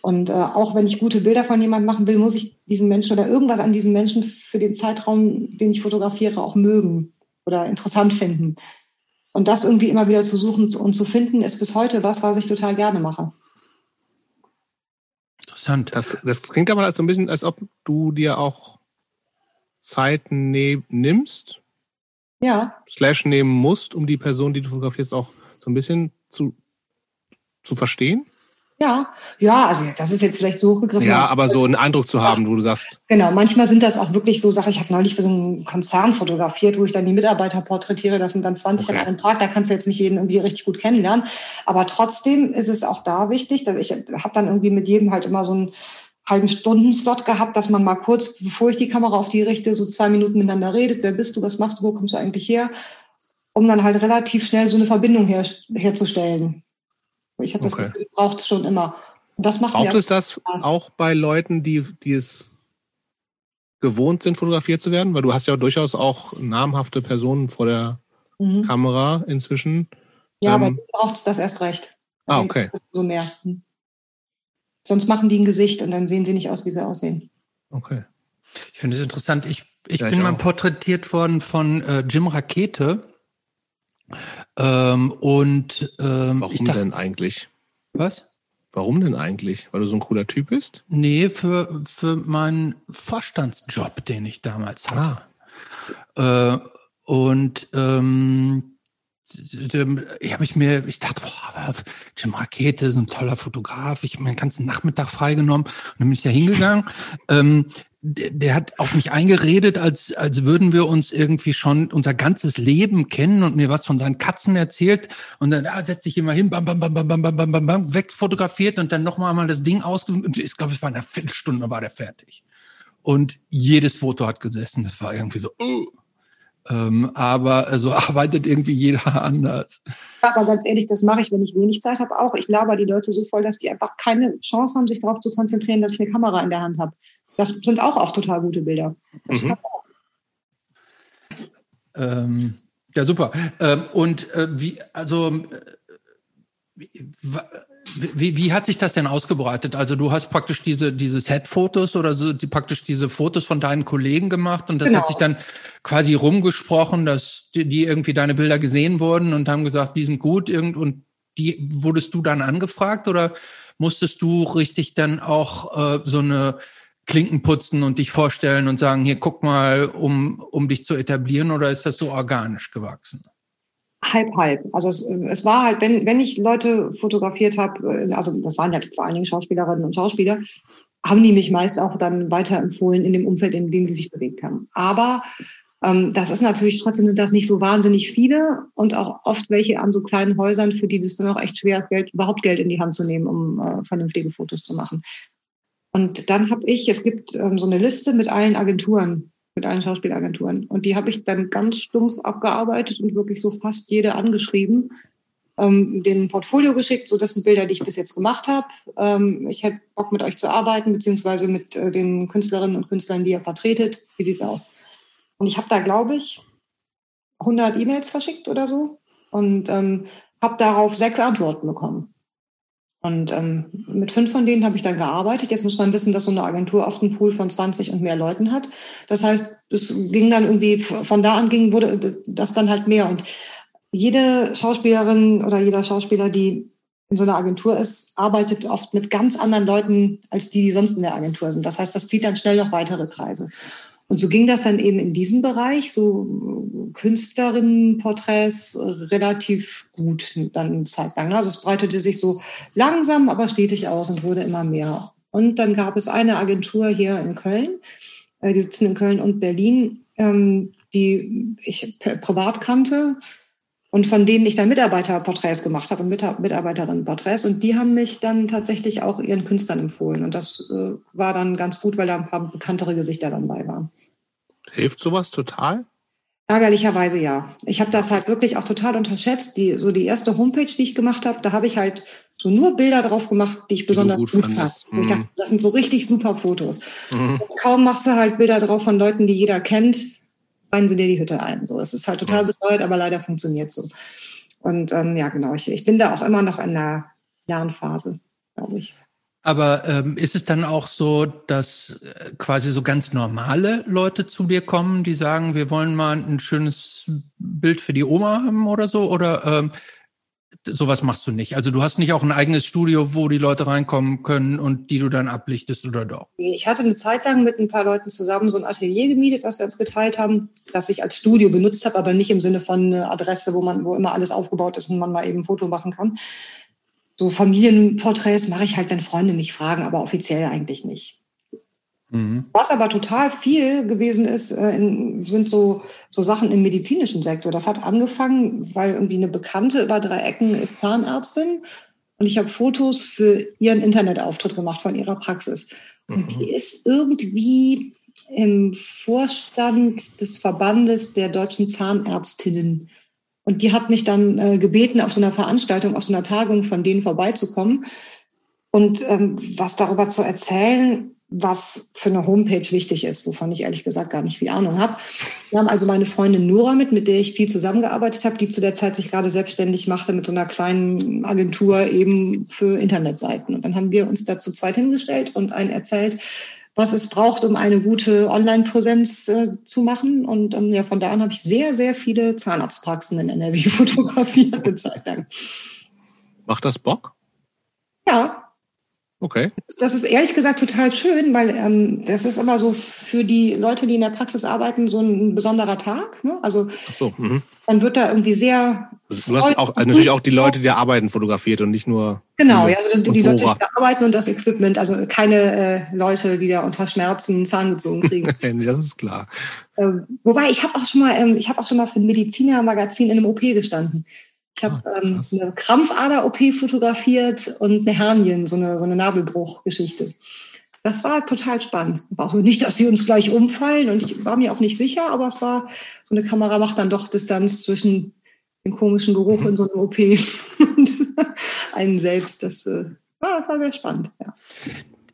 C: Und äh, auch wenn ich gute Bilder von jemandem machen will, muss ich diesen Menschen oder irgendwas an diesem Menschen für den Zeitraum, den ich fotografiere, auch mögen oder interessant finden. Und das irgendwie immer wieder zu suchen und zu finden, ist bis heute was, was ich total gerne mache.
A: Interessant. Das, das klingt aber so ein bisschen, als ob du dir auch Zeit ne nimmst,
C: ja.
A: Slash nehmen musst, um die Person, die du fotografierst, auch so ein bisschen zu, zu verstehen?
C: Ja, ja, also das ist jetzt vielleicht so hochgegriffen.
A: Ja, aber so einen Eindruck zu haben, wo du sagst.
C: Genau, manchmal sind das auch wirklich so Sachen. Ich habe neulich für so einen Konzern fotografiert, wo ich dann die Mitarbeiter porträtiere. Das sind dann 20 okay. an einem Tag. Da kannst du jetzt nicht jeden irgendwie richtig gut kennenlernen. Aber trotzdem ist es auch da wichtig, dass ich habe dann irgendwie mit jedem halt immer so ein halben Stunden-Slot gehabt, dass man mal kurz, bevor ich die Kamera auf die richte, so zwei Minuten miteinander redet. Wer bist du? Was machst du? Wo kommst du eigentlich her? Um dann halt relativ schnell so eine Verbindung her, herzustellen. Ich habe das okay. Gefühl, braucht es schon immer. Und das macht
A: Braucht es das Spaß. auch bei Leuten, die, die es gewohnt sind, fotografiert zu werden? Weil du hast ja durchaus auch namhafte Personen vor der mhm. Kamera inzwischen.
C: Ja, ähm, aber braucht es das erst recht.
A: Ah, okay.
C: So mehr. Hm. Sonst machen die ein Gesicht und dann sehen sie nicht aus, wie sie aussehen.
A: Okay.
B: Ich finde es interessant. Ich, ich ja, bin ich mal porträtiert worden von äh, Jim Rakete. Ähm, und ähm,
A: warum dachte, denn eigentlich?
B: Was?
A: Warum denn eigentlich? Weil du so ein cooler Typ bist?
B: Nee, für, für meinen Vorstandsjob, den ich damals hatte. Ah. Äh, und ähm, habe ich mir, ich dachte, boah, Jim Rakete ist ein toller Fotograf. Ich habe meinen ganzen Nachmittag freigenommen und dann bin ich da hingegangen. ähm, der, der, hat auf mich eingeredet, als, als würden wir uns irgendwie schon unser ganzes Leben kennen und mir was von seinen Katzen erzählt. Und dann ah, setzt sich immer hin, bam, bam, bam, bam, bam, bam, bam, bam, bam, wegfotografiert und dann nochmal mal das Ding aus. Ich glaube, es war eine Viertelstunde, war der fertig. Und jedes Foto hat gesessen. Das war irgendwie so, uh. Ähm, aber so also arbeitet irgendwie jeder anders.
C: Aber ganz ehrlich, das mache ich, wenn ich wenig Zeit habe, auch. Ich laber die Leute so voll, dass die einfach keine Chance haben, sich darauf zu konzentrieren, dass ich eine Kamera in der Hand habe. Das sind auch oft total gute Bilder. Mhm.
B: Ähm, ja, super. Ähm, und äh, wie, also, äh, wie, wie hat sich das denn ausgebreitet? Also du hast praktisch diese, diese Set-Fotos oder so, die, praktisch diese Fotos von deinen Kollegen gemacht und das genau. hat sich dann quasi rumgesprochen, dass die, die, irgendwie deine Bilder gesehen wurden und haben gesagt, die sind gut irgend, und die wurdest du dann angefragt oder musstest du richtig dann auch äh, so eine Klinken putzen und dich vorstellen und sagen, hier guck mal, um, um dich zu etablieren oder ist das so organisch gewachsen?
C: Halb, halb. Also es, es war halt, wenn, wenn ich Leute fotografiert habe, also das waren ja vor allen Dingen Schauspielerinnen und Schauspieler, haben die mich meist auch dann weiterempfohlen in dem Umfeld, in dem die sich bewegt haben. Aber ähm, das ist natürlich, trotzdem sind das nicht so wahnsinnig viele und auch oft welche an so kleinen Häusern, für die das dann auch echt schwer ist, Geld, überhaupt Geld in die Hand zu nehmen, um äh, vernünftige Fotos zu machen. Und dann habe ich, es gibt ähm, so eine Liste mit allen Agenturen, mit allen Schauspielagenturen. Und die habe ich dann ganz stumpf abgearbeitet und wirklich so fast jede angeschrieben, ähm, den Portfolio geschickt, so das sind Bilder, die ich bis jetzt gemacht habe. Ähm, ich hätte Bock mit euch zu arbeiten, beziehungsweise mit äh, den Künstlerinnen und Künstlern, die ihr vertretet. Wie sieht's aus? Und ich habe da, glaube ich, 100 E-Mails verschickt oder so und ähm, habe darauf sechs Antworten bekommen. Und ähm, mit fünf von denen habe ich dann gearbeitet. Jetzt muss man wissen, dass so eine Agentur oft einen Pool von 20 und mehr Leuten hat. Das heißt, es ging dann irgendwie, von da an ging, wurde das dann halt mehr. Und jede Schauspielerin oder jeder Schauspieler, die in so einer Agentur ist, arbeitet oft mit ganz anderen Leuten, als die, die sonst in der Agentur sind. Das heißt, das zieht dann schnell noch weitere Kreise. Und so ging das dann eben in diesem Bereich, so Künstlerinnenporträts relativ gut dann eine Zeit lang. Also es breitete sich so langsam, aber stetig aus und wurde immer mehr. Und dann gab es eine Agentur hier in Köln, äh, die sitzen in Köln und Berlin, ähm, die ich privat kannte und von denen ich dann Mitarbeiterporträts gemacht habe und Mitarbeiterinnenporträts. Und die haben mich dann tatsächlich auch ihren Künstlern empfohlen. Und das äh, war dann ganz gut, weil da ein paar bekanntere Gesichter dann bei waren.
A: Hilft sowas total?
C: Ärgerlicherweise ja. Ich habe das halt wirklich auch total unterschätzt. Die, so die erste Homepage, die ich gemacht habe, da habe ich halt so nur Bilder drauf gemacht, die ich besonders gut, gut fand. Mhm. Das sind so richtig super Fotos. Mhm. So, kaum machst du halt Bilder drauf von Leuten, die jeder kennt, reinen sie dir die Hütte ein. So, es ist halt total bescheuert, aber leider funktioniert so. Und ähm, ja, genau, ich, ich bin da auch immer noch in der Lernphase, glaube ich.
B: Aber ähm, ist es dann auch so, dass äh, quasi so ganz normale Leute zu dir kommen, die sagen, wir wollen mal ein schönes Bild für die Oma haben oder so? Oder ähm, sowas machst du nicht. Also du hast nicht auch ein eigenes Studio, wo die Leute reinkommen können und die du dann ablichtest oder doch?
C: Ich hatte eine Zeit lang mit ein paar Leuten zusammen so ein Atelier gemietet, was wir uns geteilt haben, das ich als Studio benutzt habe, aber nicht im Sinne von eine Adresse, wo man, wo immer alles aufgebaut ist und man mal eben ein Foto machen kann. So Familienporträts mache ich halt, wenn Freunde mich fragen, aber offiziell eigentlich nicht. Mhm. Was aber total viel gewesen ist, äh, sind so, so Sachen im medizinischen Sektor. Das hat angefangen, weil irgendwie eine Bekannte über drei Ecken ist Zahnärztin und ich habe Fotos für ihren Internetauftritt gemacht von ihrer Praxis. Und mhm. die ist irgendwie im Vorstand des Verbandes der deutschen Zahnärztinnen. Und die hat mich dann äh, gebeten, auf so einer Veranstaltung, auf so einer Tagung von denen vorbeizukommen und ähm, was darüber zu erzählen, was für eine Homepage wichtig ist, wovon ich ehrlich gesagt gar nicht viel Ahnung habe. Wir haben also meine Freundin Nora mit, mit der ich viel zusammengearbeitet habe, die zu der Zeit sich gerade selbstständig machte mit so einer kleinen Agentur eben für Internetseiten. Und dann haben wir uns dazu zweit hingestellt und einen erzählt, was es braucht, um eine gute Online-Präsenz äh, zu machen. Und ähm, ja, von da an habe ich sehr, sehr viele Zahnarztpraxen in NRW fotografiert lang.
A: Macht das Bock?
C: Ja,
A: Okay.
C: Das ist ehrlich gesagt total schön, weil ähm, das ist immer so für die Leute, die in der Praxis arbeiten, so ein besonderer Tag. Ne? Also
A: Ach so. Mhm.
C: dann wird da irgendwie sehr.
A: Also du hast auch also natürlich auch die Leute, die arbeiten, fotografiert und nicht nur.
C: Genau, ja, also die, die Leute, die da arbeiten und das Equipment, also keine äh, Leute, die da unter Schmerzen Zahn gezogen kriegen.
A: Das ist klar.
C: ähm, wobei ich habe auch schon mal, ähm, ich habe auch schon mal für ein Medizinermagazin in einem OP gestanden. Ich habe
A: Ah,
C: ähm, eine Krampfader-OP fotografiert und eine Hernien, so eine, so eine Nabelbruch-Geschichte. Das war total spannend. War so nicht, dass sie uns gleich umfallen und ich war mir auch nicht sicher, aber es war, so eine Kamera macht dann doch Distanz zwischen dem komischen Geruch in so einem OP und einen selbst. Das äh, war, das war sehr spannend. Ja.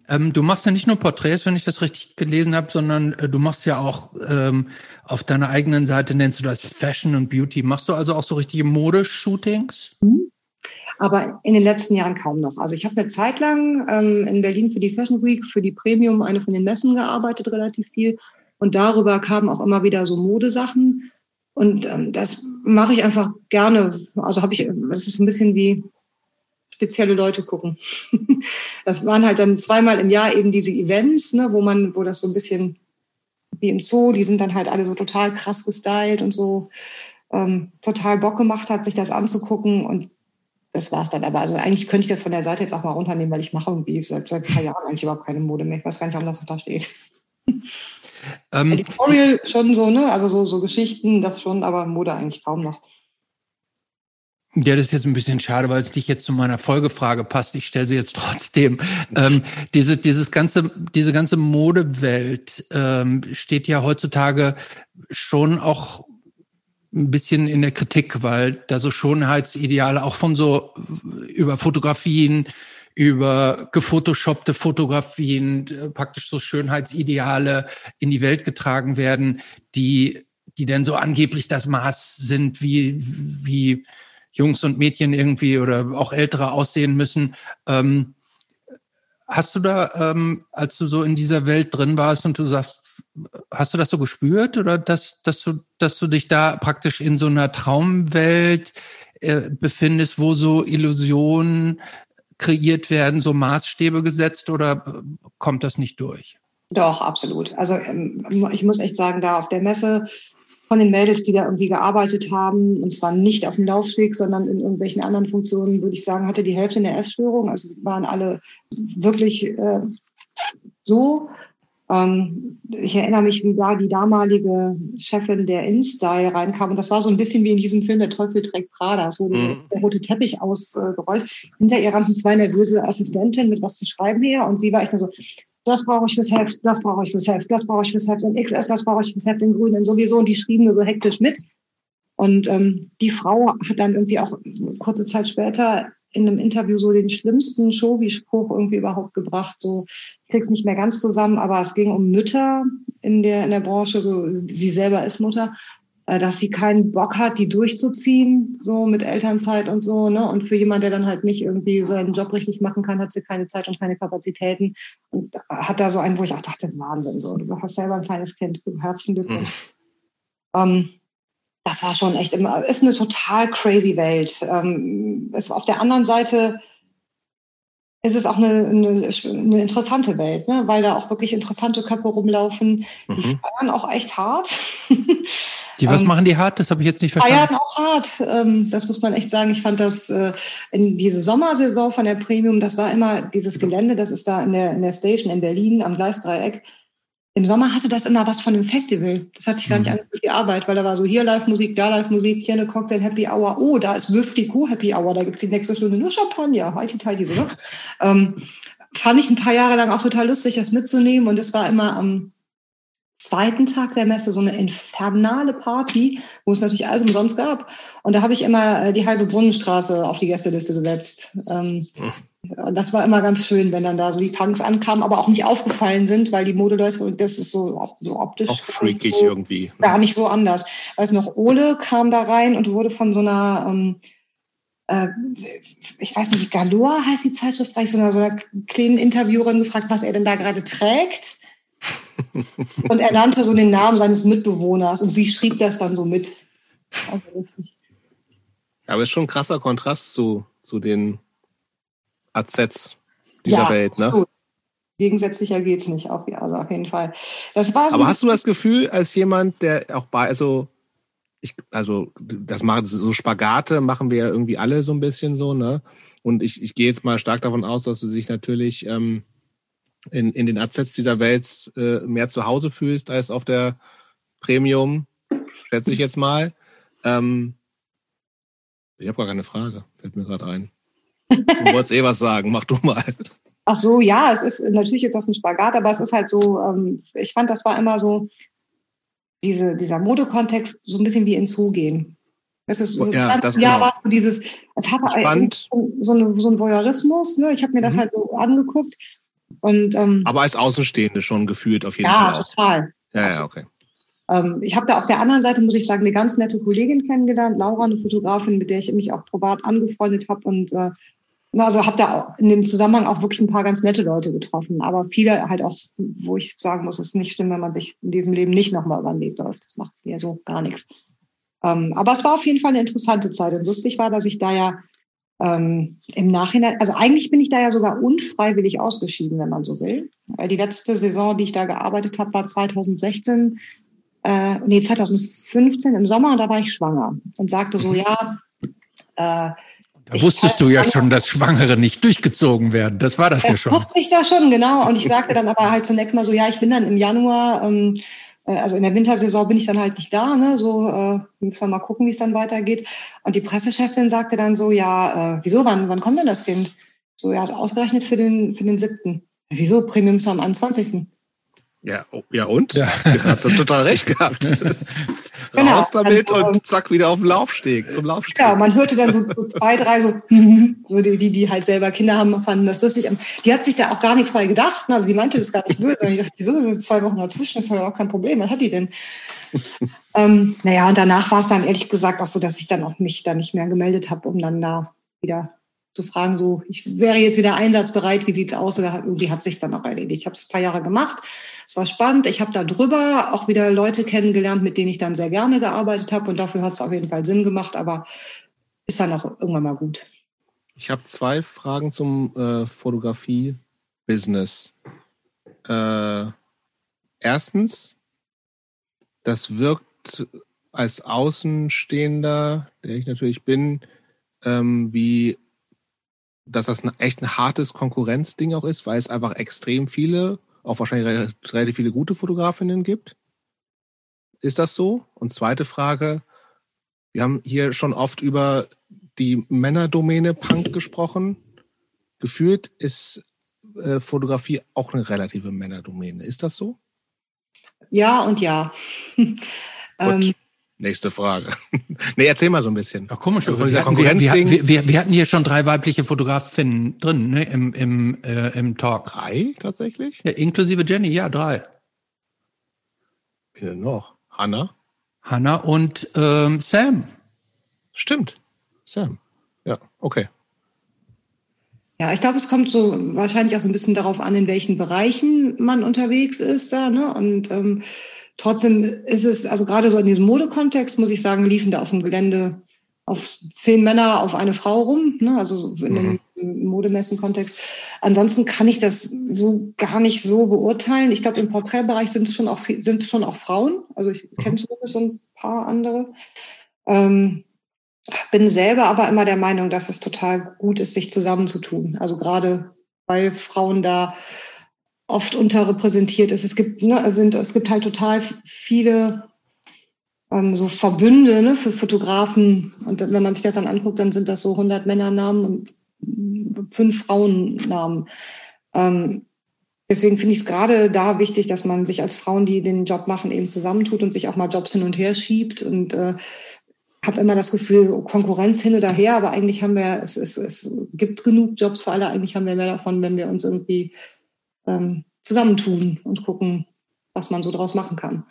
B: Ähm, du machst ja nicht nur Porträts, wenn ich das richtig gelesen habe, sondern äh, du machst ja auch ähm, auf deiner eigenen Seite nennst du das Fashion und Beauty. Machst du also auch so richtige Modeshootings?
C: Aber in den letzten Jahren kaum noch. Also ich habe eine Zeit lang ähm, in Berlin für die Fashion Week, für die Premium, eine von den Messen gearbeitet, relativ viel. Und darüber kamen auch immer wieder so Modesachen. Und ähm, das mache ich einfach gerne. Also habe ich, das ist ein bisschen wie spezielle Leute gucken. das waren halt dann zweimal im Jahr eben diese Events, ne, wo man, wo das so ein bisschen wie im Zoo, die sind dann halt alle so total krass gestylt und so ähm, total Bock gemacht hat, sich das anzugucken. Und das war's dann aber. Also eigentlich könnte ich das von der Seite jetzt auch mal runternehmen, weil ich mache irgendwie seit, seit ein paar Jahren eigentlich überhaupt keine Mode mehr. Ich weiß gar nicht, warum das noch da steht.
B: Ähm,
C: Editorial schon so, ne? Also so, so Geschichten, das schon, aber Mode eigentlich kaum noch.
B: Ja, das ist jetzt ein bisschen schade, weil es nicht jetzt zu meiner Folgefrage passt. Ich stelle sie jetzt trotzdem. Ähm, diese, dieses ganze, diese ganze Modewelt ähm, steht ja heutzutage schon auch ein bisschen in der Kritik, weil da so Schönheitsideale auch von so über Fotografien, über gefotoshoppte Fotografien, äh, praktisch so Schönheitsideale in die Welt getragen werden, die, die dann so angeblich das Maß sind, wie, wie Jungs und Mädchen irgendwie oder auch Ältere aussehen müssen. Ähm, hast du da, ähm, als du so in dieser Welt drin warst und du sagst, hast du das so gespürt oder dass, dass du, dass du dich da praktisch in so einer Traumwelt äh, befindest, wo so Illusionen kreiert werden, so Maßstäbe gesetzt oder äh, kommt das nicht durch?
C: Doch, absolut. Also ähm, ich muss echt sagen, da auf der Messe von den Mädels, die da irgendwie gearbeitet haben, und zwar nicht auf dem Laufsteg, sondern in irgendwelchen anderen Funktionen, würde ich sagen, hatte die Hälfte eine Essstörung. Also waren alle wirklich äh, so. Ähm, ich erinnere mich, wie da die damalige Chefin der InStyle reinkam. Und das war so ein bisschen wie in diesem Film Der Teufel trägt Prada. So
A: Mhm.
C: der rote Teppich ausgerollt. Hinter ihr rannten zwei nervöse Assistentinnen mit was zu schreiben her. Und sie war echt nur so, das brauche ich fürs Heft, das brauche ich fürs Heft, das brauche ich fürs Heft in XS, das brauche ich fürs Heft in Grün und sowieso. Und die schrieben nur so hektisch mit. Und ähm, die Frau hat dann irgendwie auch kurze Zeit später in einem Interview so den schlimmsten Showy-Spruch irgendwie überhaupt gebracht. So, ich krieg's nicht mehr ganz zusammen, aber es ging um Mütter in der, in der Branche, so sie selber ist Mutter, dass sie keinen Bock hat, die durchzuziehen, so mit Elternzeit und so, ne? Und für jemand, der dann halt nicht irgendwie seinen Job richtig machen kann, hat sie keine Zeit und keine Kapazitäten. Und hat da so einen, wo ich auch dachte, Wahnsinn, so, du hast selber ein kleines Kind, herzlichen Glückwunsch. Ähm, das war schon echt immer, ist eine total crazy Welt. Ähm, ist auf der anderen Seite ist es auch eine, eine, eine interessante Welt, ne? weil da auch wirklich interessante Köpfe rumlaufen. Die
A: Mhm.
C: feiern auch echt hart.
B: Die, was
C: Ähm,
B: machen die hart? Das habe ich jetzt nicht verstanden.
C: feiern auch hart. Ähm, das muss man echt sagen. Ich fand das äh, in diese Sommersaison von der Premium, das war immer dieses Gelände, das ist da in der, in der Station in Berlin am Gleisdreieck. Im Sommer hatte das immer was von einem Festival. Das hat sich gar nicht
B: Mhm.
C: angefühlt wie Arbeit, weil da war so hier Live-Musik, da Live-Musik, hier eine Cocktail-Happy Hour. Oh, da ist Wöfliko Happy Hour, da gibt's die nächste Stunde nur Champagner. Heiti Teiti, so, ne? ähm, fand ich ein paar Jahre lang auch total lustig, das mitzunehmen. Und es war immer am zweiten Tag der Messe so eine infernale Party, wo es natürlich alles umsonst gab. Und da habe ich immer äh, die halbe Brunnenstraße auf die Gästeliste gesetzt. Ähm, das war immer ganz schön, wenn dann da so die Punks ankamen, aber auch nicht aufgefallen sind, weil die Modeleute, das ist so, so optisch.
A: Auch freakig
C: so,
A: irgendwie.
C: Gar nicht so anders. Weiß noch, Ole kam da rein und wurde von so einer, ähm, äh, ich weiß nicht, Galore heißt die Zeitschrift, vielleicht so einer, so einer kleinen Interviewerin gefragt, was er denn da gerade trägt. und er nannte so den Namen seines Mitbewohners und sie schrieb das dann so mit. Also.
A: Aber ist schon ein krasser Kontrast zu, zu den AZs dieser
C: Ja,
A: Welt, ne?
C: absolut. Gegensätzlicher geht's nicht, auf, also auf jeden Fall. Das war so
A: Aber hast du das Gefühl, als jemand, der auch bei, also, ich, also, das machen, so Spagate machen wir ja irgendwie alle so ein bisschen so, ne? Und ich, ich gehe jetzt mal stark davon aus, dass du dich natürlich ähm, in, in den AZs dieser Welt äh, mehr zu Hause fühlst als auf der Premium, schätze ich jetzt mal. Ähm, ich habe gar keine Frage, fällt mir gerade ein. Du wolltest eh was sagen, mach du mal.
C: Ach so, ja, es ist natürlich ist das ein Spagat, aber es ist halt so, ähm, ich fand, das war immer so diese, dieser Modekontext so ein bisschen wie ins Zoo gehen. Es ist, so
A: Ja,
C: 20
A: das
C: Jahre
A: genau.
C: war so dieses, es hatte
A: Spannend.
C: so, eine, so ein Voyeurismus, ne? Ich habe mir das
A: Mhm.
C: halt so angeguckt und ähm,
A: Aber als Außenstehende schon gefühlt auf jeden
C: ja,
A: Fall auch.
C: total.
A: Ja, ja, okay.
C: Ähm, ich habe da auf der anderen Seite, muss ich sagen, eine ganz nette Kollegin kennengelernt, Laura, eine Fotografin, mit der ich mich auch privat angefreundet habe und äh, also habe da in dem Zusammenhang auch wirklich ein paar ganz nette Leute getroffen, aber viele halt auch, wo ich sagen muss, es ist nicht schlimm, wenn man sich in diesem Leben nicht nochmal über den Weg läuft. Das macht mir so gar nichts. Ähm, aber es war auf jeden Fall eine interessante Zeit und lustig war, dass ich da ja ähm, im Nachhinein, also eigentlich bin ich da ja sogar unfreiwillig ausgeschieden, wenn man so will. Weil die letzte Saison, die ich da gearbeitet habe, war 2016 äh, nee, 2015 im Sommer da war ich schwanger und sagte so, ja, äh,
B: Da wusstest du ja schon, dass Schwangere nicht durchgezogen werden. Das war das ja schon.
C: wusste ich da schon, genau. Und ich sagte dann aber halt zunächst mal so, ja, ich bin dann im Januar, ähm, äh, also in der Wintersaison bin ich dann halt nicht da, ne? So äh, müssen wir mal gucken, wie es dann weitergeht. Und die Pressechefin sagte dann so, ja, äh, wieso, wann, wann kommt denn das Kind? So, ja, ist ausgerechnet für den, für den siebten. Wieso? Premium ist am 21.
A: Ja, oh, ja und?
B: Ja.
A: Ja. Hast du total recht gehabt.
C: Genau.
A: Raus damit
C: Also,
A: und zack, wieder auf den Laufsteg, zum Laufsteg.
C: Ja, man hörte dann so, so zwei, drei so, so die, die, die halt selber Kinder haben, fanden das lustig. Die hat sich da auch gar nichts bei gedacht. Also sie meinte das gar nicht böse. Und ich dachte, wieso sind zwei Wochen dazwischen? Das war ja auch kein Problem. Was hat die denn? ähm, naja, und danach war es dann ehrlich gesagt auch so, dass ich dann auch mich da nicht mehr gemeldet habe, um dann da wieder zu fragen, so, ich wäre jetzt wieder einsatzbereit, wie sieht's aus? Oder irgendwie hat sich dann auch erledigt. Ich habe es ein paar Jahre gemacht. Es war spannend. Ich habe da drüber auch wieder Leute kennengelernt, mit denen ich dann sehr gerne gearbeitet habe. Und dafür hat es auf jeden Fall Sinn gemacht. Aber ist dann auch irgendwann mal gut.
A: Ich habe zwei Fragen zum äh, Fotografie-Business. Äh, erstens, das wirkt als Außenstehender, der ich natürlich bin, ähm, wie dass das ein, echt ein hartes Konkurrenzding auch ist, weil es einfach extrem viele, auch wahrscheinlich re- relativ viele gute Fotografinnen gibt. Ist das so? Und zweite Frage, wir haben hier schon oft über die Männerdomäne Punk gesprochen. Gefühlt ist äh, Fotografie auch eine relative Männerdomäne. Ist das so?
C: Ja und ja. ähm,
A: Nächste Frage. nee, erzähl mal so ein bisschen.
B: Ja, komisch,
A: Also von
B: wir,
A: dieser
B: hatten, wir, wir, wir, hatten hier schon drei weibliche Fotografinnen drin ne, im, im, äh, im Talk.
A: Drei tatsächlich?
B: Ja, inklusive Jenny, ja, drei.
A: Wen denn noch? Hanna?
B: Hannah und ähm, Sam.
A: Stimmt. Sam. Ja, okay.
C: Ja, ich glaube, es kommt so wahrscheinlich auch so ein bisschen darauf an, in welchen Bereichen man unterwegs ist da. Ne? Und ähm, trotzdem ist es, also gerade so in diesem Modekontext, muss ich sagen, liefen da auf dem Gelände auf zehn Männer auf eine Frau rum, ne? also so in dem Modemessen-Kontext. Ansonsten kann ich das so gar nicht so beurteilen. Ich glaube, im Porträtbereich sind es schon auch sind es schon auch Frauen. Also ich kenne zumindest so ein paar andere. Ähm, bin selber aber immer der Meinung, dass es total gut ist, sich zusammenzutun. Also gerade weil Frauen da oft unterrepräsentiert ist. Es gibt, ne, sind, es gibt halt total viele ähm, so Verbünde ne, für Fotografen. Und wenn man sich das dann anguckt, dann sind das so 100 Männernamen und fünf Frauennamen. Ähm, deswegen finde ich es gerade da wichtig, dass man sich als Frauen, die den Job machen, eben zusammentut und sich auch mal Jobs hin und her schiebt und äh, habe immer das Gefühl, Konkurrenz hin oder her, aber eigentlich haben wir, es, es, es gibt genug Jobs für alle, eigentlich haben wir mehr davon, wenn wir uns irgendwie ähm, zusammentun und gucken, was man so draus machen kann.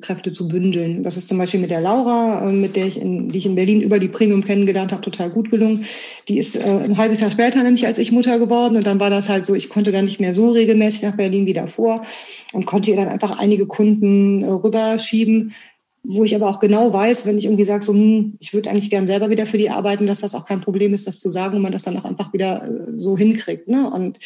C: Kräfte zu bündeln. Das ist zum Beispiel mit der Laura, äh, mit der ich in, die ich in Berlin über die Premium kennengelernt habe, total gut gelungen. Die ist äh, ein halbes Jahr später nämlich als ich Mutter geworden und dann war das halt so, ich konnte dann nicht mehr so regelmäßig nach Berlin wie davor und konnte ihr dann einfach einige Kunden äh, rüberschieben, wo ich aber auch genau weiß, wenn ich irgendwie sage, so, hm, ich würde eigentlich gern selber wieder für die arbeiten, dass das auch kein Problem ist, das zu sagen und man das dann auch einfach wieder äh, so hinkriegt. Ne? Und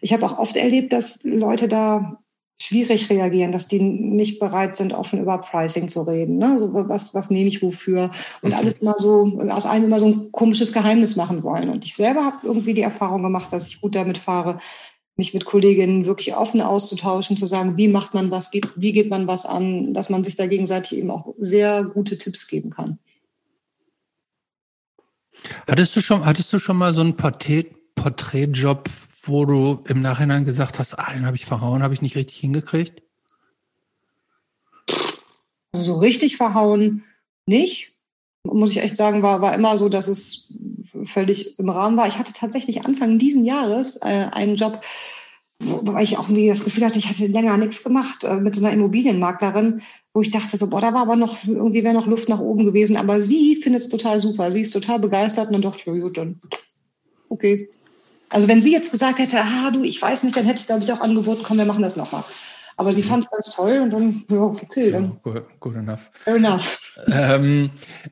C: ich habe auch oft erlebt, dass Leute da schwierig reagieren, dass die nicht bereit sind, offen über Pricing zu reden. Ne? So, was, was nehme ich wofür? Und mhm. alles immer so, aus einem immer so ein komisches Geheimnis machen wollen. Und ich selber habe irgendwie die Erfahrung gemacht, dass ich gut damit fahre, mich mit Kolleginnen wirklich offen auszutauschen, zu sagen, wie macht man was, wie geht man was an, dass man sich da gegenseitig eben auch sehr gute Tipps geben kann.
B: Hattest du schon, hattest du schon mal so einen Porträt, Porträtjob wo du im Nachhinein gesagt hast, ah, den habe ich verhauen, habe ich nicht richtig hingekriegt?
C: Also so richtig verhauen nicht. Muss ich echt sagen, war, war immer so, dass es völlig im Rahmen war. Ich hatte tatsächlich Anfang diesen Jahres äh, einen Job, weil ich auch irgendwie das Gefühl hatte, ich hatte länger nichts gemacht äh, mit so einer Immobilienmaklerin, wo ich dachte so, boah, da war aber noch, irgendwie wäre noch Luft nach oben gewesen. Aber sie findet es total super. Sie ist total begeistert und dann dachte ich, ja gut, dann okay, also wenn sie jetzt gesagt hätte, ah du, ich weiß nicht, dann hätte ich, glaube ich, auch angeboten, komm, wir machen das nochmal. Aber sie mhm. fand es ganz toll und dann, ja, okay, dann. Ja,
B: good, good enough.
C: Fair enough.
B: Ähm, äh,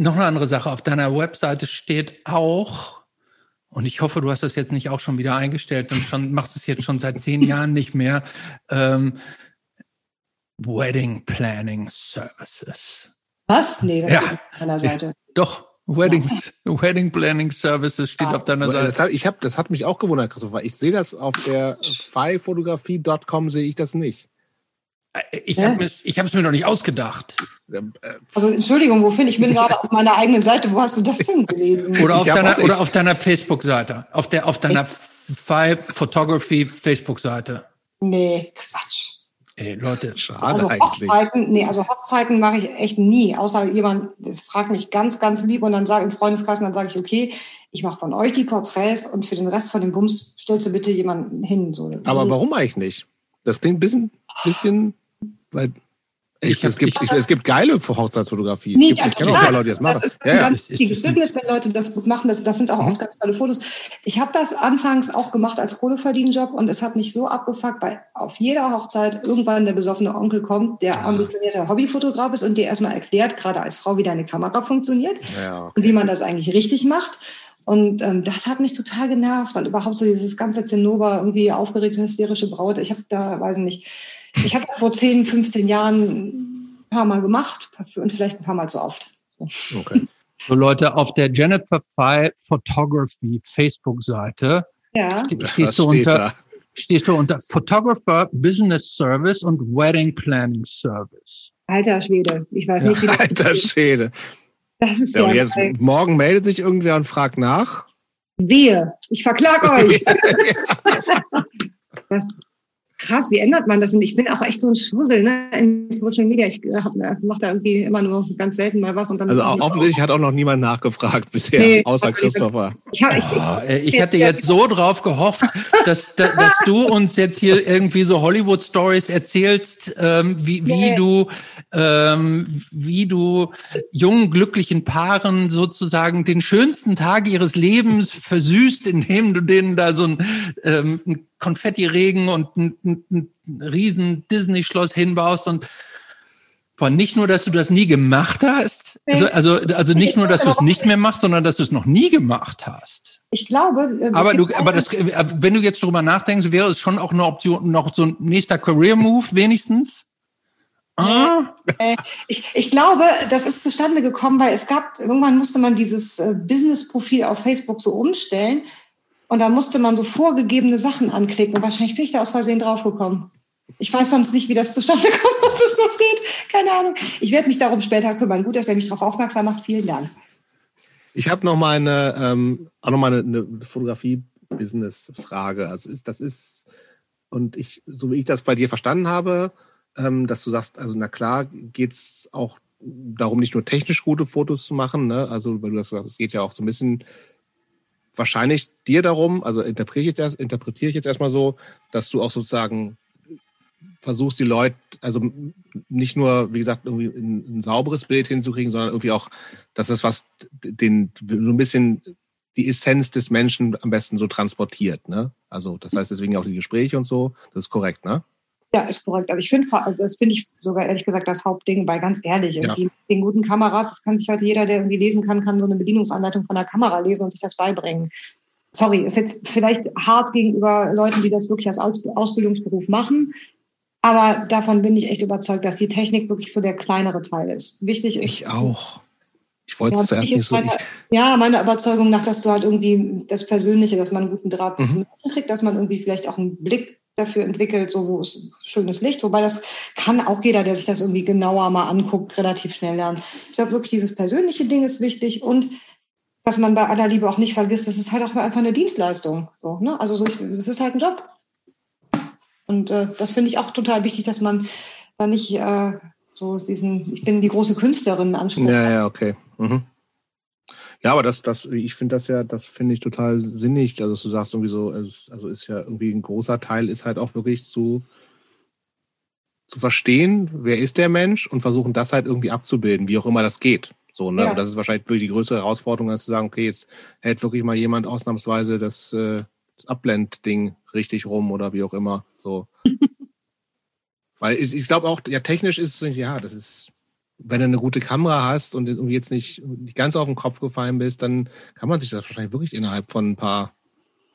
B: noch eine andere Sache. Auf deiner Webseite steht auch, und ich hoffe, du hast das jetzt nicht auch schon wieder eingestellt und schon machst es jetzt schon seit zehn Jahren nicht mehr. Ähm, Wedding Planning Services.
C: Was? Nee, das
B: ja.
C: ist auf meiner Seite.
B: Doch, Weddings, Wedding Planning Services steht ja. auf deiner Seite.
A: Das hat, ich hab, das hat mich auch gewundert, Christopher. Ich sehe das auf der FiFotografie.com sehe ich das nicht.
B: Äh, ich habe es ich mir noch nicht ausgedacht.
C: Also Entschuldigung, wo finde ich? bin gerade auf meiner eigenen Seite. Wo hast du das denn gelesen?
B: Oder auf deiner oder auf deiner Facebook-Seite, auf der auf deiner Five Photography Facebook-Seite.
C: Nee, Quatsch.
B: Ey, Leute,
A: schade
C: also
A: eigentlich.
C: Hochzeiten, nee, also Hochzeiten mache ich echt nie, außer jemand fragt mich ganz, ganz lieb und dann sage im Freundeskreis, und dann sage ich, okay, ich mache von euch die Porträts und für den Rest von dem Bums stellst du bitte jemanden hin. So.
A: Aber warum eigentlich nicht? Das klingt ein bisschen, bisschen, weil ich, es, gibt, ich, es gibt geile Hochzeitsfotografie.
C: Nee,
A: gibt,
C: ja,
A: ich kenne auch Leute, die das machen.
C: Das ist ja, ganz ja. wichtiges Business, wenn Leute das gut machen. Das, das sind auch mhm. oft ganz tolle Fotos. Ich habe das anfangs auch gemacht als Kohleverdienjob und es hat mich so abgefuckt, weil auf jeder Hochzeit irgendwann der besoffene Onkel kommt, der ambitionierte Hobbyfotograf ist und dir erstmal erklärt, gerade als Frau, wie deine Kamera funktioniert ja, okay. und wie man das eigentlich richtig macht. Und ähm, das hat mich total genervt. Und überhaupt so dieses ganze Zinnober, irgendwie aufgeregte, hysterische Braut. Ich habe da, weiß ich nicht, ich habe vor 10, 15 Jahren paar Mal gemacht und vielleicht ein paar Mal zu oft.
B: Okay. So Leute, auf der Jennifer Pfeil Photography Facebook-Seite
C: ja.
B: steht, steht, so unter, steht so unter Photographer Business Service und Wedding Planning Service.
C: Alter Schwede, ich weiß nicht, wie
A: das Alter Schwede.
C: Das ist
A: ja, und jetzt geil. morgen meldet sich irgendwer und fragt nach.
C: Wehe, ich verklag euch. das, krass, wie ändert man das? Und ich bin auch echt so ein Schussel ne, in Social Media. Ich äh, äh mache da irgendwie immer nur ganz selten mal was. Und dann
A: also offensichtlich hat auch noch niemand nachgefragt bisher, nee, außer Christopher.
B: Ich, hab, ich, ich, ich hatte jetzt so drauf gehofft, dass, dass du uns jetzt hier irgendwie so Hollywood-Stories erzählst, ähm, wie, wie nee. du ähm, wie du jungen, glücklichen Paaren sozusagen den schönsten Tag ihres Lebens versüßt, indem du denen da so ein, ähm, ein Konfetti-Regen und ein, ein, ein riesen Disney-Schloss hinbaust und boah, nicht nur, dass du das nie gemacht hast, also, also, also nicht nur, dass du es nicht mehr machst, sondern dass du es noch nie gemacht hast.
C: Ich glaube.
B: Äh, aber du, aber das, äh, wenn du jetzt drüber nachdenkst, wäre es schon auch eine Option, noch so ein nächster Career-Move wenigstens.
C: Ah. Ich, ich glaube, das ist zustande gekommen, weil es gab, irgendwann musste man dieses äh, Business-Profil auf Facebook so umstellen und da musste man so vorgegebene Sachen anklicken. Und wahrscheinlich bin ich da aus Versehen draufgekommen. Ich weiß sonst nicht, wie das zustande kommt, was das noch steht. Keine Ahnung. Ich werde mich darum später kümmern. Gut, dass er mich darauf aufmerksam macht. Vielen Dank.
A: Ich habe noch mal eine, ähm, noch mal eine, eine Fotografie-Business-Frage. Also ist, das ist, und ich, so wie ich das bei dir verstanden habe, ähm, dass du sagst, also na klar, geht es auch darum, nicht nur technisch gute Fotos zu machen, ne? also weil du hast gesagt, es geht ja auch so ein bisschen wahrscheinlich dir darum, also interpretiere ich jetzt, interpretiere ich jetzt erstmal so, dass du auch sozusagen versuchst, die Leute, also nicht nur, wie gesagt, irgendwie ein, ein sauberes Bild hinzukriegen, sondern irgendwie auch, dass das was den so ein bisschen die Essenz des Menschen am besten so transportiert. Ne? Also das heißt deswegen auch die Gespräche und so. Das ist korrekt, ne?
C: Ja, ist korrekt. Aber ich finde, das finde ich sogar ehrlich gesagt das Hauptding, weil ganz ehrlich, ja. irgendwie den guten Kameras, das kann sich heute jeder, der irgendwie lesen kann, kann so eine Bedienungsanleitung von der Kamera lesen und sich das beibringen. Sorry, ist jetzt vielleicht hart gegenüber Leuten, die das wirklich als Ausbildungsberuf machen. Aber davon bin ich echt überzeugt, dass die Technik wirklich so der kleinere Teil ist. Wichtig ist.
A: Ich auch. Ich wollte es zuerst nicht so.
C: Meine, ja, meine Überzeugung nach, dass du halt irgendwie das Persönliche, dass man einen guten Draht mhm. kriegt, dass man irgendwie vielleicht auch einen Blick dafür entwickelt, so wo ist schönes Licht. Wobei das kann auch jeder, der sich das irgendwie genauer mal anguckt, relativ schnell lernen. Ich glaube wirklich, dieses persönliche Ding ist wichtig und was man bei aller Liebe auch nicht vergisst, das ist halt auch einfach eine Dienstleistung. So, ne? Also so, das ist halt ein Job. Und äh, das finde ich auch total wichtig, dass man da nicht äh, so diesen, ich bin die große Künstlerin Anspruch.
A: Ja, ja, okay. Mhm. Ja, aber das, das, ich finde das ja, das finde ich total sinnig. Also, du sagst irgendwie so, es, also ist ja irgendwie ein großer Teil, ist halt auch wirklich zu, zu verstehen, wer ist der Mensch und versuchen das halt irgendwie abzubilden, wie auch immer das geht. So, ne? Ja. Und das ist wahrscheinlich wirklich die größere Herausforderung, als zu sagen, okay, jetzt hält wirklich mal jemand ausnahmsweise das, äh, das Abblend-Ding richtig rum oder wie auch immer. So. Weil ich, ich glaube auch, ja, technisch ist es, ja, das ist, wenn du eine gute Kamera hast und jetzt nicht, nicht ganz auf den Kopf gefallen bist, dann kann man sich das wahrscheinlich wirklich innerhalb von ein paar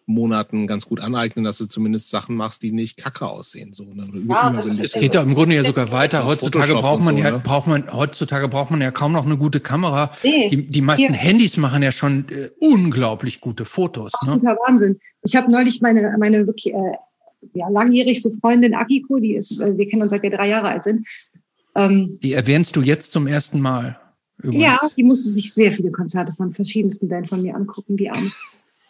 A: Monaten ganz gut aneignen, dass du zumindest Sachen machst, die nicht kacke aussehen. So, ne?
B: ja, es geht ja im Grunde ja sogar weiter. Heutzutage braucht man so, ja, ne? braucht man, heutzutage braucht man ja kaum noch eine gute Kamera. Nee, die, die meisten hier. Handys machen ja schon äh, unglaublich gute Fotos.
C: Ne? Absoluter Wahnsinn. Ich habe neulich meine, meine wirklich äh, ja, langjährigste Freundin Akiko, die ist, äh, wir kennen uns seit wir drei Jahre alt sind,
B: ähm, die erwähnst du jetzt zum ersten Mal.
C: Übrigens. Ja, die musste sich sehr viele Konzerte von verschiedensten Bands von mir angucken, die Arme.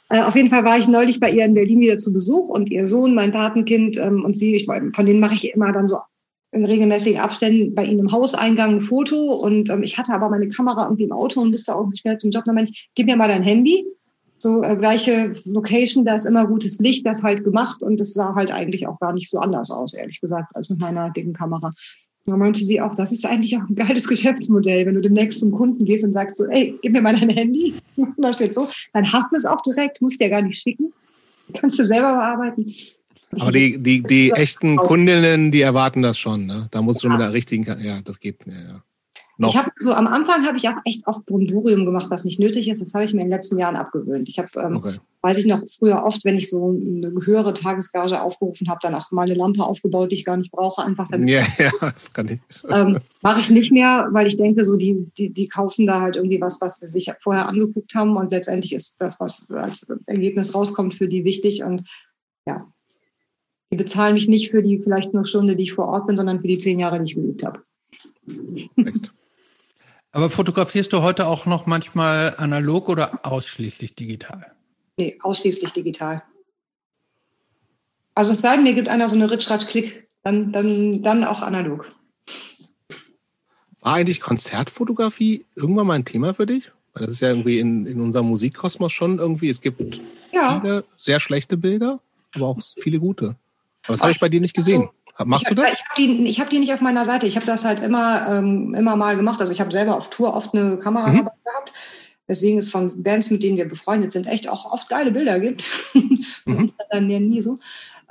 C: Äh, auf jeden Fall war ich neulich bei ihr in Berlin wieder zu Besuch und ihr Sohn, mein Patenkind ähm, und sie, ich, von denen mache ich immer dann so in regelmäßigen Abständen bei ihnen im Hauseingang ein Foto und ähm, ich hatte aber meine Kamera irgendwie im Auto und musste auch nicht schnell zum Job. Dann meinte ich, gib mir mal dein Handy. So äh, gleiche Location, da ist immer gutes Licht, das halt gemacht und das sah halt eigentlich auch gar nicht so anders aus, ehrlich gesagt, als mit meiner dicken Kamera. Da meinte sie auch, das ist eigentlich auch ein geiles Geschäftsmodell, wenn du demnächst zum Kunden gehst und sagst so, ey, gib mir mal dein Handy, das jetzt so, dann hast du es auch direkt, musst dir gar nicht schicken, kannst du selber bearbeiten.
A: Aber die, die, die echten Kundinnen, die erwarten das schon, ne? Da musst du ja. mit der richtigen, ja, das geht, ja, ja.
C: Noch. Ich habe so am Anfang habe ich auch echt oft Brundurium gemacht, was nicht nötig ist. Das habe ich mir in den letzten Jahren abgewöhnt. Ich habe, ähm, okay. weiß ich noch, früher oft, wenn ich so eine höhere Tagesgage aufgerufen habe, dann auch mal eine Lampe aufgebaut, die ich gar nicht brauche, einfach damit. Ja, ja, das kann ich. Ähm, Mache ich nicht mehr, weil ich denke, so die, die, die kaufen da halt irgendwie was, was sie sich vorher angeguckt haben und letztendlich ist das, was als Ergebnis rauskommt, für die wichtig und ja, die bezahlen mich nicht für die vielleicht nur Stunde, die ich vor Ort bin, sondern für die zehn Jahre, die ich geübt habe. Perfekt.
B: Aber fotografierst du heute auch noch manchmal analog oder ausschließlich digital?
C: Nee, ausschließlich digital. Also es sei denn, mir gibt einer so eine Ritschratsch-Klick, dann, dann, dann auch analog.
A: War eigentlich Konzertfotografie irgendwann mal ein Thema für dich? Weil das ist ja irgendwie in, in unserem Musikkosmos schon irgendwie, es gibt ja. viele sehr schlechte Bilder, aber auch viele gute. Aber das habe ich bei dir nicht gesehen. Machst
C: ich,
A: du das?
C: Ich habe die, hab die nicht auf meiner Seite. Ich habe das halt immer, ähm, immer mal gemacht. Also ich habe selber auf Tour oft eine Kamera mhm. gehabt. Deswegen es von Bands, mit denen wir befreundet sind, echt auch oft geile Bilder gibt. mhm. uns dann ja nie so.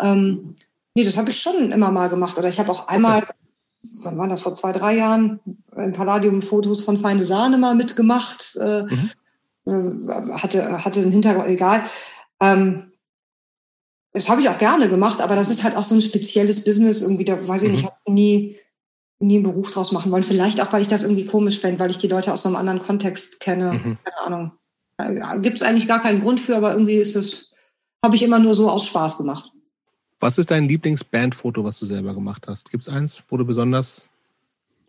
C: Ähm, nee, das habe ich schon immer mal gemacht. Oder ich habe auch einmal, okay. wann war das, vor zwei, drei Jahren, im Palladium Fotos von Feine Sahne mal mitgemacht. Äh, mhm. äh, hatte, hatte einen Hintergrund, egal. Ähm, das habe ich auch gerne gemacht, aber das ist halt auch so ein spezielles Business irgendwie. Da weiß ich mhm. nicht, ich habe nie, nie einen Beruf draus machen wollen. Vielleicht auch, weil ich das irgendwie komisch fände, weil ich die Leute aus so einem anderen Kontext kenne. Mhm. Keine Ahnung. Äh, Gibt es eigentlich gar keinen Grund für, aber irgendwie ist es, habe ich immer nur so aus Spaß gemacht.
A: Was ist dein Lieblingsbandfoto, was du selber gemacht hast? Gibt es eins, wo du besonders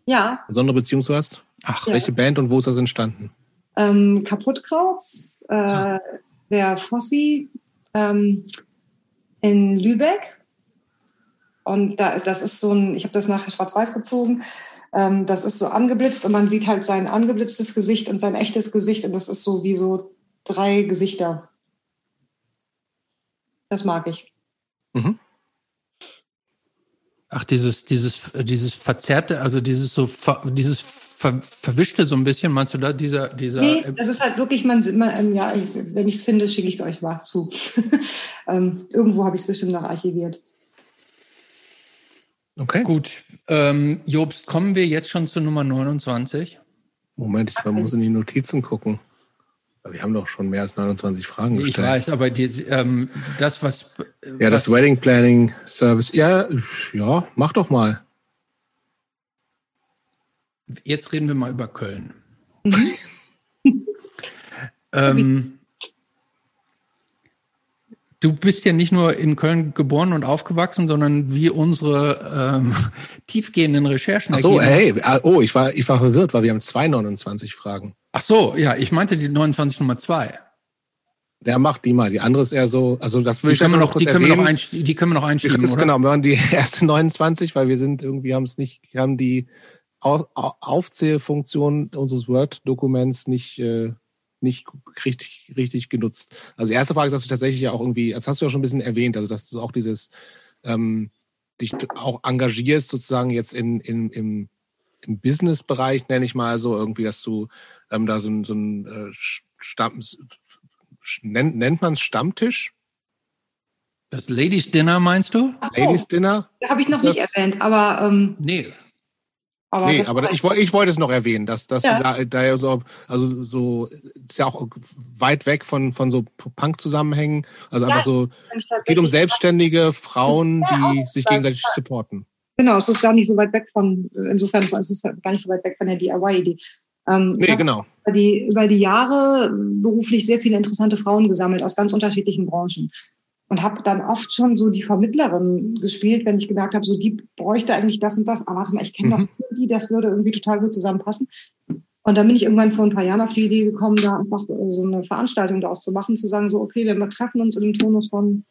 C: ja.
A: besondere Beziehung zu hast? Ach, ja. welche Band und wo ist das entstanden?
C: Ähm, Kaputtkrauts, äh, ah. der Fossi, ähm, in Lübeck. Und da, das ist so ein, ich habe das nachher schwarz-weiß gezogen. Ähm, das ist so angeblitzt und man sieht halt sein angeblitztes Gesicht und sein echtes Gesicht und das ist so wie so drei Gesichter. Das mag ich.
B: Mhm. Ach, dieses, dieses, dieses verzerrte, also dieses so, dieses ver, verwischte so ein bisschen, meinst du da, dieser, dieser?
C: Nee, das ist halt wirklich, man, man ähm, ja, wenn ich es finde, schicke ich es euch mal zu. ähm, irgendwo habe ich es bestimmt noch archiviert.
B: Okay. Gut. Ähm, Jobst, kommen wir jetzt schon zu Nummer 29?
A: Moment, ich muss in die Notizen gucken. Wir haben doch schon mehr als 29 Fragen
B: gestellt. Ich weiß, aber die, ähm, das, was.
A: Ja, das was, Wedding Planning Service. Ja, ja, mach doch mal.
B: Jetzt reden wir mal über Köln. Ähm, du bist ja nicht nur in Köln geboren und aufgewachsen, sondern wie unsere ähm, tiefgehenden Recherchen.
A: Ach so, hey, ah, oh, ich war, ich war verwirrt, weil wir haben zwei 29 Fragen.
B: Ach so, ja, ich meinte die 29 Nummer zwei.
A: Der macht die mal. Die andere ist eher so, also das
B: will die ich können wir noch, die können wir noch die können wir noch einschieben,
A: oder? Genau, wir haben die erste 29, weil wir sind irgendwie haben es nicht, haben die Aufzählfunktion unseres Word-Dokuments nicht, äh, nicht richtig, richtig genutzt. Also die erste Frage ist, dass du tatsächlich ja auch irgendwie, das hast du ja schon ein bisschen erwähnt, also dass du auch dieses ähm, dich auch engagierst sozusagen jetzt in, in, im, im Business-Bereich, nenne ich mal so, irgendwie, dass du ähm, da so, ein so ein äh, Stamm, nennt, nennt man es Stammtisch?
B: Das Ladies Dinner meinst du?
C: So. Ladies Dinner? Habe ich noch nicht erwähnt, aber ähm,
B: nee.
A: Aber nee, aber ich, ich wollte es noch erwähnen, dass, dass ja. da, da ja so, also so, ist ja auch weit weg von, von so Punk-Zusammenhängen. Also ja, einfach so, geht um selbstständige Frauen, ja, die sich gegenseitig supporten.
C: Genau, es ist gar nicht so weit weg von, insofern es ist gar nicht so weit weg von der DIY-Idee.
A: Ähm, nee, genau.
C: Über die, über die Jahre beruflich sehr viele interessante Frauen gesammelt aus ganz unterschiedlichen Branchen und habe dann oft schon so die Vermittlerin gespielt, wenn ich gemerkt habe, so die bräuchte eigentlich das und das. Aber warte mal, ich kenne mhm. doch die, das würde irgendwie total gut zusammenpassen. Und dann bin ich irgendwann vor ein paar Jahren auf die Idee gekommen, da einfach so eine Veranstaltung daraus zu machen, zu sagen, so, okay, wir treffen uns in dem Tonus von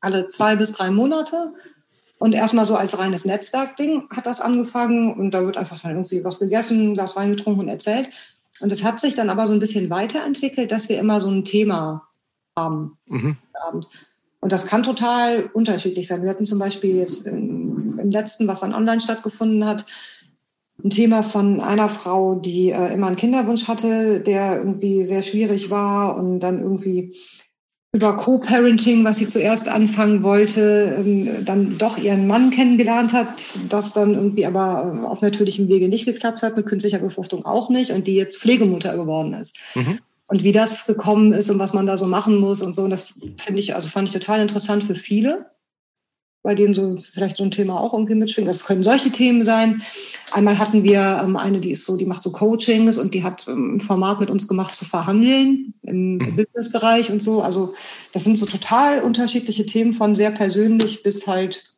C: alle zwei bis drei Monate. Und erstmal so als reines Netzwerkding hat das angefangen und da wird einfach dann irgendwie was gegessen, Glas Wein getrunken und erzählt. Und es hat sich dann aber so ein bisschen weiterentwickelt, dass wir immer so ein Thema haben. Mhm. Und das kann total unterschiedlich sein. Wir hatten zum Beispiel jetzt im, im letzten, was dann online stattgefunden hat, ein Thema von einer Frau, die äh, immer einen Kinderwunsch hatte, der irgendwie sehr schwierig war und dann irgendwie über Co-Parenting, was sie zuerst anfangen wollte, ähm, dann doch ihren Mann kennengelernt hat, das dann irgendwie aber auf natürlichem Wege nicht geklappt hat, mit künstlicher Befruchtung auch nicht und die jetzt Pflegemutter geworden ist. Mhm und wie das gekommen ist und was man da so machen muss und so. Und das finde ich, also fand ich total interessant für viele, bei denen so vielleicht so ein Thema auch irgendwie mitschwingt. Das können solche Themen sein. Einmal hatten wir ähm, eine, die ist so, die macht so Coachings und die hat ähm, ein Format mit uns gemacht zu verhandeln im mhm. Businessbereich und so. Also das sind so total unterschiedliche Themen von sehr persönlich bis halt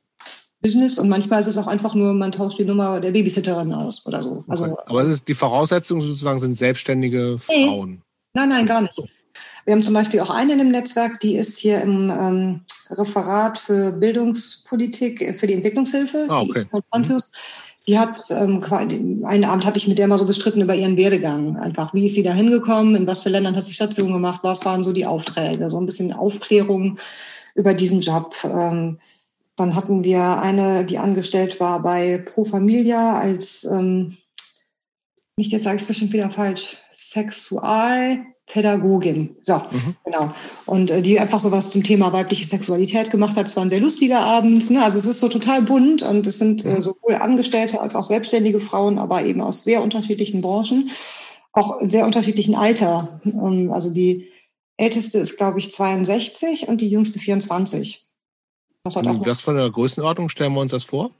C: Business und manchmal ist es auch einfach nur, man tauscht die Nummer der Babysitterin aus oder so.
A: Also, okay. Aber ist, die Voraussetzungen sozusagen sind selbstständige Frauen.
C: Nein, nein, gar nicht. Wir haben zum Beispiel auch eine im Netzwerk, die ist hier im ähm, Referat für Bildungspolitik äh, für die Entwicklungshilfe. Ah, okay. Die, die hat, ähm, einen Abend habe ich mit der mal so bestritten über ihren Werdegang. Einfach, wie ist sie da hingekommen, in was für Ländern hat sie Station gemacht, was waren so die Aufträge, so ein bisschen Aufklärung über diesen Job. Ähm, dann hatten wir eine, die angestellt war bei Pro Familia als, ähm, nicht jetzt sage ich es bestimmt wieder falsch, Sexualpädagogin. So, mhm. genau. Und äh, die einfach so was zum Thema weibliche Sexualität gemacht hat. Es war ein sehr lustiger Abend. Ne? Also es ist so total bunt und es sind äh, sowohl Angestellte als auch selbstständige Frauen, aber eben aus sehr unterschiedlichen Branchen, auch sehr unterschiedlichen Alter. Ähm, also die älteste ist, glaube ich, 62 und die jüngste 24.
A: Das, hat auch das von der Größenordnung stellen wir uns das vor?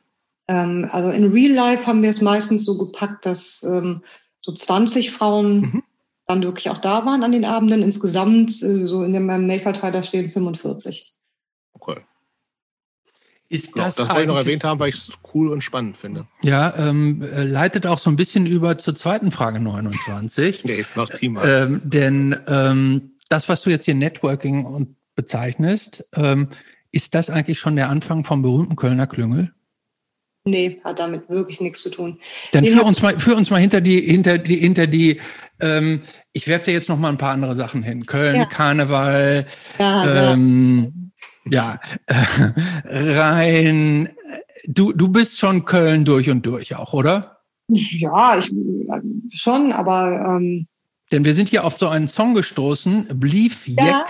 C: Ähm, also in Real Life haben wir es meistens so gepackt, dass ähm, so 20 Frauen mhm. dann wirklich auch da waren an den Abenden. Insgesamt, äh, so in meinem Mailverteiler stehen 45.
A: Okay. Ist das, ja, das wollte ich noch erwähnt haben, weil ich es cool und spannend finde.
B: Ja, ähm, äh, leitet auch so ein bisschen über zur zweiten Frage 29.
A: ja, jetzt macht Team.
B: Ähm, denn ähm, das, was du jetzt hier Networking und bezeichnest, ähm, ist das eigentlich schon der Anfang vom berühmten Kölner Klüngel?
C: Nee, hat damit wirklich nichts zu tun.
B: Dann
C: Den
B: führ uns mal, führ uns mal hinter die, hinter die, hinter die. Ähm, ich werfe dir jetzt noch mal ein paar andere Sachen hin. Köln,
C: Ja.
B: Karneval,
C: Ja, ja.
B: ähm, ja, rein. Du, du bist schon Köln durch und durch auch, oder?
C: ja, ich äh, schon, aber ähm,
B: Denn wir sind hier auf so einen Song gestoßen, Blief
C: Ja.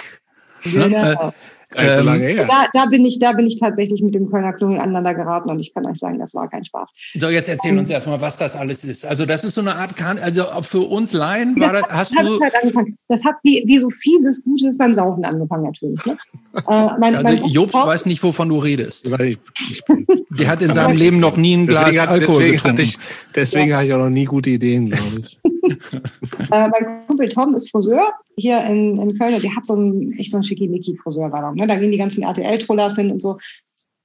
B: Jeck. Ne?
C: genau.
A: Gar so
B: Ähm,
A: lange her.
C: da, da bin ich, da bin ich tatsächlich mit dem Kölner Knubbel aneinander geraten und ich kann euch sagen, das war kein Spaß.
B: So, jetzt erzähl uns erstmal, was das alles ist. Also, das ist so eine Art, Kan also für uns Laien, war das, hast
C: hat
B: du,
C: es halt angefangen. Das hat wie, wie so vieles Gutes beim Saufen angefangen natürlich. Ne? Äh, mein,
B: also
C: mein
B: Jobs
C: Opa-
B: weiß nicht, wovon du redest.
A: Weil ich, ich bin,
B: Der hat in seinem Leben noch nie ein Glas
A: deswegen, hat,
B: Alkohol
A: deswegen,
B: getrunken.
A: hatte ich, deswegen hatte ich auch noch nie gute Ideen, glaube ich.
C: Äh, mein Kumpel Tom ist Friseur hier in, in Köln und der hat so einen echt so einen schickimicki-Friseursalon. Ne? Da gehen die ganzen RTL-Trollers hin und so.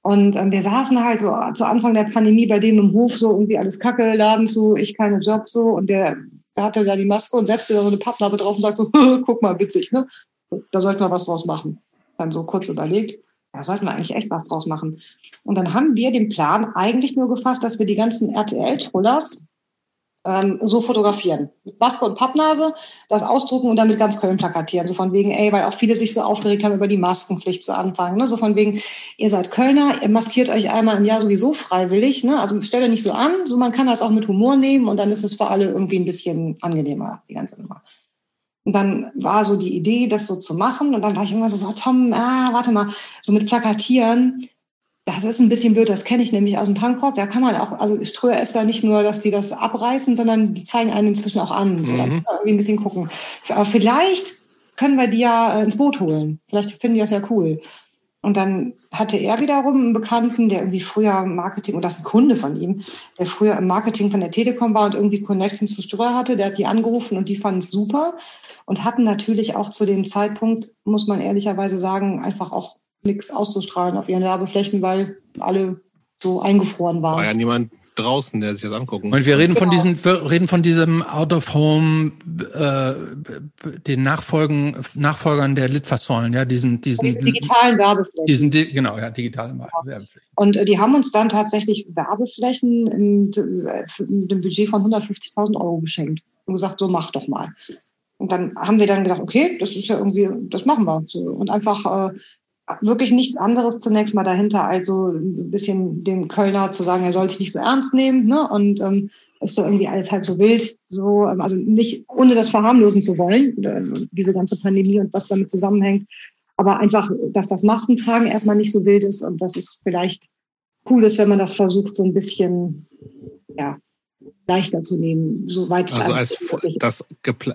C: Und ähm, wir saßen halt so zu Anfang der Pandemie bei dem im Hof so irgendwie alles Kacke, Laden zu, ich keine Job so. Und der, hatte da die Maske und setzte da so eine Pappnappe drauf und sagte, guck mal, witzig, ne? Da sollten wir was draus machen. Dann so kurz überlegt, da sollten wir eigentlich echt was draus machen. Und dann haben wir den Plan eigentlich nur gefasst, dass wir die ganzen RTL-Trollers ähm, so fotografieren. Mit Maske und Pappnase, das ausdrucken und dann mit ganz Köln plakatieren. So von wegen, ey, weil auch viele sich so aufgeregt haben über die Maskenpflicht zu Anfang. Ne? So von wegen, ihr seid Kölner, ihr maskiert euch einmal im Jahr sowieso freiwillig. Ne? Also stellt euch nicht so an, so man kann das auch mit Humor nehmen und dann ist es für alle irgendwie ein bisschen angenehmer, die ganze Nummer. Und dann war so die Idee, das so zu machen. Und dann war ich irgendwann so, boah, Tom, ah, warte mal, so mit Plakatieren, das ist ein bisschen blöd, das kenne ich nämlich aus dem Punkrock. Da kann man auch, also Ströer ist da nicht nur, dass die das abreißen, sondern die zeigen einen inzwischen auch an. So, da
A: Mhm.
C: muss man irgendwie ein bisschen gucken. Aber vielleicht können wir die ja äh, ins Boot holen. Vielleicht finden die das ja cool. Und dann hatte er wiederum einen Bekannten, der irgendwie früher im Marketing, und das ist ein Kunde von ihm, der früher im Marketing von der Telekom war und irgendwie Connections zu Ströer hatte. Der hat die angerufen und die fanden es super und hatten natürlich auch zu dem Zeitpunkt, muss man ehrlicherweise sagen, einfach auch nichts auszustrahlen auf ihren Werbeflächen, weil alle so eingefroren
A: War ja
C: waren.
A: niemand draußen, der sich das angucken
B: Und wir reden von
C: Genau.
B: diesen, wir reden von diesem Out of Home, äh, den Nachfolgen, Nachfolgern der Litfaßsäulen, ja, diesen,
C: Diese
B: diesen,
C: digitalen Werbeflächen.
B: diesen, di- genau, ja, digitale Werbeflächen.
C: Und äh, die haben uns dann tatsächlich Werbeflächen im, äh, mit einem Budget von 150.000 Euro geschenkt und gesagt, so mach doch mal. Und dann haben wir dann gedacht, okay, das ist ja irgendwie, das machen wir. So. Und einfach äh, wirklich nichts anderes zunächst mal dahinter, also ein bisschen dem Kölner zu sagen, er soll sich nicht so ernst nehmen, ne? Und ähm, ist so irgendwie alles halb so wild, so, ähm, also nicht, ohne das verharmlosen zu wollen, äh, diese ganze Pandemie und was damit zusammenhängt. Aber einfach, dass das Maskentragen erstmal nicht so wild ist und dass es vielleicht cool ist, wenn man das versucht, so ein bisschen, ja, leichter zu nehmen, soweit es
A: Also als das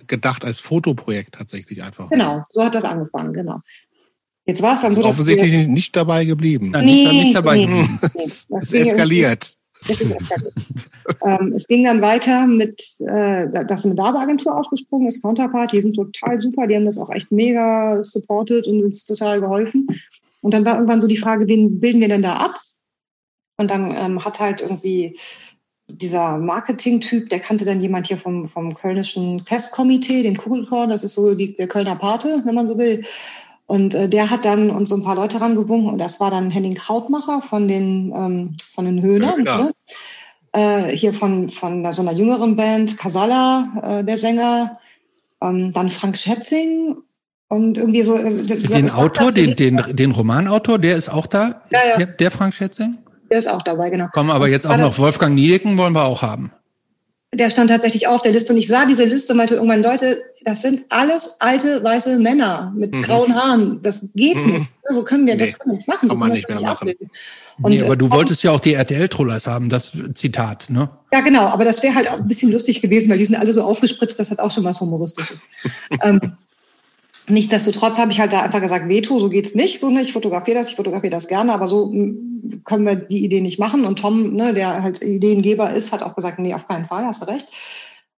A: gedacht als Fotoprojekt tatsächlich einfach.
C: Genau, so hat das angefangen, genau. Jetzt war es dann so, dass
A: offensichtlich
C: wir,
A: nicht, dabei geblieben.
B: Nein, nicht, nicht dabei
C: nee,
B: geblieben.
A: Es,
C: das
A: es eskaliert.
C: Ist eskaliert. ähm, es ging dann weiter mit, äh, dass eine Werbeagentur aufgesprungen ist, Counterpart, die sind total super, die haben das auch echt mega supported und uns total geholfen. Und dann war irgendwann so die Frage, wen bilden wir denn da ab? Und dann ähm, hat halt irgendwie dieser Marketing-Typ, der kannte dann jemand hier vom, vom kölnischen Testkomitee, den Kugelkorn, das ist so die, der Kölner Pate, wenn man so will. Und äh, der hat dann uns so ein paar Leute rangewunken und das war dann Henning Krautmacher von den, ähm, von den Höhnern.
A: Höhner.
C: Ne? Äh, hier von, von so einer jüngeren Band, Casalla, äh, der Sänger, ähm, dann Frank Schätzing und irgendwie so. Also,
B: Den Autor,
C: das-
B: den, den, den Romanautor, der ist auch da?
C: Ja, ja.
B: Der, der Frank Schätzing?
C: Der ist auch dabei, genau.
B: Komm, aber jetzt auch noch Wolfgang Niedecken wollen wir auch haben.
C: Der stand tatsächlich auf der Liste und ich sah diese Liste und meinte irgendwann, Leute, das sind alles alte weiße Männer mit
A: Mhm.
C: grauen Haaren. Das geht
A: Mhm.
C: nicht. So können wir, das
A: Nee,
C: können wir nicht machen. So
A: kann man nicht mehr
C: das
A: machen.
C: abbilden.
B: Nee,
C: Und,
B: aber du
C: äh,
B: wolltest ja auch die RTL-Trollers haben, das Zitat, ne?
C: Ja, genau, aber das wäre halt auch ein bisschen lustig gewesen, weil die sind alle so aufgespritzt, das hat auch schon was Humoristisches. ähm, nichtsdestotrotz habe ich halt da einfach gesagt, Veto, so geht's nicht. So, ne, ich fotografiere das, ich fotografiere das gerne, aber so mm, können wir die Idee nicht machen. Und Tom, ne, der halt Ideengeber ist, hat auch gesagt, nee, auf keinen Fall, hast du recht.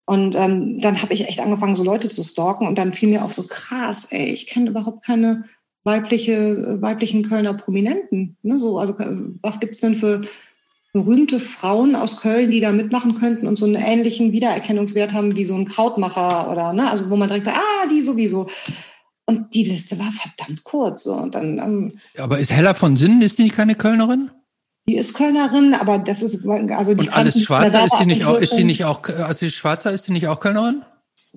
C: Und ähm, dann habe ich echt angefangen, so Leute zu stalken und dann fiel mir auf so krass, ey, ich kenne überhaupt keine weibliche, äh, weiblichen Kölner Prominenten. Ne, so, also äh, was gibt's denn für berühmte Frauen aus Köln, die da mitmachen könnten und so einen ähnlichen Wiedererkennungswert haben wie so ein Krautmacher oder, ne, also wo man direkt ah, die sowieso. Und die Liste war verdammt kurz. So. Und dann, ähm,
B: Aber ist Hella von Sinnen, ist die nicht keine Kölnerin?
C: Die ist Kölnerin, aber das ist, also die
B: Und alles Schwarzer, ist die nicht auch, ist die nicht auch, also Schwarzer, ist die nicht auch Kölnerin?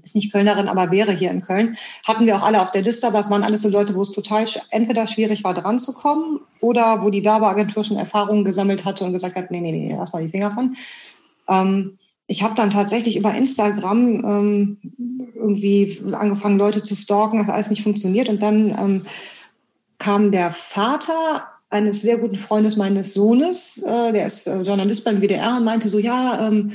C: ist nicht Kölnerin, aber wäre hier in Köln. Hatten wir auch alle auf der Liste, aber es waren alles so Leute, wo es total entweder schwierig war, dran zu kommen oder wo die Werbeagentur schon Erfahrungen gesammelt hatte und gesagt hat, nee, nee, nee, lass mal die Finger von. Ähm, ich habe dann tatsächlich über Instagram ähm, irgendwie angefangen, Leute zu stalken, hat alles nicht funktioniert. Und dann ähm, kam der Vater eines sehr guten Freundes meines Sohnes, äh, der ist äh, Journalist beim WDR und meinte so, ja, ähm,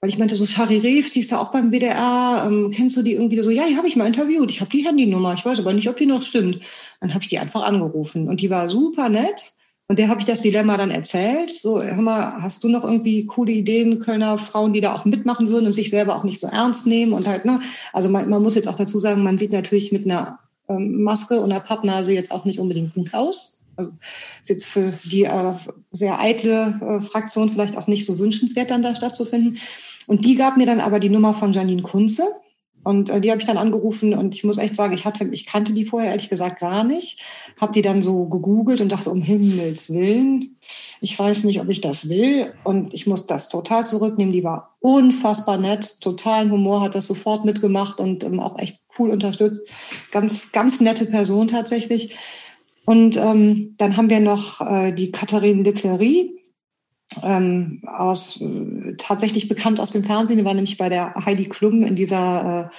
C: weil ich meinte so, Shari Reeves, die ist da auch beim WDR, ähm, kennst du die irgendwie so? Ja, die habe ich mal interviewt, ich habe die Handynummer, ich weiß aber nicht, ob die noch stimmt. Dann habe ich die einfach angerufen und die war super nett. Und der habe ich das Dilemma dann erzählt. So, hör mal, hast du noch irgendwie coole Ideen, Kölner Frauen, die da auch mitmachen würden und sich selber auch nicht so ernst nehmen und halt, ne? Also man, man muss jetzt auch dazu sagen, man sieht natürlich mit einer ähm, Maske und einer Pappnase jetzt auch nicht unbedingt gut aus. Also ist jetzt für die äh, sehr eitle äh, Fraktion vielleicht auch nicht so wünschenswert, dann da stattzufinden. Und die gab mir dann aber die Nummer von Janine Kunze. Und äh, die habe ich dann angerufen und ich muss echt sagen, ich hatte, ich kannte die vorher ehrlich gesagt gar nicht. Habe die dann so gegoogelt und dachte, um Himmels Willen, ich weiß nicht, ob ich das will. Und ich muss das total zurücknehmen. Die war unfassbar nett, totalen Humor, hat das sofort mitgemacht und ähm, auch echt cool unterstützt. Ganz, ganz nette Person tatsächlich. Und ähm, dann haben wir noch äh, die Katharine Leclerc, ähm, aus, äh, tatsächlich bekannt aus dem Fernsehen. Die war nämlich bei der Heidi Klum in dieser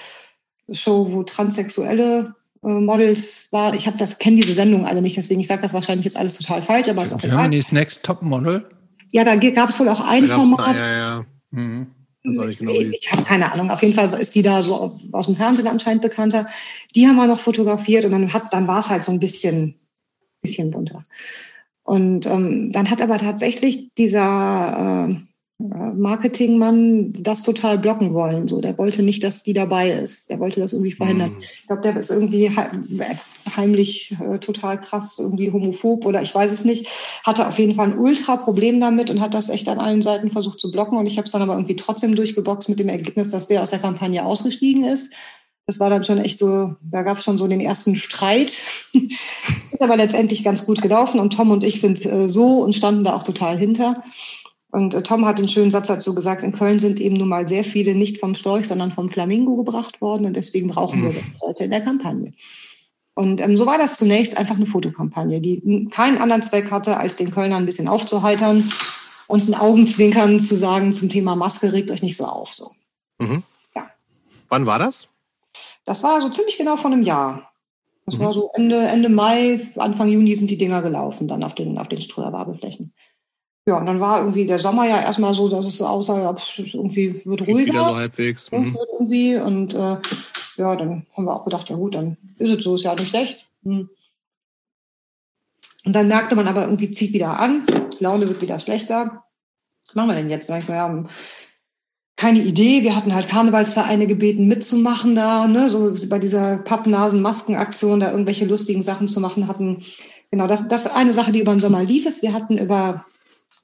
C: äh, Show, wo transsexuelle äh, Models war. Ich habe das kenne diese Sendung alle nicht, deswegen ich sage das wahrscheinlich jetzt alles total falsch, aber es ist auch
B: Germany's Next Top Model.
C: Ja, da gab es wohl auch ein Format.
A: Na, ja, ja. Mhm.
C: Genau ich, ich habe keine Ahnung. Auf jeden Fall ist die da so aus dem Fernsehen anscheinend bekannter. Die haben wir noch fotografiert und dann hat, dann war es halt so ein bisschen, bisschen bunter. Und ähm, dann hat aber tatsächlich dieser äh, Marketingmann das total blocken wollen. So, der wollte nicht, dass die dabei ist. Der wollte das irgendwie verhindern. Mhm. Ich glaube, der ist irgendwie heimlich äh, total krass, irgendwie homophob oder ich weiß es nicht. Hatte auf jeden Fall ein Ultra-Problem damit und hat das echt an allen Seiten versucht zu blocken. Und ich habe es dann aber irgendwie trotzdem durchgeboxt mit dem Ergebnis, dass der aus der Kampagne ausgestiegen ist das war dann schon echt so, da gab es schon so den ersten Streit. ist aber letztendlich ganz gut gelaufen und Tom und ich sind äh, so und standen da auch total hinter. Und äh, Tom hat einen schönen Satz dazu gesagt, in Köln sind eben nun mal sehr viele nicht vom Storch, sondern vom Flamingo gebracht worden und deswegen brauchen wir mhm. Leute in der Kampagne. Und ähm, so war das zunächst einfach eine Fotokampagne, die keinen anderen Zweck hatte, als den Kölnern ein bisschen aufzuheitern und ein Augenzwinkern zu sagen zum Thema Maske, regt euch nicht so auf. So.
A: Mhm. Ja. Wann war das?
C: Das war so ziemlich genau vor einem Jahr. Das mhm. war so Ende, Ende Mai, Anfang Juni sind die Dinger gelaufen, dann auf den, auf den Streuerwerbeflächen. Ja, und dann war irgendwie der Sommer ja erstmal so, dass es so aussah, ja, irgendwie wird ruhiger. Geht wieder
A: so halbwegs. Mhm.
C: Irgendwie. Und äh, ja, dann haben wir auch gedacht, ja gut, dann ist es so, ist ja nicht schlecht. Mhm. Und dann merkte man aber irgendwie, zieht wieder an, Laune wird wieder schlechter. Was machen wir denn jetzt? Dann ich so, ja, keine Idee. Wir hatten halt Karnevalsvereine gebeten, mitzumachen da, ne, so bei dieser Pappnasen-Maskenaktion, da irgendwelche lustigen Sachen zu machen hatten. Genau, das, das eine Sache, die über den Sommer lief ist. Wir hatten über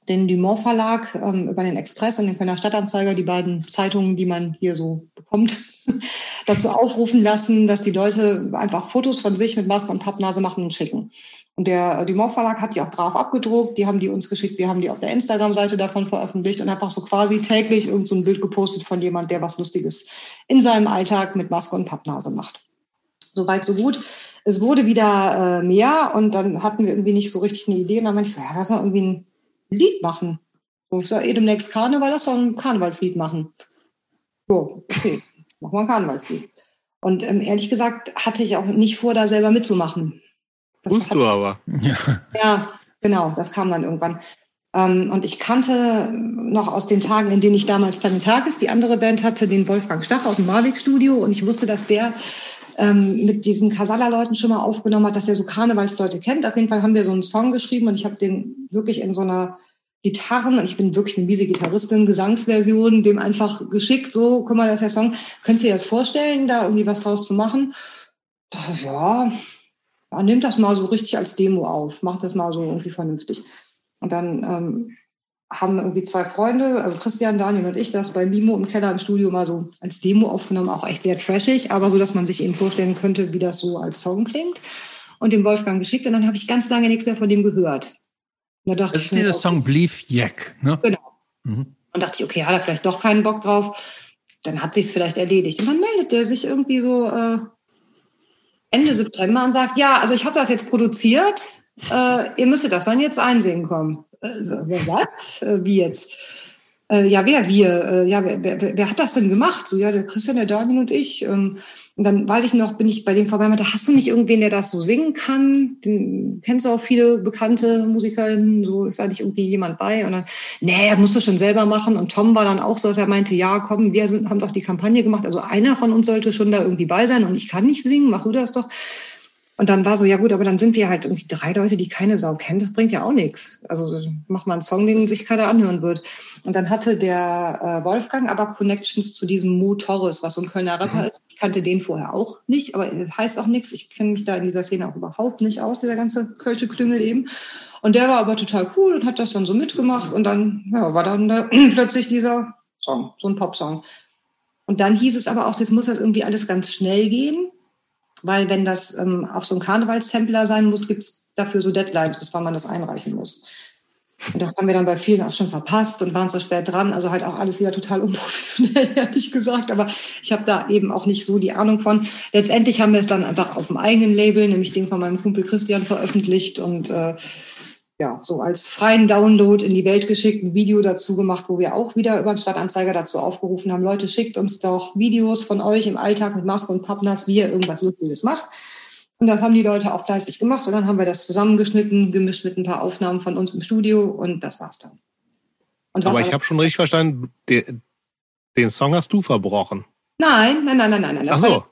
C: den Dumont Verlag, ähm, über den Express und den Kölner Stadtanzeiger, die beiden Zeitungen, die man hier so bekommt, dazu aufrufen lassen, dass die Leute einfach Fotos von sich mit Maske und Pappnase machen und schicken. Und der äh, Dumont Verlag hat die auch brav abgedruckt, die haben die uns geschickt, wir haben die auf der Instagram-Seite davon veröffentlicht und einfach so quasi täglich irgend so ein Bild gepostet von jemand, der was Lustiges in seinem Alltag mit Maske und Pappnase macht. Soweit, so gut. Es wurde wieder äh, mehr und dann hatten wir irgendwie nicht so richtig eine Idee und dann meinte ich so, ja, lass mal irgendwie ein Lied machen. So, ich sag, eh demnächst Karneval, lass doch ein Karnevalslied machen. So, okay, machen wir ein Karnevalslied. Und ähm, ehrlich gesagt hatte ich auch nicht vor, da selber mitzumachen.
A: Tust du aber.
C: Ja. ja, genau, das kam dann irgendwann. Ähm, und ich kannte noch aus den Tagen, in denen ich damals Planetakis, die andere Band hatte, den Wolfgang Stach aus dem Marwig-Studio. Und ich wusste, dass der ähm, mit diesen Casala-Leuten schon mal aufgenommen hat, dass er so Karnevalsleute kennt. Auf jeden Fall haben wir so einen Song geschrieben und ich habe den wirklich in so einer Gitarren, und ich bin wirklich eine miese Gitarristin, Gesangsversion, dem einfach geschickt, so, guck mal, das ist der Song. Könntest du dir das vorstellen, da irgendwie was draus zu machen? Ja, ja, nimm das mal so richtig als Demo auf, mach das mal so irgendwie vernünftig. Und dann ähm, haben irgendwie zwei Freunde, also Christian, Daniel und ich, das bei Mimo im Keller im Studio mal so als Demo aufgenommen, auch echt sehr trashig, aber so, dass man sich eben vorstellen könnte, wie das so als Song klingt. Und dem Wolfgang geschickt und dann habe ich ganz lange nichts mehr von dem gehört. Da dachte
B: Das
C: ich
B: ist dieser
C: okay,
B: Song Believe Jack, ne?
C: Genau.
B: Mhm.
C: Und dachte ich, okay, hat er vielleicht doch keinen Bock drauf, dann hat sich's vielleicht erledigt. Und dann meldet der sich irgendwie so äh, Ende September und sagt, ja, also ich habe das jetzt produziert, äh, ihr müsstet das dann jetzt einsingen kommen. Äh, was? Äh, wie jetzt? Äh, ja, wer, wir? Äh, ja, wer, wer, wer hat das denn gemacht? So, ja, der Christian, der Daniel und ich. Ähm, und dann weiß ich noch, bin ich bei dem vorbei und meinte, hast du nicht irgendwen, der das so singen kann? Den kennst du auch viele bekannte Musikerinnen, so ist da nicht irgendwie jemand bei? Und dann, nee, musst du schon selber machen. Und Tom war dann auch so, dass er meinte, ja, komm, wir sind, haben doch die Kampagne gemacht. Also einer von uns sollte schon da irgendwie bei sein und ich kann nicht singen, mach du das doch. Und dann war so, ja gut, aber dann sind wir halt irgendwie drei Leute, die keine Sau kennen. Das bringt ja auch nichts. Also mach mal einen Song, den sich keiner anhören wird. Und dann hatte der äh, Wolfgang aber Connections zu diesem Mo Torres, was so ein Kölner Rapper ist. Ich kannte den vorher auch nicht, aber heißt auch nichts. Ich kenne mich da in dieser Szene auch überhaupt nicht aus, dieser ganze Kölsche Klüngel eben. Und der war aber total cool und hat das dann so mitgemacht. Und dann ja, war dann da plötzlich dieser Song, so ein Popsong. Und dann hieß es aber auch, jetzt muss das irgendwie alles ganz schnell gehen weil wenn das ähm, auf so einem Karnevalssampler sein muss, gibt es dafür so Deadlines, bis wann man das einreichen muss. Und das haben wir dann bei vielen auch schon verpasst und waren so spät dran. Also halt auch alles wieder total unprofessionell, ehrlich gesagt. Aber ich habe da eben auch nicht so die Ahnung von. Letztendlich haben wir es dann einfach auf dem eigenen Label, nämlich den von meinem Kumpel Christian, veröffentlicht und äh, ja, so als freien Download in die Welt geschickt, ein Video dazu gemacht, wo wir auch wieder über den Stadtanzeiger dazu aufgerufen haben, Leute, schickt uns doch Videos von euch im Alltag mit Maske und Pappnass, wie ihr irgendwas Lustiges macht. Und das haben die Leute auch fleißig gemacht. Und dann haben wir das zusammengeschnitten, gemischt mit ein paar Aufnahmen von uns im Studio und das war's dann.
A: Aber ich habe schon richtig verstanden, den, den Song hast du verbrochen.
C: Nein, nein, nein, nein, nein. nein.
A: Ach so.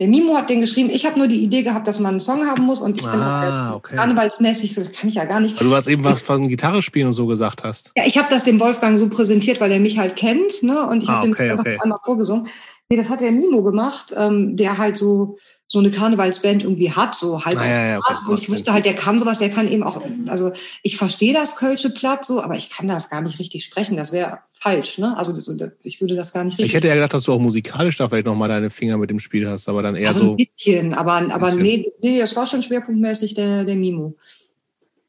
C: Der Mimo hat den geschrieben. Ich habe nur die Idee gehabt, dass man einen Song haben muss und ich bin
A: Ah,
C: auch
A: okay.
C: karnevalsmäßig, so das kann ich ja gar nicht.
A: Weil du was eben was von Gitarre spielen und so gesagt hast.
C: Ja, ich habe das dem Wolfgang so präsentiert, weil er mich halt kennt, ne? Und ich
A: Ah,
C: habe ihm
A: okay,
C: einfach
A: okay.
C: einmal vorgesungen. Nee, das hat der Mimo gemacht, ähm, der halt so so eine Karnevalsband irgendwie hat, so halb
A: Ah, ja, ja, okay.
C: Und ich wusste halt, der kann sowas, der kann eben auch, also ich verstehe das Kölsche Platt so, aber ich kann das gar nicht richtig sprechen. Das wäre falsch, ne? Also das, ich würde das gar nicht richtig.
A: Ich hätte ja gedacht, dass du auch musikalisch da vielleicht nochmal deine Finger mit dem Spiel hast, aber dann eher
C: also
A: so,
C: ein bisschen, aber, aber
A: Bisschen.
C: nee, nee, das war schon schwerpunktmäßig der, der Mimo.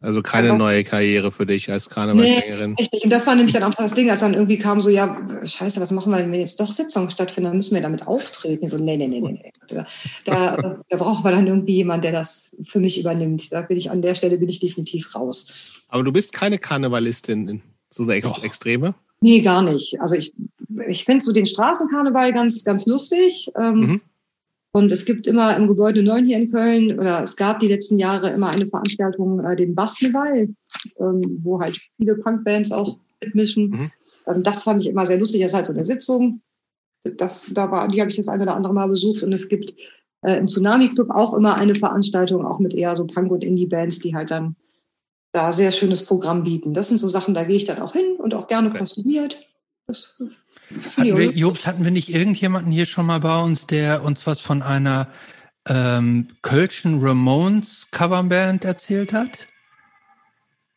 A: Also keine
C: aber-
A: neue Karriere für dich als Karnevalssängerin.
C: Richtig. Und das war nämlich dann auch das Ding, als dann irgendwie kam so, ja, scheiße, was machen wir, wenn jetzt doch Sitzungen stattfinden, dann müssen wir damit auftreten. So, nee, nee, nee, nee, nee. Da, da, da brauchen wir dann irgendwie jemand, der das für mich übernimmt. Da bin ich an der Stelle bin ich definitiv raus.
A: Aber du bist keine Karnevalistin, so eine Ex
B: Doch.
A: Extreme.
C: Nee, gar nicht. Also ich, ich finde so den Straßenkarneval ganz, ganz lustig. Ähm,
A: Mhm.
C: Und es gibt immer im Gebäude 9 hier in Köln, oder es gab die letzten Jahre immer eine Veranstaltung, äh, den Bassneval, ähm, wo halt viele Punkbands auch mitmischen.
A: Mhm.
C: Ähm, das fand ich immer sehr lustig. Das ist halt so eine Sitzung. Das, da war, die habe ich das eine oder andere Mal besucht. Und es gibt äh, im Tsunami Club auch immer eine Veranstaltung, auch mit eher so Punk- und Indie-Bands, die halt dann da sehr schönes Programm bieten. Das sind so Sachen, da gehe ich dann auch hin und auch gerne
A: Okay.
C: kostümiert. Das,
B: Hatten wir, Jobs, hatten wir nicht irgendjemanden hier schon mal bei uns, der uns was von einer ähm, Kölschen Ramones Coverband erzählt hat?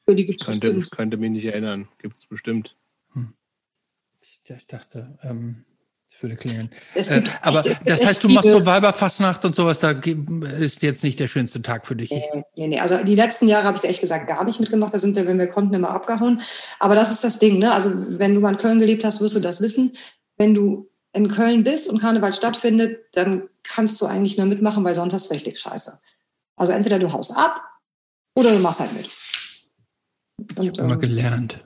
C: Für die gibt's
A: Könnte,
C: bestimmt.
A: könnte mich nicht erinnern. Gibt es bestimmt.
B: Ich, ich dachte, ähm, würde klingeln.
C: Es
B: Äh, aber das heißt, du machst so Weiberfastnacht und sowas, da ist jetzt nicht der schönste Tag für dich.
C: Nee, nee, nee. Also die letzten Jahre habe ich ehrlich gesagt gar nicht mitgemacht. Da sind wir, wenn wir konnten, immer abgehauen. Aber das ist das Ding, ne? Also wenn du mal in Köln gelebt hast, wirst du das wissen. Wenn du in Köln bist und Karneval stattfindet, dann kannst du eigentlich nur mitmachen, weil sonst ist es richtig scheiße. Also entweder du haust ab oder du machst halt mit. Und,
B: Immer
C: ähm,
B: gelernt.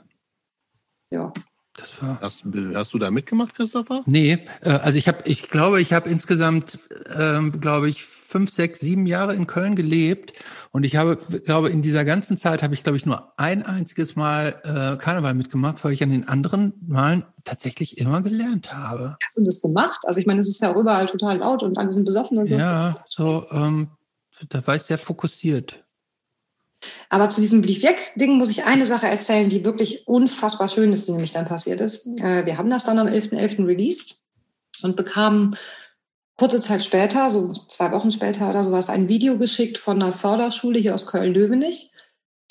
C: ja.
B: Das war.
A: Hast, hast du da mitgemacht, Christopher?
B: Nee, äh, also ich habe, ich glaube, ich habe insgesamt, ähm, glaube ich, fünf, sechs, sieben Jahre in Köln gelebt und ich habe, glaube, in dieser ganzen Zeit habe ich, glaube ich, nur ein einziges Mal äh, Karneval mitgemacht, weil ich an den anderen Malen tatsächlich immer gelernt habe.
C: Hast du das gemacht? Also ich meine, es ist ja auch überall total laut und alle sind besoffen und so.
B: Ja, so, ähm, da war ich sehr fokussiert.
C: Aber zu diesem Bliefjek-Ding muss ich eine Sache erzählen, die wirklich unfassbar schön ist, die nämlich dann passiert ist. Äh, Wir haben das dann am 11.11. released und bekamen kurze Zeit später, so zwei Wochen später oder sowas, ein Video geschickt von einer Förderschule hier aus Köln-Löwenich,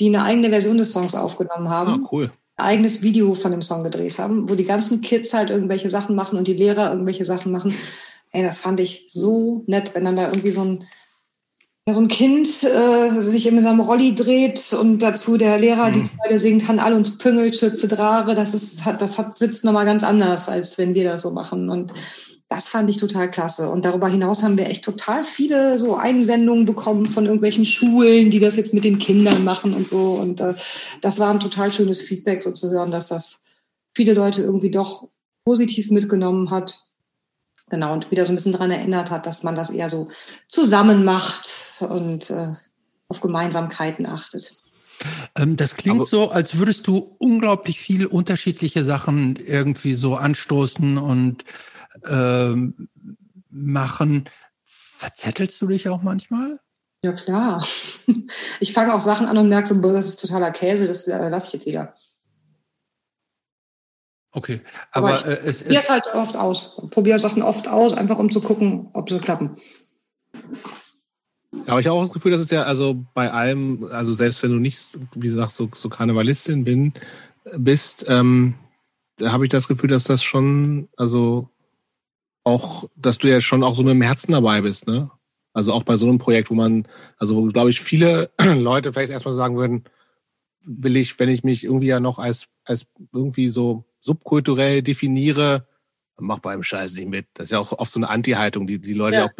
C: die eine eigene Version des Songs aufgenommen haben
A: Ah, cool.
C: ein eigenes Video von dem Song gedreht haben, wo die ganzen Kids halt irgendwelche Sachen machen und die Lehrer irgendwelche Sachen machen. Ey, das fand ich so nett, wenn dann da irgendwie so ein ja, so ein Kind äh, sich in seinem Rolli dreht und dazu der Lehrer mhm. die Zeile singt, Han all uns Püngel, Schütze, Drare, das ist, hat, das hat, sitzt nochmal ganz anders, als wenn wir das so machen. Und das fand ich total klasse. Und darüber hinaus haben wir echt total viele so Einsendungen bekommen von irgendwelchen Schulen, die das jetzt mit den Kindern machen und so. Und äh, das war ein total schönes Feedback, so zu hören, dass das viele Leute irgendwie doch positiv mitgenommen hat. Genau, und wieder so ein bisschen daran erinnert hat, dass man das eher so zusammen macht und äh, auf Gemeinsamkeiten achtet.
B: Ähm, das klingt Aber so, als würdest du unglaublich viele unterschiedliche Sachen irgendwie so anstoßen und ähm, machen. Verzettelst du dich auch manchmal?
C: Ja, klar. Ich fange auch Sachen an und merke so, das ist totaler Käse, das äh, lasse ich jetzt wieder.
B: Okay,
C: aber, aber ich äh, es, probiere es halt oft aus. Probiere Sachen oft aus, einfach um zu gucken, ob sie klappen.
A: Aber ich habe auch das Gefühl, dass es ja also bei allem, also selbst wenn du nicht, wie gesagt, so, so Karnevalistin bin, bist, ähm, da habe ich das Gefühl, dass das schon, also auch, dass du ja schon auch so mit dem Herzen dabei bist, ne? Also auch bei so einem Projekt, wo man, also glaube ich, viele Leute vielleicht erstmal sagen würden, will ich, wenn ich mich irgendwie ja noch als, als irgendwie so subkulturell definiere, mach beim Scheiß nicht mit. Das ist ja auch oft so eine Anti-Haltung, die die Leute ja. auch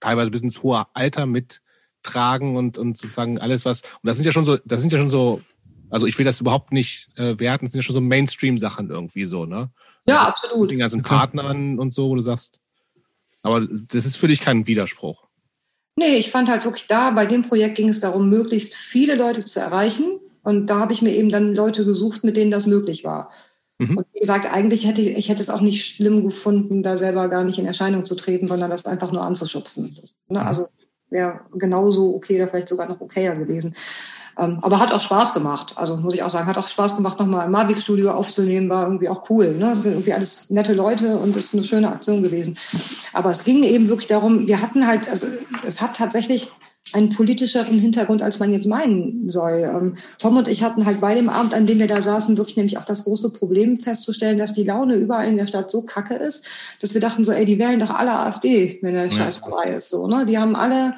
A: teilweise bis ins hohe Alter mittragen und, und sozusagen alles, was, und das sind ja schon so, das sind ja schon so, also ich will das überhaupt nicht äh, werten, das sind ja schon so Mainstream-Sachen irgendwie so, ne?
C: Ja, also, absolut. Mit
A: den ganzen Partnern und so, wo du sagst, aber das ist für dich kein Widerspruch.
C: Nee, ich fand halt wirklich da, bei dem Projekt ging es darum, möglichst viele Leute zu erreichen. Und da habe ich mir eben dann Leute gesucht, mit denen das möglich war. Mhm. Und wie gesagt, eigentlich hätte ich, ich hätte es auch nicht schlimm gefunden, da selber gar nicht in Erscheinung zu treten, sondern das einfach nur anzuschubsen. Ne? Mhm. Also wäre genauso okay oder vielleicht sogar noch okayer gewesen. Ähm, aber hat auch Spaß gemacht. Also muss ich auch sagen, hat auch Spaß gemacht, nochmal im Mavic-Studio aufzunehmen, war irgendwie auch cool. Ne? Das sind irgendwie alles nette Leute und ist eine schöne Aktion gewesen. Aber es ging eben wirklich darum, wir hatten halt, also es hat tatsächlich einen politischeren Hintergrund, als man jetzt meinen soll. Ähm, Tom und ich hatten halt bei dem Abend, an dem wir da saßen, wirklich nämlich auch das große Problem festzustellen, dass die Laune überall in der Stadt so kacke ist, dass wir dachten so, ey, die wählen doch alle AfD, wenn der ja. Scheiß vorbei ist. So, ne? Die haben alle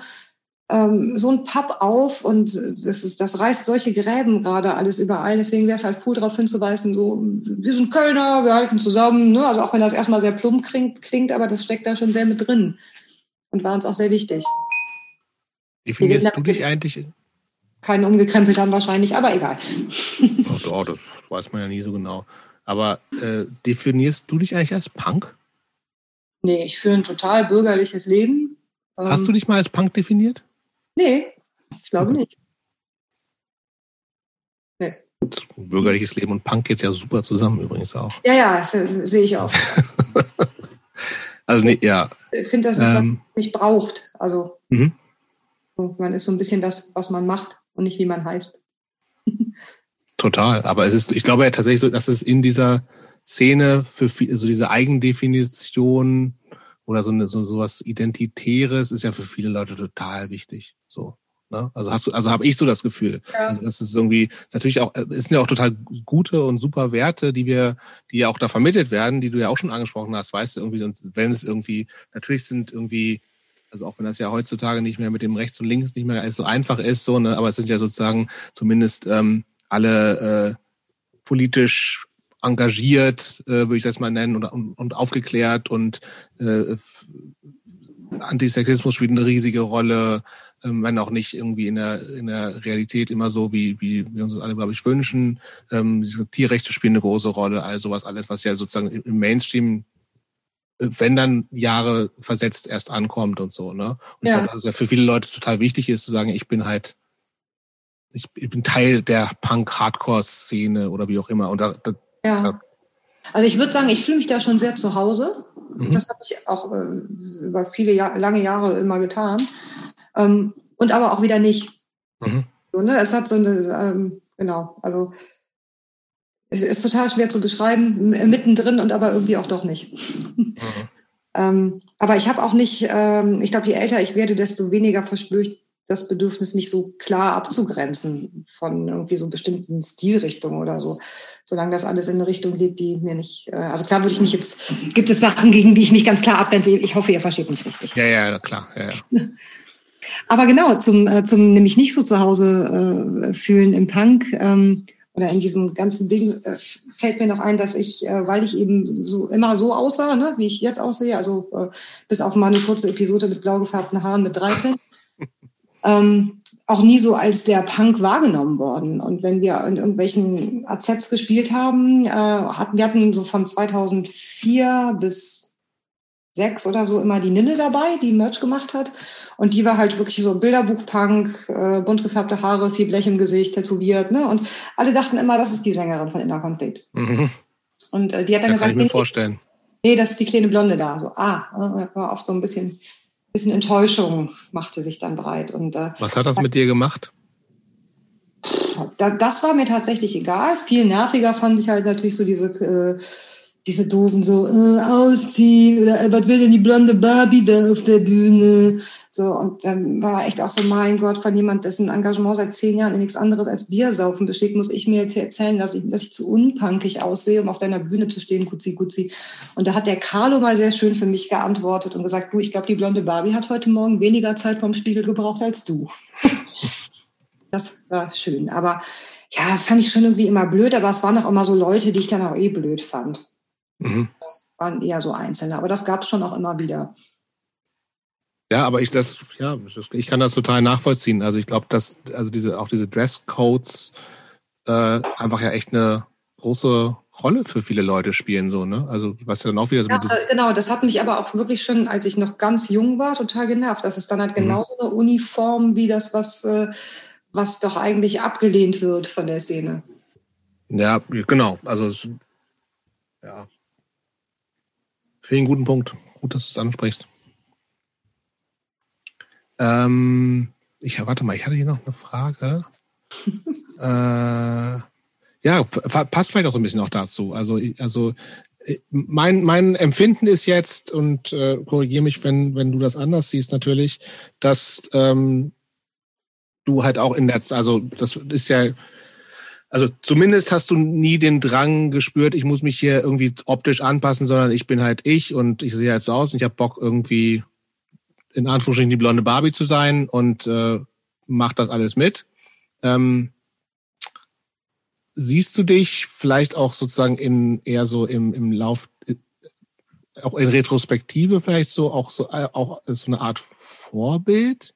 C: ähm, so ein Papp auf und das, ist, das reißt solche Gräben gerade alles überall. Deswegen wäre es halt cool, darauf hinzuweisen, so, wir sind Kölner, wir halten zusammen. Ne? Also auch wenn das erstmal sehr plump klingt, klingt, aber das steckt da schon sehr mit drin und war uns auch sehr wichtig.
A: Definierst du dich eigentlich?
C: Keinen umgekrempelt haben wahrscheinlich, aber egal.
A: Oh, das weiß man ja nie so genau. Aber äh, definierst du dich eigentlich als Punk?
C: Nee, ich führe ein total bürgerliches Leben.
A: Hast ähm, du dich mal als Punk definiert?
C: Nee, ich glaube nicht.
A: Nee. Bürgerliches Leben und Punk geht ja super zusammen übrigens auch.
C: Ja, ja, sehe ich auch.
A: also nee, ja.
C: Ich finde, dass es ähm, das nicht braucht. Also mhm. Man ist so ein bisschen das, was man macht und nicht wie man heißt.
A: Total. Aber es ist, ich glaube ja tatsächlich so, dass es in dieser Szene für also diese Eigendefinition oder so, eine, so sowas Identitäres ist ja für viele Leute total wichtig. So. Ne? Also hast du, also habe ich so das Gefühl. Ja. Also das ist irgendwie, ist natürlich auch, äh, es sind ja auch total gute und super Werte, die wir, die ja auch da vermittelt werden, die du ja auch schon angesprochen hast, weißt du, irgendwie, wenn es irgendwie, natürlich sind irgendwie, also auch wenn das ja heutzutage nicht mehr mit dem Rechts und Links nicht mehr so einfach ist, so, ne, aber es sind ja sozusagen zumindest ähm, alle äh, politisch engagiert, äh, würde ich das mal nennen, und, und, aufgeklärt und äh, Antisexismus spielt eine riesige Rolle, ähm, wenn auch nicht irgendwie in der, in der Realität immer so, wie, wie wir uns das alle, glaube ich, wünschen. Ähm, Tierrechte spielen eine große Rolle, all sowas, alles, was ja sozusagen im Mainstream, wenn dann Jahre versetzt erst ankommt und so. Ne? Und ja. ich glaube, dass es ja für viele Leute total wichtig ist, zu sagen, ich bin halt ich, ich bin Teil der Punk-Hardcore-Szene oder wie auch immer. Und da, da,
C: ja. Also ich würde sagen, ich fühle mich da schon sehr zu Hause. Mhm. Das habe ich auch äh, über viele Jahr, lange Jahre immer getan. Ähm, und aber auch wieder nicht. Mhm. So, ne? Es hat so eine, ähm, genau, also ist total schwer zu beschreiben, mittendrin und aber irgendwie auch doch nicht. Mhm. ähm, aber ich habe auch nicht, ähm, ich glaube, je älter ich werde, desto weniger verspüre ich das Bedürfnis, mich so klar abzugrenzen von irgendwie so bestimmten Stilrichtungen oder so. Solange das alles in eine Richtung geht, die mir nicht, äh, also klar würde ich mich jetzt, gibt es Sachen, gegen die ich mich ganz klar abgrenze. Ich hoffe, ihr versteht mich richtig.
A: Ja, ja, klar. Ja, ja.
C: Aber genau, zum, äh, zum nämlich nicht so zu Hause äh, fühlen im Punk ähm, oder in diesem ganzen Ding äh, fällt mir noch ein, dass ich, äh, weil ich eben so immer so aussah, ne, wie ich jetzt aussehe, also äh, bis auf mal eine kurze Episode mit blau gefärbten Haaren mit 13, ähm, auch nie so als der Punk wahrgenommen worden. Und wenn wir in irgendwelchen AZs gespielt haben, äh, hatten wir hatten so von 2004 bis sechs oder so immer die Nille dabei, die Merch gemacht hat. Und die war halt wirklich so Bilderbuch-Punk, äh, bunt gefärbte Haare, viel Blech im Gesicht, tätowiert. Ne? Und alle dachten immer, das ist die Sängerin von Inner Conflict. Mhm. Und äh, die hat dann
A: ja,
C: gesagt,
A: kann ich mir vorstellen.
C: nee, das ist die kleine Blonde da. So, ah, äh, war oft so ein bisschen, bisschen Enttäuschung machte sich dann breit. Und, äh,
A: Was hat das mit dir gemacht?
C: das war mir tatsächlich egal. Viel nerviger fand ich halt natürlich so diese äh, diese doofen so äh, ausziehen oder äh, was will denn die blonde Barbie da auf der Bühne? So, und dann war echt auch so, mein Gott, von jemand, dessen Engagement seit zehn Jahren in nichts anderes als Biersaufen besteht, muss ich mir jetzt erzählen, dass ich, dass ich zu unpunkig aussehe, um auf deiner Bühne zu stehen, Gutzi, Gutzi. Und da hat der Carlo mal sehr schön für mich geantwortet und gesagt, du, ich glaube, die blonde Barbie hat heute Morgen weniger Zeit vom Spiegel gebraucht als du. das war schön. Aber ja, das fand ich schon irgendwie immer blöd, aber es waren auch immer so Leute, die ich dann auch eh blöd fand. Mhm. Waren eher so Einzelne, aber das gab es schon auch immer wieder.
A: Ja, aber ich das, ja, ich kann das total nachvollziehen. Also ich glaube, dass also diese auch diese Dresscodes äh, einfach ja echt eine große Rolle für viele Leute spielen so, ne? Also was ja dann auch wieder so
C: ja, genau, das hat mich aber auch wirklich schon, als ich noch ganz jung war, total genervt. Das ist dann halt mhm. genauso eine Uniform wie das, was äh, was doch eigentlich abgelehnt wird von der Szene.
A: Ja, genau. Also ja, Finde einen guten Punkt. Gut, dass du es ansprichst. Ähm, ich warte mal, ich hatte hier noch eine Frage. äh, ja, passt vielleicht auch so ein bisschen auch dazu. Also, also äh, mein, mein Empfinden ist jetzt, und äh, korrigiere mich, wenn, wenn du das anders siehst, natürlich, dass ähm, du halt auch in der, also das ist ja also zumindest hast du nie den Drang gespürt, ich muss mich hier irgendwie optisch anpassen, sondern ich bin halt ich und ich sehe halt so aus und ich habe Bock irgendwie in Anführungsstrichen die blonde Barbie zu sein und äh, mach das alles mit. Ähm, siehst du dich vielleicht auch sozusagen in eher so im, im Lauf, äh, auch in Retrospektive vielleicht so auch so äh, auch so eine Art Vorbild?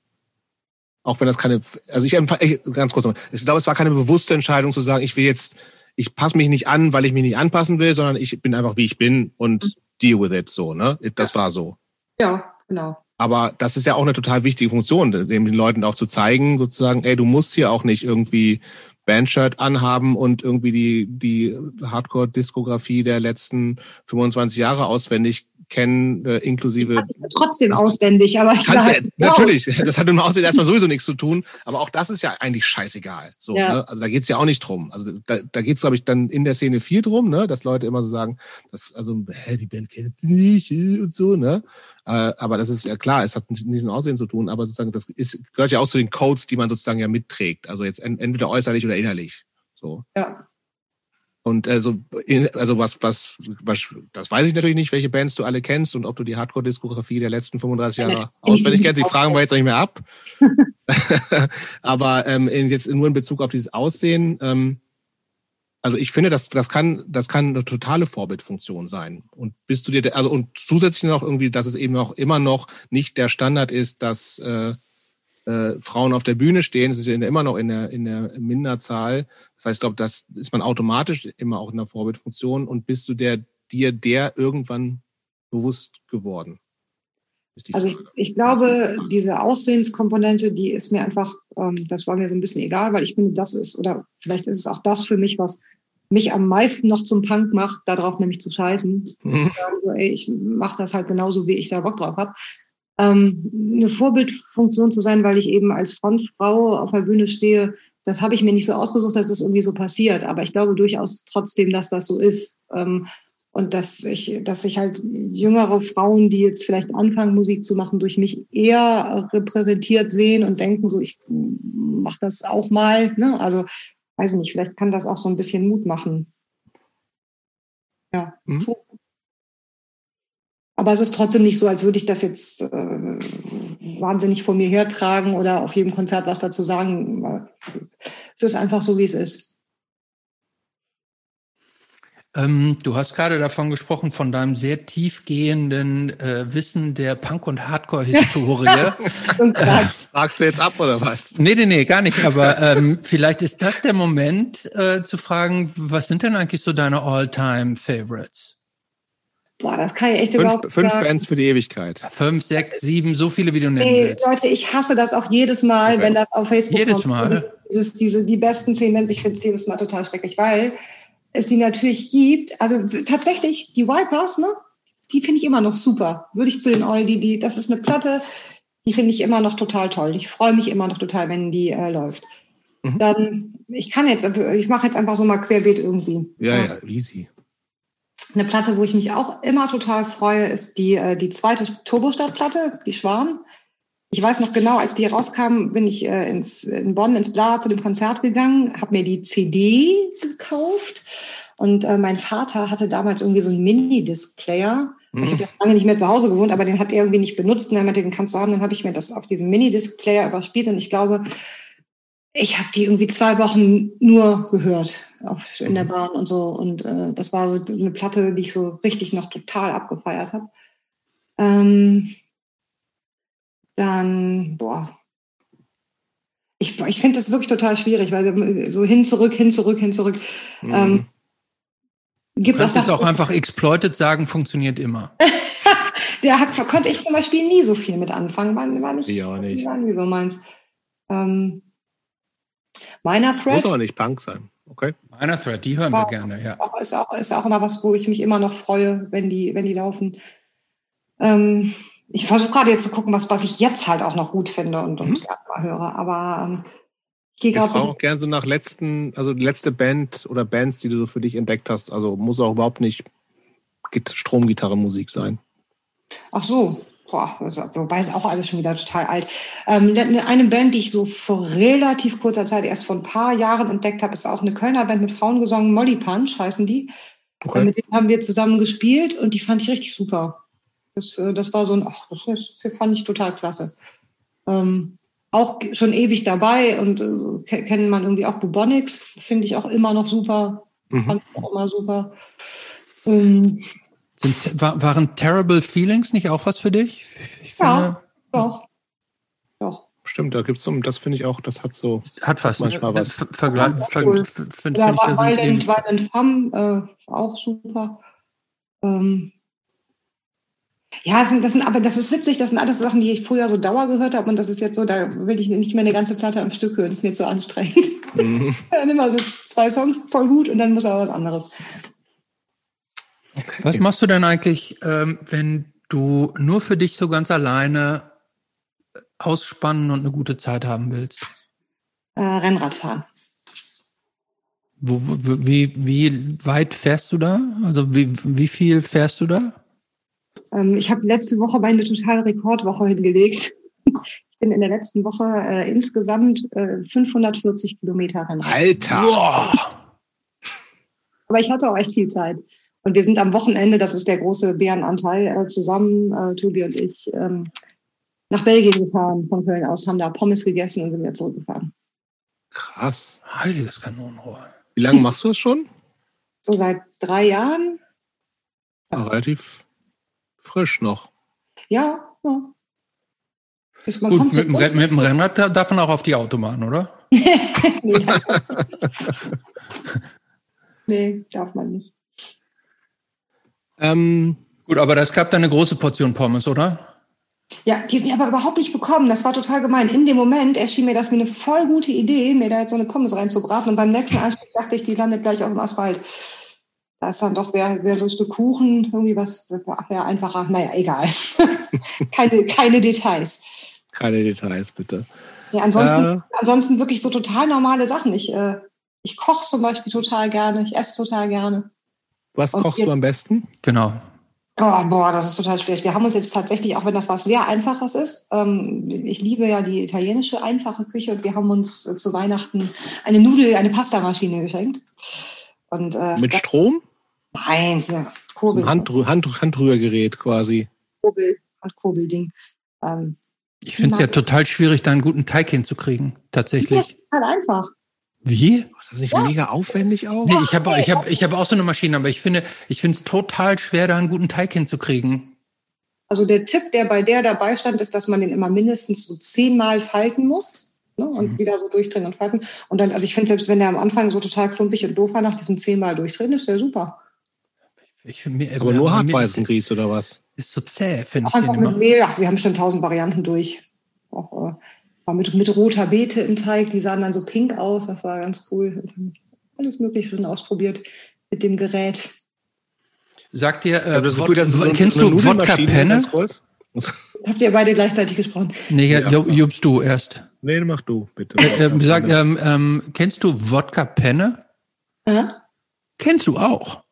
A: Auch wenn das keine, also ich ich, ganz kurz noch, ich glaube, es war keine bewusste Entscheidung zu sagen, ich will jetzt, ich passe mich nicht an, weil ich mich nicht anpassen will, sondern ich bin einfach wie ich bin und mhm. deal with it so, ne? Das ja. war so.
C: Ja, genau.
A: Aber das ist ja auch eine total wichtige Funktion, den Leuten auch zu zeigen, sozusagen, ey, du musst hier auch nicht irgendwie Bandshirt anhaben und irgendwie die, die Hardcore-Diskografie der letzten 25 Jahre auswendig kennen, äh, inklusive.
C: Trotzdem auswendig, aber ich
A: kannst ja, natürlich. Das hat mit Aussehen erstmal sowieso nichts zu tun, aber auch das ist ja eigentlich scheißegal. So, ja. ne? Also da geht's ja auch nicht drum. Also da, da geht's, glaube ich, dann in der Szene viel drum, ne, dass Leute immer so sagen, dass, also, hä, die Band kennt nicht äh, und so, ne? Äh, aber das ist ja klar, es hat nichts mit Aussehen zu tun, aber sozusagen, das ist, gehört ja auch zu den Codes, die man sozusagen ja mitträgt. Also jetzt entweder äußerlich oder innerlich. So.
C: Ja.
A: Und also, also was, was, was, das weiß ich natürlich nicht, welche Bands du alle kennst und ob du die Hardcore-Diskografie der letzten 35 Jahre ja, auswendig kennst. Die fragen wir jetzt nicht mehr ab. Aber ähm, jetzt nur in Bezug auf dieses Aussehen, ähm, also ich finde, das, das kann, das kann eine totale Vorbildfunktion sein. Und bist du dir, also und zusätzlich noch irgendwie, dass es eben auch immer noch nicht der Standard ist, dass äh, äh, Frauen auf der Bühne stehen. Es ist ja immer noch in der, in der Minderzahl. Das heißt, ich glaube, das ist man automatisch immer auch in der Vorbildfunktion. Und bist du der, dir der irgendwann bewusst geworden?
C: Also ich, ich, glaube, diese Aussehenskomponente, die ist mir einfach, ähm, das war mir so ein bisschen egal, weil ich finde, das ist, oder vielleicht ist es auch das für mich, was mich am meisten noch zum Punk macht, darauf nämlich zu scheißen. Mhm. Zu sagen, so, ey, ich mache das halt genauso, wie ich da Bock drauf habe ähm, eine Vorbildfunktion zu sein, weil ich eben als Frontfrau auf der Bühne stehe. Das habe ich mir nicht so ausgesucht, dass es das irgendwie so passiert. Aber ich glaube durchaus trotzdem, dass das so ist. Ähm, und dass ich, dass ich halt jüngere Frauen, die jetzt vielleicht anfangen, Musik zu machen, durch mich eher repräsentiert sehen und denken, so ich mache das auch mal. Ne? Also weiß ich nicht, vielleicht kann das auch so ein bisschen Mut machen. Ja. Mhm. Aber es ist trotzdem nicht so, als würde ich das jetzt äh, wahnsinnig vor mir hertragen oder auf jedem Konzert was dazu sagen. Es ist einfach so, wie es ist.
B: Ähm, du hast gerade davon gesprochen, von deinem sehr tiefgehenden äh, Wissen der Punk- und Hardcore-Historie.
A: äh, Fragst du jetzt ab oder was?
B: Nee, nee, nee, gar nicht. Aber ähm, vielleicht ist das der Moment äh, zu fragen, was sind denn eigentlich so deine All-Time-Favorites?
C: Boah, das kann ich echt
A: fünf,
C: überhaupt
A: Fünf
C: sagen.
A: Bands für die Ewigkeit.
B: Fünf, sechs, sieben, so viele, wie du nennen
C: Ey,
B: willst.
C: Leute, ich hasse das auch jedes Mal,
A: Okay.
C: wenn das auf Facebook
B: Jedes
C: kommt.
B: Mal?
C: Dieses, diese, die besten zehn Bands, ich finde es jedes Mal total schrecklich, weil es die natürlich gibt. Also tatsächlich, die Wipers, ne? Die finde ich immer noch super. Würde ich zu den All, die, die, das ist eine Platte, die finde ich immer noch total toll. Ich freue mich immer noch total, wenn die äh, läuft.
A: Mhm.
C: Dann, ich kann jetzt, ich mache jetzt einfach so mal querbeet irgendwie.
A: Ja, ja, easy.
C: Eine Platte, wo ich mich auch immer total freue, ist die, äh, die zweite Turbostadt-Platte, die Schwan. Ich weiß noch genau, als die rauskam, bin ich äh, ins, in Bonn ins Bla zu dem Konzert gegangen, habe mir die CD gekauft und äh, mein Vater hatte damals irgendwie so einen Mini-Disc-Player. Ich habe ja lange nicht mehr zu Hause gewohnt, aber den hat er irgendwie nicht benutzt und er meinte, den kannst du haben. Dann habe ich mir das auf diesem Mini-Disc-Player überspielt und ich glaube, ich habe die irgendwie zwei Wochen nur gehört auf, in der Bahn und so. Und äh, das war so eine Platte, die ich so richtig noch total abgefeiert habe. Ähm, dann, boah. Ich, ich finde das wirklich total schwierig, weil so hin, zurück, hin, zurück, hin, zurück.
A: Mhm.
C: Ähm,
B: Du
C: gibt
B: kannst
C: auch
B: jetzt auch einfach exploited sagen, funktioniert immer.
C: hat, konnte ich zum Beispiel nie so viel mit anfangen. War, war nicht,
A: Ich auch nicht.
C: War nie so meins. Ähm, meiner Thread
A: Muss aber nicht Punk sein. Okay.
B: Meiner Thread, die hören wir
C: Wow.
B: gerne, ja.
C: auch, ist, auch, ist auch immer was, wo ich mich immer noch freue, wenn die, wenn die laufen. Ähm, ich versuche gerade jetzt zu gucken, was, was ich jetzt halt auch noch gut finde und, und
A: Mhm.
C: gerne mal höre. Aber ähm, ich gehe
A: Ich
C: gerade so.
A: auch gerne so nach letzten, also die letzte Band oder Bands, die du so für dich entdeckt hast. Also muss auch überhaupt nicht Git- Stromgitarrenmusik sein.
C: Ach so. Boah, wobei ist auch alles schon wieder total alt. Ähm, eine eine Band, die ich so vor relativ kurzer Zeit erst vor ein paar Jahren entdeckt habe, ist auch eine Kölner Band mit Frauengesang, Molly Punch heißen die. Äh,
A: Okay.
C: Mit denen haben wir zusammen gespielt und die fand ich richtig super. Das, äh, das war so ein, ach, das, das fand ich total klasse. Ähm, auch schon ewig dabei und äh, ke- kennen man irgendwie auch Bubonics, finde ich auch immer noch super.
A: Mhm.
C: Fand ich auch immer super. Ähm,
B: Sind, wa- waren Terrible Feelings nicht auch was für dich? Ich
C: Ja. doch. Doch.
A: Stimmt, da gibt's so, das finde ich auch, das hat so.
B: Hat was.
A: Manchmal
B: ne?
A: was.
B: Ver Vergleich,
C: Ja,
B: ver
C: cool.
B: f- find,
C: Ja,
B: find sind
C: Violent. Violent Femme, äh, auch super. Ähm, ja, das sind, das sind, aber das ist witzig, das sind alles Sachen, die ich früher so Dauer gehört habe und das ist jetzt so, da will ich nicht mehr eine ganze Platte am Stück hören, das ist mir zu anstrengend.
A: Mhm.
C: Dann immer so zwei Songs voll gut und dann muss aber was anderes.
B: Was machst du denn eigentlich, ähm, wenn du nur für dich so ganz alleine ausspannen und eine gute Zeit haben willst?
C: Äh, Rennrad fahren.
B: Wo, wie, wie weit fährst du da? Also wie, wie viel fährst du da?
C: Ähm, ich habe letzte Woche meine totale Rekordwoche hingelegt. Ich bin in der letzten Woche äh, insgesamt äh, 540 Kilometer Rennrad.
A: Alter!
C: Aber ich hatte auch echt viel Zeit. Und wir sind am Wochenende, das ist der große Bärenanteil, äh, zusammen, äh, Tobi und ich, ähm, nach Belgien gefahren von Köln aus, haben da Pommes gegessen und sind wieder zurückgefahren.
A: Krass.
B: Heiliges Kanonenrohr.
A: Wie lange machst du das schon?
C: So seit drei Jahren.
A: Ah, relativ frisch noch.
C: Ja, ja.
B: Gut,
C: kommt so
B: mit, dem mit dem Rennrad da- darf man auch auf die Autobahn, oder?
C: nee, darf man nicht.
A: Ähm,
B: Gut, aber es gab da eine große Portion Pommes, oder?
C: Ja, die sind mir aber überhaupt nicht bekommen. Das war total gemein. In dem Moment erschien mir das wie eine voll gute Idee, mir da jetzt so eine Pommes reinzubraten. Und beim nächsten Anstieg dachte ich, die landet gleich auf dem Asphalt. Da ist dann doch wär, wär so ein Stück Kuchen, irgendwie was, wäre einfacher. Naja, egal. keine, keine Details.
A: keine Details, bitte.
C: Ja, ansonsten,
A: Äh.
C: ansonsten wirklich so total normale Sachen. Ich, äh, ich koche zum Beispiel total gerne. Ich esse total gerne.
A: Was
C: Und
A: kochst du am besten?
B: Genau.
C: Oh, boah, das ist total schwierig. Wir haben uns jetzt tatsächlich, auch wenn das was sehr Einfaches ist, ähm, ich liebe ja die italienische einfache Küche und wir haben uns äh, zu Weihnachten eine Nudel, eine Pastamaschine geschenkt. Und, äh,
A: Mit Strom?
C: nein, ja, Kurbel,
A: Ein Handrü Hand Handrührgerät quasi.
C: Kurbel, Handkurbelding. Ähm,
B: Ich finde es ja total schwierig, da einen guten Teig hinzukriegen, tatsächlich.
C: das ist halt einfach.
B: Wie?
A: Ist das nicht mega aufwendig auch?
B: Nee, ich habe ich hab, ich hab auch so eine Maschine, aber ich finde ich finde es total schwer, da einen guten Teig hinzukriegen.
C: Also der Tipp, der bei der dabei stand, ist, dass man den immer mindestens so zehnmal falten muss ne, und
B: Mhm.
C: wieder so durchdrehen und falten. Und dann, also ich finde, selbst wenn der am Anfang so total klumpig und doof war, nach diesem zehnmal durchdrehen, ist der super.
B: Ich find mir,
A: Aber nur
B: mir
A: Hartweizengrieß oder was?
B: Ist, so zäh, finde ich den
C: einfach mit
B: immer.
C: Mehl, ach, wir haben schon tausend Varianten durch. Auch äh, mit, mit roter Beete im Teig, die sahen dann so pink aus, das war ganz cool. Alles Mögliche schon ausprobiert mit dem Gerät.
B: Sagt ihr, äh,
A: das Gefühl, das so
B: Wod- kennst du Wodka-Penne?
C: Habt ihr beide gleichzeitig gesprochen?
B: Nee, ja,
A: Ja.
B: Jubst du erst.
A: Nee, mach du, bitte.
B: Äh, ähm, sag, ähm, ähm, kennst du Wodka-Penne?
C: Äh?
B: Kennst du auch.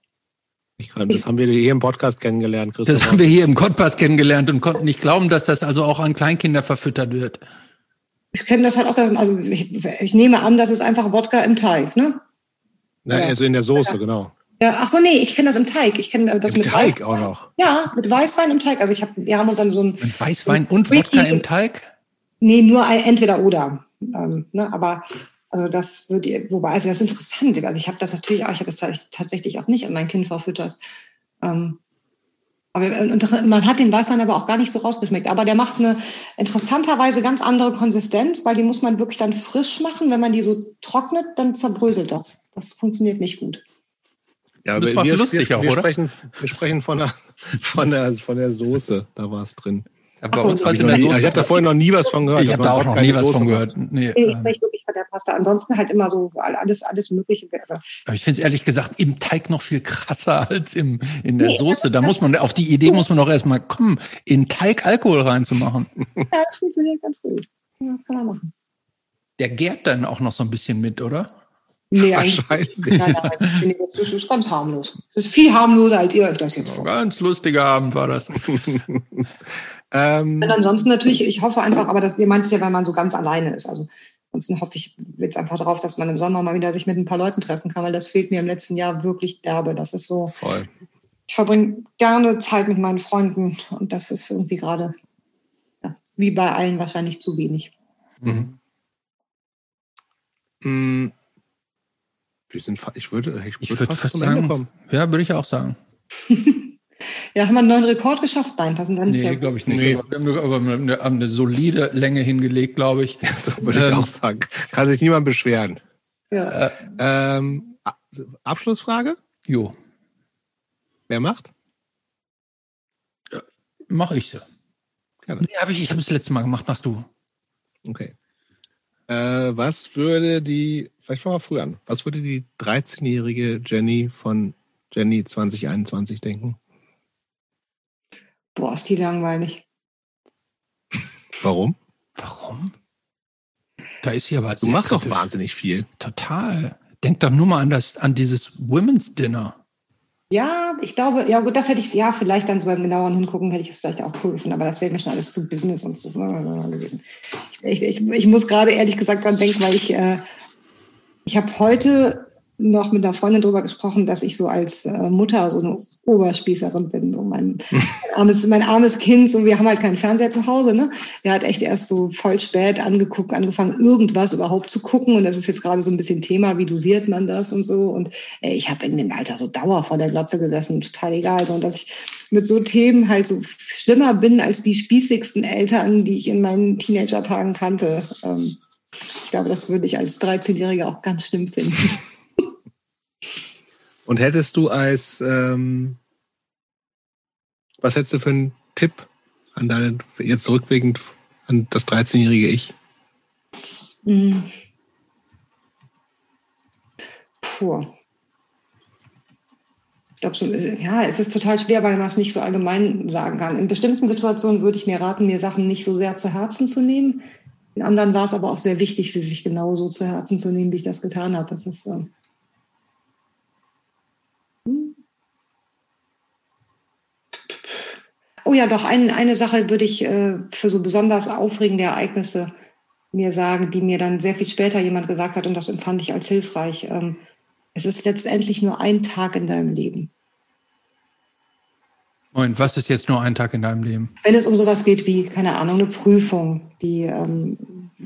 A: Ich kann, das haben wir hier im Podcast kennengelernt, Christoph.
B: Das haben wir hier im Kottpass kennengelernt und konnten nicht glauben, dass das also auch an Kleinkinder verfüttert wird.
C: Ich kenne das halt auch, dass, also ich, ich nehme an, das ist einfach Wodka im Teig, ne?
A: Na, also in der Soße, genau.
C: Ja, ach so, nee, ich kenne das im Teig. Ich kenne das
A: Im
C: mit
A: Teig
C: Weißwein.
A: auch noch.
C: Ja, mit Weißwein im Teig. Also ich habe, wir haben uns dann so ein,
B: Mit Weißwein und Wodka im Teig?
C: nee, nur ein, entweder oder. Ähm, ne, aber also das würde, ihr- wobei, also das ist interessant. Also ich habe das natürlich auch, ich habe das tats- tatsächlich auch nicht an mein Kind verfüttert. Ähm, aber und man hat den Weißwein aber auch gar nicht so rausgeschmeckt. Aber der macht eine interessanterweise ganz andere Konsistenz, weil die muss man wirklich dann frisch machen. Wenn man die so trocknet, dann zerbröselt das. Das funktioniert nicht gut.
A: Ja,
B: Das
A: aber
B: war
A: wir,
B: lustig
A: wir,
B: auch,
A: wir
B: oder?
A: Sprechen, wir sprechen von der, von der, von der Soße. Da war es drin.
B: Bei
C: so,
B: uns war
A: Ich,
B: es der
A: nie,
B: Soße.
A: ich habe da vorher noch nie was von gehört.
B: ich habe da auch noch nie was
A: Soße
B: von gehört. Nee,
C: Nee, ich spreche wirklich von der Pasta. Ansonsten halt immer so alles, alles Mögliche. Also,
B: aber ich finde es ehrlich gesagt im Teig noch viel krasser als im, in der
C: Nee,
B: Soße. Da muss man, auf die Idee muss man doch erstmal kommen, in Teig Alkohol reinzumachen.
C: ja, das funktioniert ganz gut. Ja, kann man machen.
B: Der gärt dann auch noch so ein bisschen mit, oder?
C: Nee, eigentlich.
A: Wahrscheinlich.
C: Nein, nein, nee, das ist- das ist ganz harmlos. Das ist viel harmloser, als ihr euch das jetzt vorstellt.
B: Ganz lustiger Abend war das.
A: Ähm,
C: Und ansonsten natürlich, ich hoffe einfach, aber das, ihr meint es ja, weil man so ganz alleine ist. Also ansonsten hoffe ich jetzt einfach darauf, dass man im Sommer mal wieder sich mit ein paar Leuten treffen kann, weil das fehlt mir im letzten Jahr wirklich derbe. Das ist so,
A: voll.
C: ich verbringe gerne Zeit mit meinen Freunden und das ist irgendwie gerade, ja, wie bei allen wahrscheinlich zu wenig.
B: Mhm.
A: Mm, Wir sind, ich würde, ich
B: Ich
A: würde
B: würd
A: fast,
B: fast sagen-
A: kommen.
B: Ja, würde ich auch sagen.
C: Ja, haben wir einen neuen Rekord geschafft? Nein, das sind dann
B: Nee,
C: ja
B: glaube ich nicht.
A: Nee.
B: Aber wir haben, nur- aber wir haben eine, haben eine solide Länge hingelegt, glaube ich.
A: So würde ich
B: Ähm,
A: auch sagen. Kann sich niemand beschweren.
C: ja.
A: Ähm, A- Abschlussfrage?
B: Jo,
A: Wer macht?
B: mache ich so.
A: Gerne.
B: Nee, hab ich, ich habe das letzte Mal gemacht, machst du.
A: Okay. Äh, was würde die, vielleicht fangen wir früh an, was würde die 13-jährige Jenny von Jenny 2021 denken?
C: Boah, ist die langweilig.
A: Warum?
B: Warum? Da ist sie aber
A: Du machst doch wahnsinnig viel.
B: Total. Denk doch nur mal an das, an dieses Women's Dinner.
C: Ja, ich glaube, ja gut, das hätte ich, ja, vielleicht dann so beim genaueren Hingucken hätte ich es vielleicht auch cool gefunden, aber das wäre mir schon alles zu Business und so äh, gewesen. Ich, ich, ich muss gerade ehrlich gesagt dran denken, weil ich, äh, ich habe heute noch mit einer Freundin drüber gesprochen, dass ich so als äh, Mutter so eine Oberspießerin bin. So mein, mein, armes, mein armes Kind, so wir haben halt keinen Fernseher zu Hause, ne? Der hat echt erst so voll spät angeguckt, angefangen, irgendwas überhaupt zu gucken. Und das ist jetzt gerade so ein bisschen Thema, wie dosiert man das und so. Und äh, ich habe in dem Alter so Dauer vor der Glotze gesessen, total egal. So, und dass ich mit so Themen halt so schlimmer bin als die spießigsten Eltern, die ich in meinen Teenager-Tagen kannte. Ähm, ich glaube, das würde ich als 13-Jährige auch ganz schlimm finden.
A: Und hättest du als, ähm, was hättest du für einen Tipp an deine, jetzt zurückblickend an das 13-jährige Ich?
C: Hm. Puh. Ich glaube, so, ja, es ist total schwer, weil man es nicht so allgemein sagen kann. In bestimmten Situationen würde ich mir raten, mir Sachen nicht so sehr zu Herzen zu nehmen. In anderen war es aber auch sehr wichtig, sie sich genauso zu Herzen zu nehmen, wie ich das getan habe. Das ist, ähm, Oh ja, doch, ein, eine Sache würde ich äh, für so besonders aufregende Ereignisse mir sagen, die mir dann sehr viel später jemand gesagt hat und das empfand ich als hilfreich. Ähm, es ist letztendlich nur ein Tag in deinem Leben.
B: Und was ist jetzt nur ein Tag in deinem Leben?
C: Wenn es um sowas geht wie, keine Ahnung, eine Prüfung, die ähm,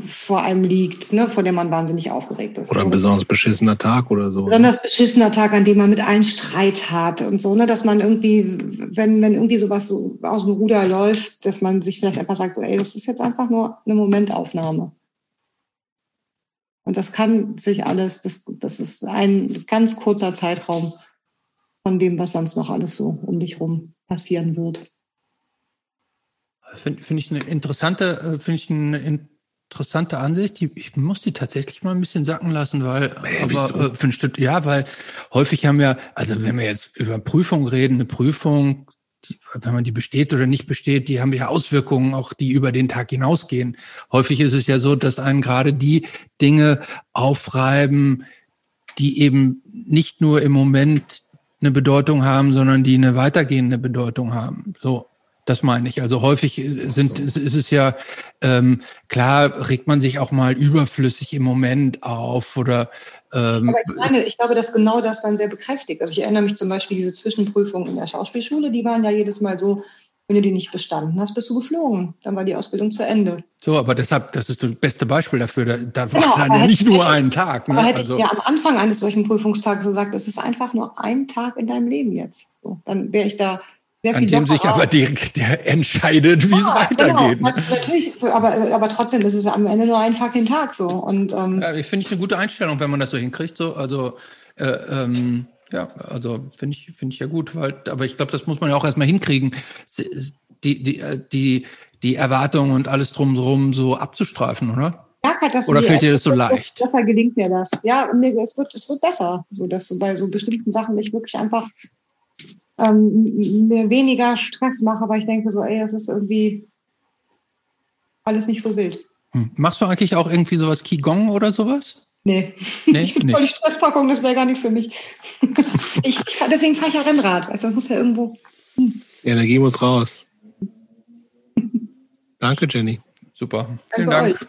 C: vor einem liegt, ne, vor der man wahnsinnig aufgeregt ist.
A: Oder ein besonders beschissener Tag oder so.
C: Besonders beschissener Tag, an dem man mit allen Streit hat und so, ne, dass man irgendwie, wenn, wenn irgendwie sowas so aus dem Ruder läuft, dass man sich vielleicht einfach sagt, so, ey, das ist jetzt einfach nur eine Momentaufnahme. Und das kann sich alles, das, das ist ein ganz kurzer Zeitraum von dem, was sonst noch alles so um dich rum passieren wird.
B: Finde find ich eine interessante, äh, finde ich eine interessante Ansicht. Ich muss die tatsächlich mal ein bisschen sacken lassen, weil,
A: Hey,
B: aber äh, für ein Stück, ja, weil häufig haben wir, also wenn wir jetzt über Prüfung reden, eine Prüfung, die, wenn man die besteht oder nicht besteht, die haben ja Auswirkungen, auch die über den Tag hinausgehen. Häufig ist es ja so, dass einen gerade die Dinge aufreiben, die eben nicht nur im Moment eine Bedeutung haben, sondern die eine weitergehende Bedeutung haben. So, das meine ich. Also häufig äh, sind, ist, ist es ja ähm, klar, regt man sich auch mal überflüssig im Moment auf oder ähm,
C: Aber ich meine, ich glaube, dass genau das dann sehr bekräftigt. Also ich erinnere mich zum Beispiel diese Zwischenprüfungen in der Schauspielschule, die waren ja jedes Mal so, wenn du die nicht bestanden hast, bist du geflogen. Dann war die Ausbildung zu Ende.
B: so, aber deshalb, das ist das beste Beispiel dafür. Da, da war
C: Genau,
B: dann
C: aber
B: ja nicht nur einen Tag. Ne?
C: Aber hätte
B: Also,
C: ich ja am Anfang eines solchen Prüfungstages gesagt, es ist einfach nur ein Tag in deinem Leben jetzt. So, dann wäre ich da sehr
B: an
C: viel
B: dem sich aber der, der entscheidet, wie es
C: Ja,
B: weitergeht.
C: Genau,
B: ne?
C: nat- natürlich, aber, aber trotzdem ist es am Ende nur ein fucking Tag so. Und ähm,
B: Ja, ich finde ich eine gute Einstellung, wenn man das so hinkriegt. So, also äh, ähm, ja, also finde ich finde ich ja gut, weil, aber ich glaube, das muss man ja auch erstmal hinkriegen, die die äh, die die Erwartungen und alles drumherum so abzustreifen, oder?
C: merk halt, dass
B: Oder fällt dir das so leicht?
C: Besser gelingt mir das. Ja, mir, es wird es wird besser, so dass du bei so bestimmten Sachen nicht wirklich einfach ähm, mir weniger Stress mache, weil ich denke so, ey, das ist irgendwie alles nicht so wild.
B: Hm. Machst du eigentlich auch irgendwie sowas Qigong oder sowas?
C: Nee.
B: Nee,
C: ich bin voll die Stresspackung, das wäre gar nichts für mich. ich, deswegen fahre ich ja Rennrad. Weißt du, das muss ja irgendwo.
A: Die Energie muss raus. Danke, Jenny.
B: Super. Vielen
C: Danke
B: Dank.